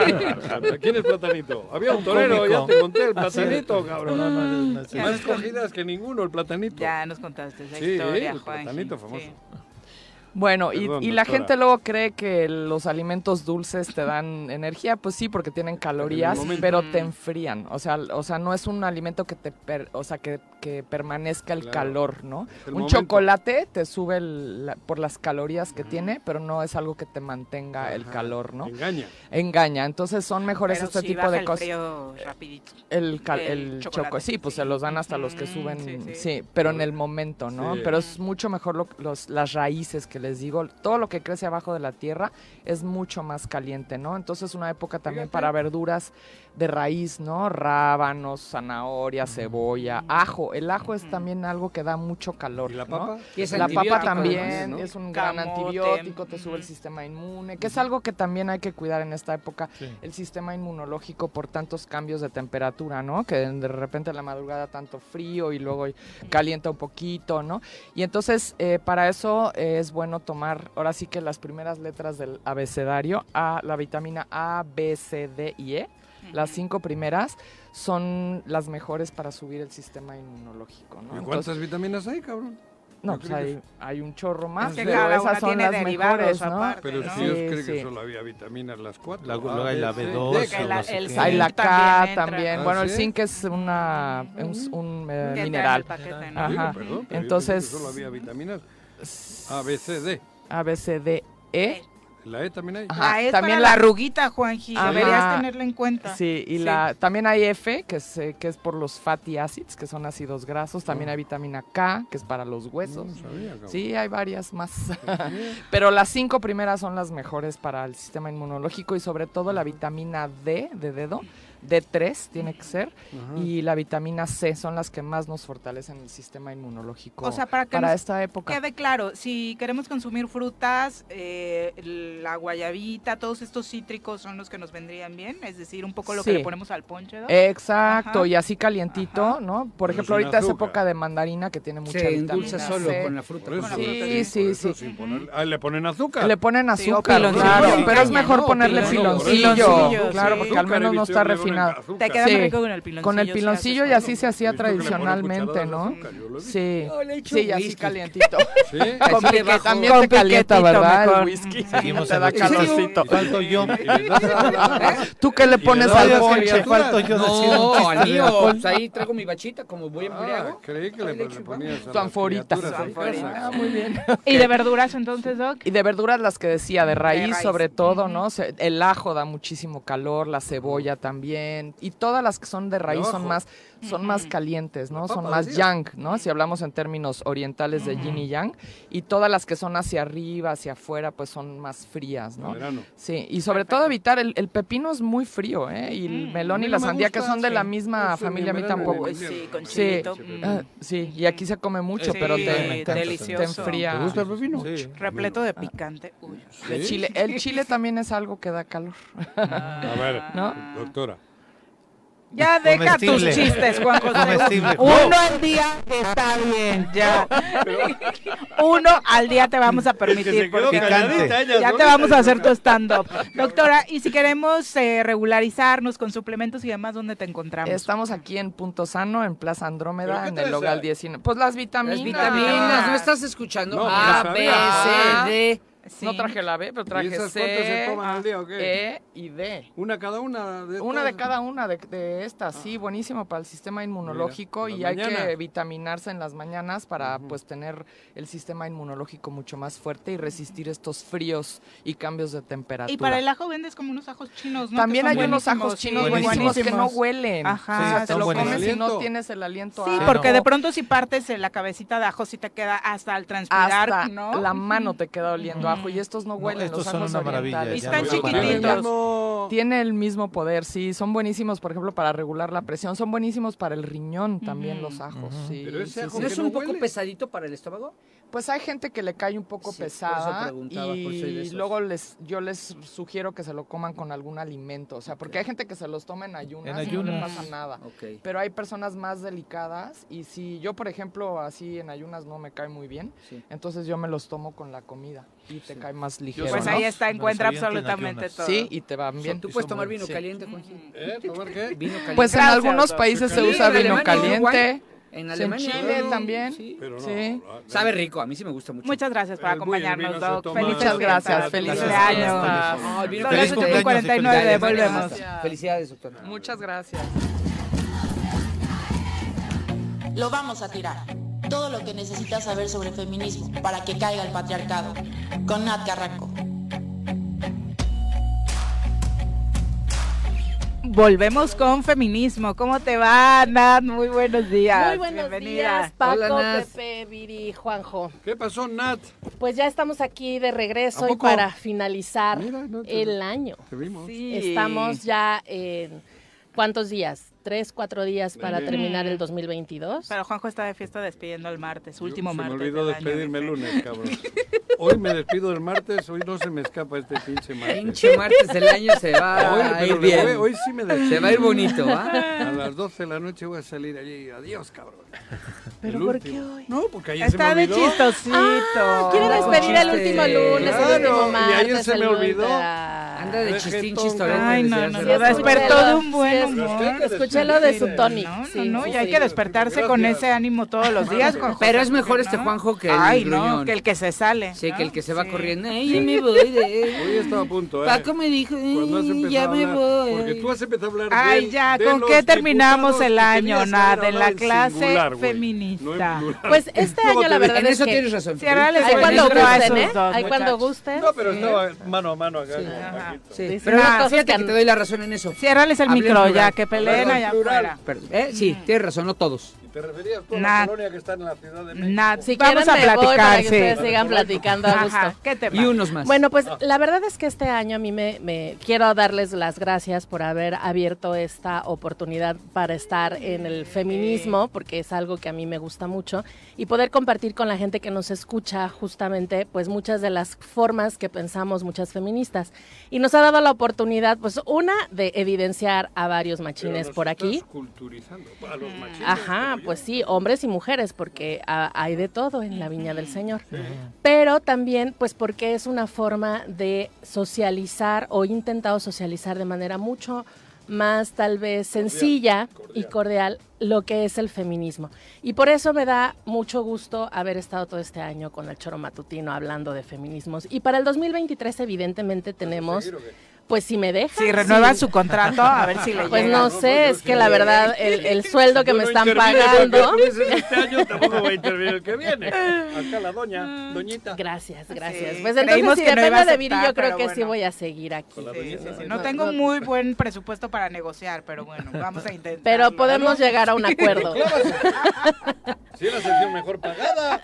¿Quién es Platanito? Había un torero, ya te conté, el Platanito, cabrón. No, no, no, no, sí. Más escogidas que ninguno, el Platanito. Ya nos contaste esa Sí, historia, el Juanji. platanito famoso. Bueno, y, Perdón, y la doctora. gente luego cree que los alimentos dulces te dan energía, pues sí, porque tienen calorías, pero te enfrían. O sea, o sea, no es un alimento que te, per- o sea, que, que permanezca el Claro. calor, ¿no? El un momento. chocolate te sube el- la- por las calorías que tiene, pero no es algo que te mantenga el calor, ¿no? Engaña. Engaña. Entonces son mejores Pero este tipo baja de el cosas. frío rapidito. El, cal- El el chocolate, choco, sí, pues sí. se los dan hasta los que suben, sí, sí, sí. pero en el momento, ¿no? Sí. Pero es mucho mejor lo- los, las raíces que les digo, todo lo que crece abajo de la tierra es mucho más caliente, ¿no? Entonces una época también Fíjate. para verduras de raíz, ¿no? Rábanos, zanahoria, cebolla, ajo. El ajo es también algo que da mucho calor, ¿Y la ¿no? papa? Y es La antibiótico, papa también además, ¿no? es un gran antibiótico, te sube el sistema inmune, que es algo que también hay que cuidar en esta época, Sí. el sistema inmunológico por tantos cambios de temperatura, ¿no? Que de repente en la madrugada tanto frío y luego calienta un poquito, ¿no? Y entonces eh, para eso eh, es bueno tomar ahora sí que las primeras letras del abecedario, A, la vitamina A, B, C, D y E. Las cinco primeras son las mejores para subir el sistema inmunológico, ¿no? ¿Y Entonces- cuántas vitaminas hay, cabrón? no, pues hay, hay un chorro más, que pero esas son las mejores, ¿no? aparte, Pero ¿no? si yo Sí, creo que solo había vitaminas las cuatro. La- luego hay la B, C, B2, D, Que o la- no sé el qué. Hay la K también. Ah, Bueno, el zinc es una, un, un, eh, mineral. paquete, ¿no? Ajá. Digo, perdón, pero yo Entonces- que solo había vitaminas A, B, C, D. A, B, C, D, E. La E también hay. Ajá. Ah, es también para la- la arruguita, Juanji. Ajá. Deberías tenerla en cuenta. Sí, y Sí. La, también hay F, que es, eh, que es por los fatty acids, que son ácidos grasos. También hay vitamina K, que es para los huesos. No sabía, cabrón. Sí, hay varias más. Pero las cinco primeras son las mejores para el sistema inmunológico y sobre todo la vitamina D de dedo, D3 tiene que ser, Ajá. y la vitamina C son las que más nos fortalecen el sistema inmunológico O sea, para que para nos esta época. Quede claro, si queremos consumir frutas, eh, la guayabita, todos estos cítricos son los que nos vendrían bien, es decir, un poco lo que Sí. le ponemos al ponche, ¿no? Exacto, Ajá. y así calientito, Ajá. ¿no? Por ejemplo, ahorita es época de mandarina que tiene mucha Se vitamina solo C. con la fruta. Con la Sí, fruta, sí, eso, sí. sin poner- ah, le ponen azúcar. Le ponen Sí, azúcar, claro, Sí, pero es mejor ¿no? ponerle Piloncillo, piloncillo, piloncillo, claro, sí. porque al menos no está ponen refinado. Te queda Sí. muy rico con el piloncillo. Con el piloncillo y así se hacía que tradicionalmente, ¿no? azúcar. Sí, sí, y así calientito. ¿Sí? Con debajo. también Con te calienta, ¿verdad? El whisky. Seguimos te da calorcito. Falto yo. La- ¿Tú qué le pones al ponche? Falto yo No, al mío. Pues ahí traigo mi bachita como voy Ah, embriago. creí que le, ponías Tu anforita. Ah, muy bien. ¿Y de verduras entonces, Doc? Y de verduras las que decía, de raíz, sobre todo. ¿no? El ajo da muchísimo calor, la cebolla también, y todas las que son de raíz son más, son más Ujú. calientes, ¿no? Son más yang, ¿no? Si hablamos en términos orientales de yin y yang, y todas las que son hacia arriba, hacia afuera, pues son más frías, ¿no? Sí, y sobre todo evitar, el, el pepino es muy frío, ¿eh? Y el Mm, melón y la sandía, que son de la misma familia, a mí tampoco. Sí, con Sí. chilito. Sí. mm. Ah, sí, y aquí se come mucho, pero te, te- enfría. ¿Te gusta el pepino? Repleto de picante. Uy. De ¿Sí? chile. El chile también es algo que da calor. A ver, ¿No? doctora, Ya deja tus chistes, Juan José. Uno al día está bien, ya. Uno al día te vamos a permitir. porque ya te vamos a hacer tu stand-up. Doctora, y si queremos eh, regularizarnos con suplementos y demás, ¿dónde te encontramos? Estamos aquí en Punto Sano, en Plaza ¿Pero Andrómeda, en el local ahí? 19. Pues las vitaminas. Las vitaminas, ¿no estás escuchando? No, A, B. C, D. Sí. No traje la B, pero traje ¿Y esas C, se toman al día o qué? E y D. ¿Una cada una? De Una de cada una de, de estas, sí, buenísimo para el sistema inmunológico Mira, y hay mañana. que vitaminarse en las mañanas para pues tener el sistema inmunológico mucho más fuerte y resistir estos fríos y cambios de temperatura. Y para el ajo vendes como unos ajos chinos, ¿no? También hay unos ajos chinos sí, buenísimos que no huelen. Ajá, o sea, te lo comes y no tienes el aliento Sí, a porque de pronto si partes la cabecita de ajo, sí te queda hasta al transpirar, hasta ¿no? la mano te queda oliendo a y estos no No, huelen, estos los son ajos una maravilla, ya Están chiquititos. Tiene el mismo poder, sí, son buenísimos, por ejemplo, para regular la presión, son buenísimos para el riñón también los ajos, sí. Pero ese ajo sí. ¿No es un no poco huele. pesadito para el estómago? Pues hay gente que le cae un poco Sí, por eso pesada por y luego les yo les sugiero que se lo coman con algún alimento, o sea, porque hay gente que se los toma en ayunas, En y no le pasa nada. Pero hay personas más delicadas y si yo, por ejemplo, así en ayunas no me cae muy bien, Sí. entonces yo me los tomo con la comida y te cae más ligero. Pues ¿no? ahí está, encuentra absolutamente todo. Sí, y te van bien. ¿Tú puedes tomar vino sí. caliente, Juanji? ¿Eh? ¿Tomar qué? Vino caliente. Pues en Gracias, algunos países se usa vino caliente. En En Alemania. Chile no, también. sí. Pero no. Sí. Sabe rico, a mí sí me gusta mucho. Muchas gracias por acompañarnos, Doc. Muchas gracias, Feliz año. Son Feliz las cumpleaños y 8.49, felicidades. volvemos. Gracias. Felicidades, doctor. Muchas gracias. Lo vamos a tirar. Todo lo que necesitas saber sobre feminismo para que caiga el patriarcado. Con Nat Carranco. Volvemos con feminismo. ¿Cómo te va, Nat? Muy buenos días. Muy buenos Bienvenida. días, Paco, Hola. Pepe, Viri, Juanjo. ¿Qué pasó, Nat? Pues ya estamos aquí de regreso ¿A y para finalizar Mira, no te- el año. Te vimos. Sí. Estamos ya en ¿cuántos días? ¿Tres, cuatro días para Bien. terminar el 2022? Pero Juanjo está de fiesta despidiendo el martes, último Se me martes. olvidó del año, despedirme el lunes, cabrón. Hoy me despido el martes, hoy no se me escapa este pinche martes. Pinche martes del año se va Hoy, a ir bien. voy- hoy sí me despido. Se va a ir bonito, ¿va? A las 12 de la noche voy a salir allí. Adiós, cabrón. ¿Pero por último. qué hoy? No, porque ayer Está se me de olvidó. chistosito. Ah, quiere Anda con despedir el chiste. último lunes, Claro, el último y martes. ayer se me olvidó. Anda de chistín chistorete. Ay, no, no, no, despertó de un buen humor. Escuché lo de su tonic. No, no, no, y hay que despertarse con ese ánimo todos los días. Juanjo, Pero es ¿sabes mejor este? Juanjo que el Ay, no, que el que se sale. Sí, que el que se va corriendo. Ay, ya me voy de... Hoy estaba a punto, ¿eh? Paco me dijo, "Ay, ya me voy. Porque tú has empezado a hablar Ay, de- ya, de ¿con qué terminamos el año, haber En la clase güey, feminista. no. Pues este año la verdad En es eso que tienes razón. Ahí cuando gusten, ¿eh? Ahí cuando gusten. No, pero estaba mano a mano acá. Sí, pero fíjate que te doy la razón en eso. Ciérrales el micro ya, que peleen allá afuera. ¿eh? Sí, tienes razón, no todos. ¿Y te referías tú a Nat. la colonia que está en la Ciudad de México? Nat, Si vamos quieren a me voy para platicar, que sí. ustedes sigan platicando a gusto. Ajá, ¿qué te Y unos más. Bueno, pues la verdad es que este año a mí me, me- quiero darles las gracias por haber abierto esta oportunidad para estar en el feminismo, porque es algo que a mí me gusta mucho, y poder compartir con la gente que nos escucha justamente pues muchas de las formas que pensamos muchas feministas. Y nos ha dado la oportunidad, pues una, de evidenciar a varios Pero machines nos por aquí. culturizando a los machines. Ajá. Pues sí, hombres y mujeres, porque hay de todo en la viña del Señor. Pero también, pues porque es una forma de socializar o intentado socializar de manera mucho más tal vez sencilla y cordial lo que es el feminismo. Y por eso me da mucho gusto haber estado todo este año con el choro matutino hablando de feminismos. Y para el 2023 evidentemente tenemos, pues si me dejan. Si renueva sí. su contrato, a ver si le Pues llega. no sé, es que la verdad el, el sueldo que me no están pagando. este año tampoco voy a intervenir el que viene. Acá la doña, doñita. Gracias, gracias. Sí, Pues creímos entonces si que no depende iba a de Viri, aceptar, yo creo que sí bueno. voy a seguir aquí. Sí, sí, sí. No, No tengo no- muy buen presupuesto para negociar, pero bueno, vamos a intentar. Pero podemos llegar a un acuerdo. Sí, la sección mejor pagada.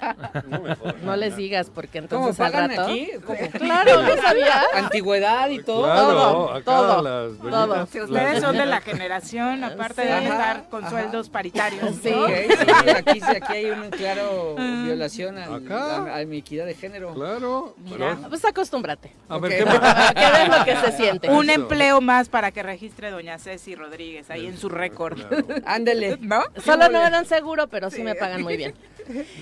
No me jodas. No les digas, porque ¿Cómo entonces al pagan rato... aquí? ¿Cómo? Claro, ¿no sabía? Antigüedad y todo. Claro, Todo, acá todo, las todo. Si ustedes son de la generación, aparte de Ajá, estar con ajá. sueldos paritarios. Sí. sí, aquí, sí, aquí hay una claro violación al- Acá. a, a mi equidad de género. Claro. Mira. pero- Pues acostúmbrate. a ver. ¿qué Para que veas lo que se siente. Un Eso. empleo más para que registre doña Ceci Rodríguez ahí en su récord. Claro. Ándele. ¿No? Solo no me dan seguro, pero sí me pagan muy bien.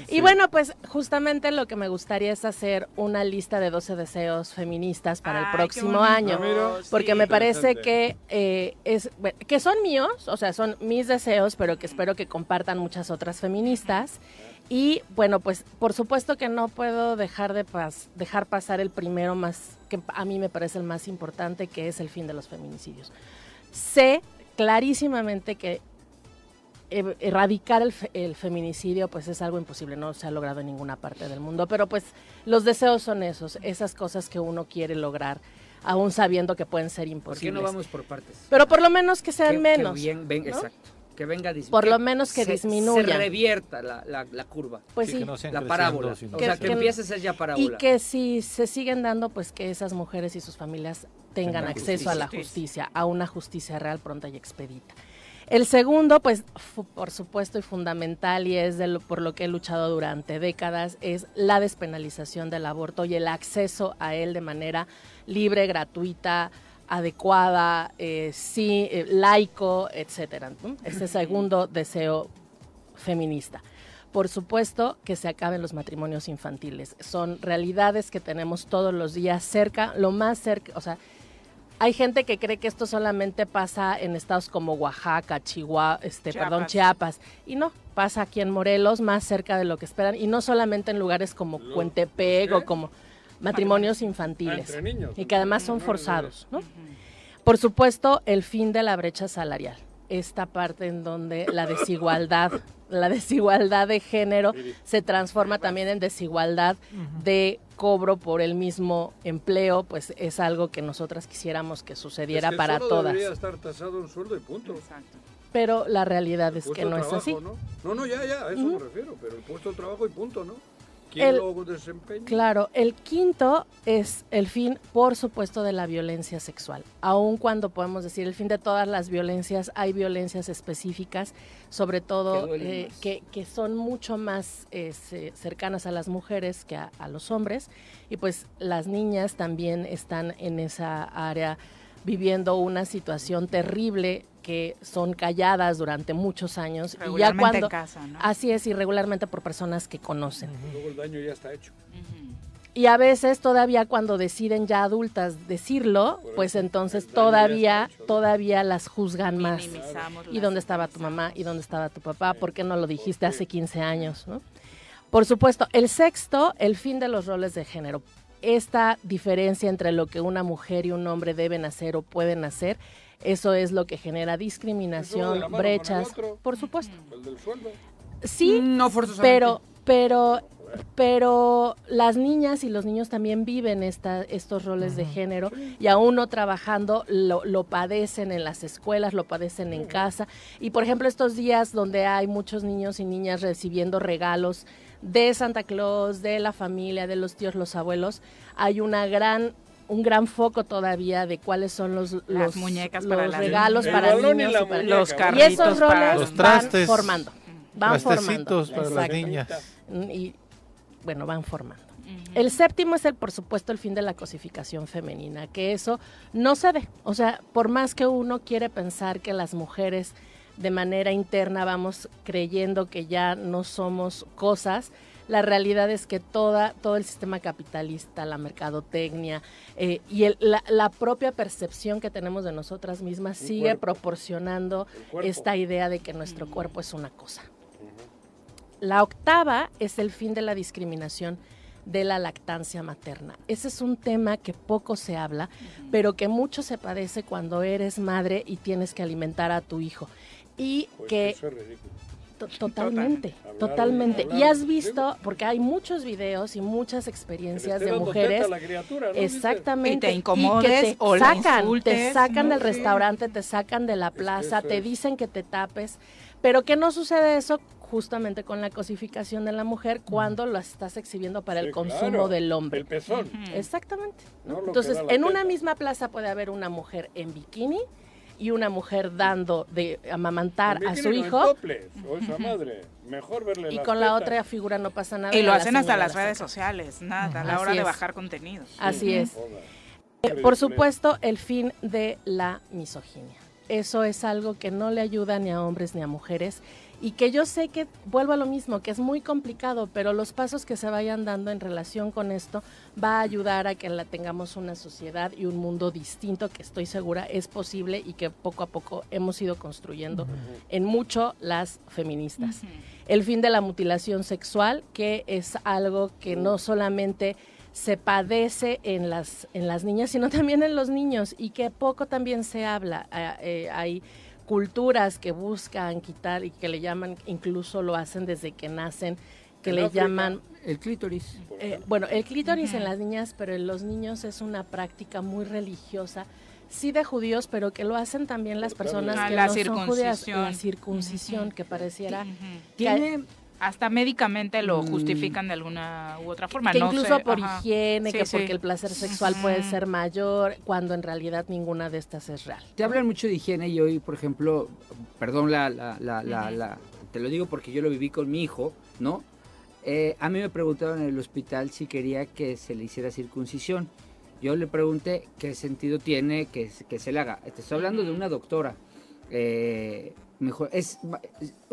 Y bueno, pues justamente lo que me gustaría es hacer una lista de 12 deseos feministas para Ay, el próximo año. Ah, Porque Sí. me parece que eh, es bueno, que son míos, o sea, son mis deseos, pero que espero que compartan muchas otras feministas. Y bueno, pues por supuesto que no puedo dejar de pas- dejar pasar el primero más que a mí me parece el más importante, que es el fin de los feminicidios. Sé clarísimamente que e- erradicar el, fe- el feminicidio pues es algo imposible, no se ha logrado en ninguna parte del mundo, pero pues los deseos son esos, esas cosas que uno quiere lograr, aún sabiendo que pueden ser ¿Por qué imposibles. no vamos por partes? Pero por lo menos que sean Que- que menos. bien- ven- ¿no? Exacto. Que venga Por lo menos que se- disminuyan. Se revierta la, la, la curva. Pues Sí, sí. que no sean La parábola. sino O sea, que que que- empiece a ser ya Y parábola. que si se siguen dando, pues que esas mujeres y sus familias tengan acceso a la justicia. a una justicia real, pronta y expedita. El segundo, pues por supuesto y fundamental, y es de lo- por lo que he luchado durante décadas, es la despenalización del aborto y el acceso a él de manera libre, gratuita, adecuada, eh, sí, eh, laico, etcétera. ¿no? Ese segundo deseo feminista. Por supuesto que se acaben los matrimonios infantiles. Son realidades que tenemos todos los días cerca, lo más cerca, o sea, hay gente que cree que esto solamente pasa en estados como Oaxaca, Chihuahua, este, perdón, Chiapas. Chiapas. Y no, pasa aquí en Morelos, más cerca de lo que esperan. Y no solamente en lugares como Cuentepec o como matrimonios infantiles. Ah, entre niños. Y que además son forzados, ¿no? Por supuesto, el fin de la brecha salarial. Esta parte en donde la desigualdad, la desigualdad de género se transforma también en desigualdad de cobro por el mismo empleo, pues es algo que nosotras quisiéramos que sucediera Es que para solo todas. debería estar tasado un sueldo y punto. Exacto. Pero la realidad es que no es así. ¿no? no, no, ya, ya, a eso me refiero. Pero el puesto de trabajo y punto, ¿no? Claro, el quinto es el fin, por supuesto, de la violencia sexual. Aun cuando podemos decir el fin de todas las violencias, hay violencias específicas, sobre Que todo duelen eh, que, que son mucho más eh, se- cercanas a las mujeres que a, a los hombres. Y pues las niñas también están en esa área viviendo una situación terrible que son calladas durante muchos años y ya Regularmente cuando en casa, ¿no? así es irregularmente por personas que conocen. Luego el daño ya está hecho. Y a veces todavía cuando deciden ya adultas decirlo, Por pues eso, entonces todavía, hecho. todavía las juzgan más. ¿Y dónde estaba tu mamá? ¿Y dónde estaba tu papá? ¿Por qué no lo dijiste hace 15 años? ¿no? Por supuesto, el sexto, el fin de los roles de género. Esta diferencia entre lo que una mujer y un hombre deben hacer o pueden hacer, eso es lo que genera discriminación, brechas. otro. Por supuesto. El del sueldo. Sí, No forzosamente. pero, pero, pero las niñas y los niños también viven esta, estos roles de género y aún no trabajando lo, lo padecen en las escuelas, lo padecen en casa. Y por ejemplo, estos días donde hay muchos niños y niñas recibiendo regalos de Santa Claus, de la familia, de los tíos, los abuelos, hay una gran un gran foco todavía de cuáles son los, los, muñecas los para regalos El para y niños y para- muñeca. Los y carritos esos para roles Los van trastes. formando van formando para las Exacto. niñas. Mm, y bueno van formando el séptimo es el por supuesto el fin de la cosificación femenina que eso no se ve o sea por más que uno quiere pensar que las mujeres de manera interna vamos creyendo que ya no somos cosas la realidad es que toda, todo el sistema capitalista, la mercadotecnia eh, y el- la, la propia percepción que tenemos de nosotras mismas sigue cuerpo. proporcionando esta idea de que nuestro cuerpo es una cosa. La octava es el fin de la discriminación de la lactancia materna. Ese es un tema que poco se habla, pero que mucho se padece cuando eres madre y tienes que alimentar a tu hijo. Y Pues que eso es ridículo. To- Totalmente, totalmente. hablar- y has visto, porque hay muchos videos y muchas experiencias de mujeres. la criatura, ¿no? Exactamente. Y te incomodes que te o sacan, te sacan ¿no? del Sí. restaurante, te sacan de la plaza, te es. dicen que te tapes, pero que no sucede eso justamente con la cosificación de la mujer cuando lo estás exhibiendo para el consumo claro, del hombre. el pezón. Exactamente. ¿no? Entonces, en una misma plaza puede haber una mujer en bikini y una mujer dando de amamantar a su hijo topless, o esa madre. Mejor verle y las con la otra figura no pasa nada. Y lo la hacen hasta las la redes sociales, nada, a la Así hora de bajar contenido. Así es. Eh, Por supuesto, el fin de la misoginia. Eso es algo que no le ayuda ni a hombres ni a mujeres y que yo sé que vuelvo a lo mismo, que es muy complicado, pero los pasos que se vayan dando en relación con esto va a ayudar a que la tengamos una sociedad y un mundo distinto que estoy segura es posible y que poco a poco hemos ido construyendo en mucho las feministas. El fin de la mutilación sexual, que es algo que no solamente se padece en las, en las niñas, sino también en los niños y que poco también se habla. Eh, eh, hay culturas que buscan quitar y que le llaman, incluso lo hacen desde que nacen, que le África, llaman... El clítoris. Eh, bueno, el clítoris en las niñas, pero en los niños es una práctica muy religiosa, sí de judíos, pero que lo hacen también las personas Ah, que la no son judías. circuncisión. La circuncisión, que pareciera... Tiene hasta médicamente lo Mm. justifican de alguna u otra forma, que no incluso sé, por ajá. higiene, Sí, que sí. porque el placer sexual puede ser mayor, cuando en realidad ninguna de estas es real. Te hablan mucho de higiene y hoy, por ejemplo, perdón, la, la, la, la, la- te lo digo porque yo lo viví con mi hijo, ¿no? Eh, a mí me preguntaron en el hospital si quería que se le hiciera circuncisión. Yo le pregunté qué sentido tiene que, se- que se le haga. Te estoy hablando de una doctora. Eh, me, dijo, es,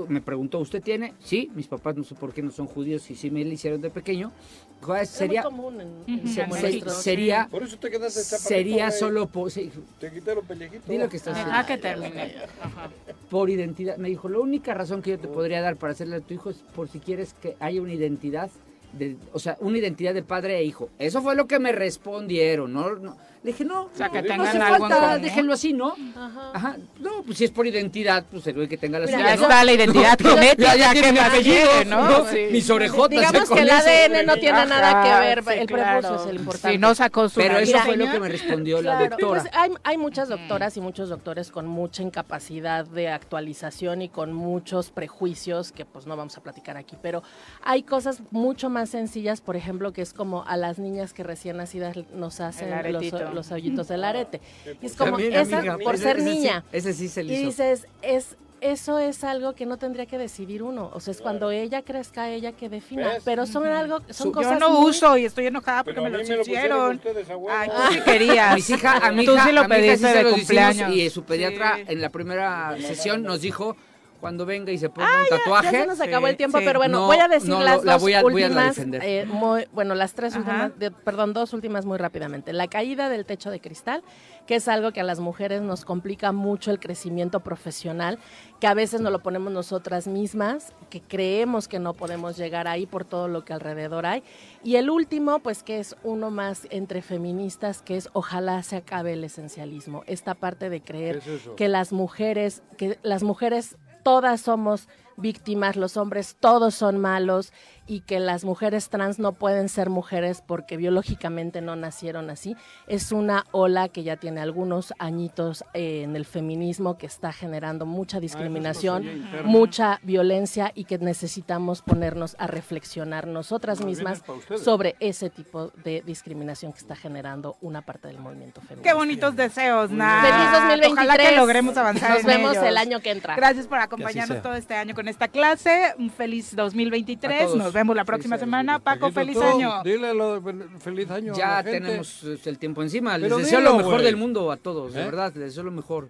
me preguntó, ¿usted tiene? Sí, mis papás no sé por qué no son judíos y sí me lo hicieron de pequeño. Dijo, "Ah, sería, muy común en, en se- se- sería, Por eso te quedaste sería solo por, sí, Te quitaron pellejitos. Dilo que estás Deja que termine. Ajá. por identidad. Me dijo, la única razón que yo te podría dar para hacerle a tu hijo es por si quieres que haya una identidad, de, o sea, una identidad de padre e hijo. Eso fue lo que me respondieron, ¿no? no. Le dije, no, sea, que no, no tengan hace algo en falta, déjenlo así, ¿no? Ajá. Ajá. No, pues si es por identidad, pues el güey que tenga la suya, ya ¿no? está la identidad No, genética, ya, ya ¿qué tiene mi apellido, no? ¿no? Sí. Mis orejotas. Digamos ya que el. ADN no tiene nada que ver, sí, el claro. prepucio es el importante. Si no sacó su Pero eso fue lo que me respondió la doctora. pues hay, hay muchas doctoras y muchos doctores con mucha incapacidad de actualización y con muchos prejuicios que pues no vamos a platicar aquí, pero hay cosas mucho más sencillas, por ejemplo, que es como a las niñas que recién nacidas nos hacen los. Los hoyitos del arete. Y es como esa amiga, por ese- ser ese sí- niña. ese sí se le Y hizo. dices, es eso es algo que no tendría que decidir uno, o sea, es cuando ella crezca, ella que defina, ¿Ves? pero son algo, son Yo cosas no muy- uso y estoy enojada porque me lo mí me lo hicieron. ustedes. Ay, tú sí querías. A mis hija, a mi Tú hija, sí lo a mi hija sí pediste de lo cumpleaños. y su pediatra Sí. en la primera sesión nos dijo cuando venga y se ponga un Ah, Ya tatuaje. se nos acabó Sí, el tiempo, sí. pero bueno, No, voy a decir no, las la dos voy a- voy a últimas, eh, muy- bueno, las tres Ajá. últimas, de- perdón, dos últimas muy rápidamente. La caída del techo de cristal, que es algo que a las mujeres nos complica mucho el crecimiento profesional, que a veces nos lo ponemos nosotras mismas, que creemos que no podemos llegar ahí por todo lo que alrededor hay. Y el último, pues que es uno más entre feministas, que es ojalá se acabe el esencialismo, esta parte de creer que las mujeres, que las mujeres todas somos víctimas, los hombres todos son malos y que las mujeres trans no pueden ser mujeres porque biológicamente no nacieron así. Es una ola que ya tiene algunos añitos eh, en el feminismo que está generando mucha discriminación, ya interna. mucha violencia y que necesitamos ponernos a reflexionar nosotras mismas sobre ese tipo de discriminación que está generando una parte del movimiento feminista. Qué bonitos deseos, Nat. Feliz 2023. Ojalá que logremos avanzar Nos en vemos ellos. el año que entra. Gracias por acompañarnos todo este año con esta clase. Un feliz A 2023. todos. Nos vemos la próxima Feliz semana. Paco, feliz tú, año. Dile lo de feliz año. a Ya la gente. tenemos eh, el tiempo encima. Les Pero deseo dilo, lo mejor del mundo a todos, de ¿Eh? verdad. Les deseo lo mejor.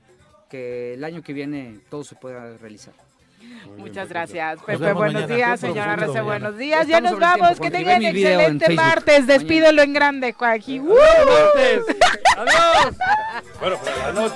Que el año que viene todo se pueda realizar. Muchas gracias. Pepe, buenos mañana. días. Señora Rece, buenos días. Ya nos vamos. tiempo, Que tengan excelente martes. Mañana. Despídelo en grande, Joaquín. ¡Uh! Adiós. Bueno, pues.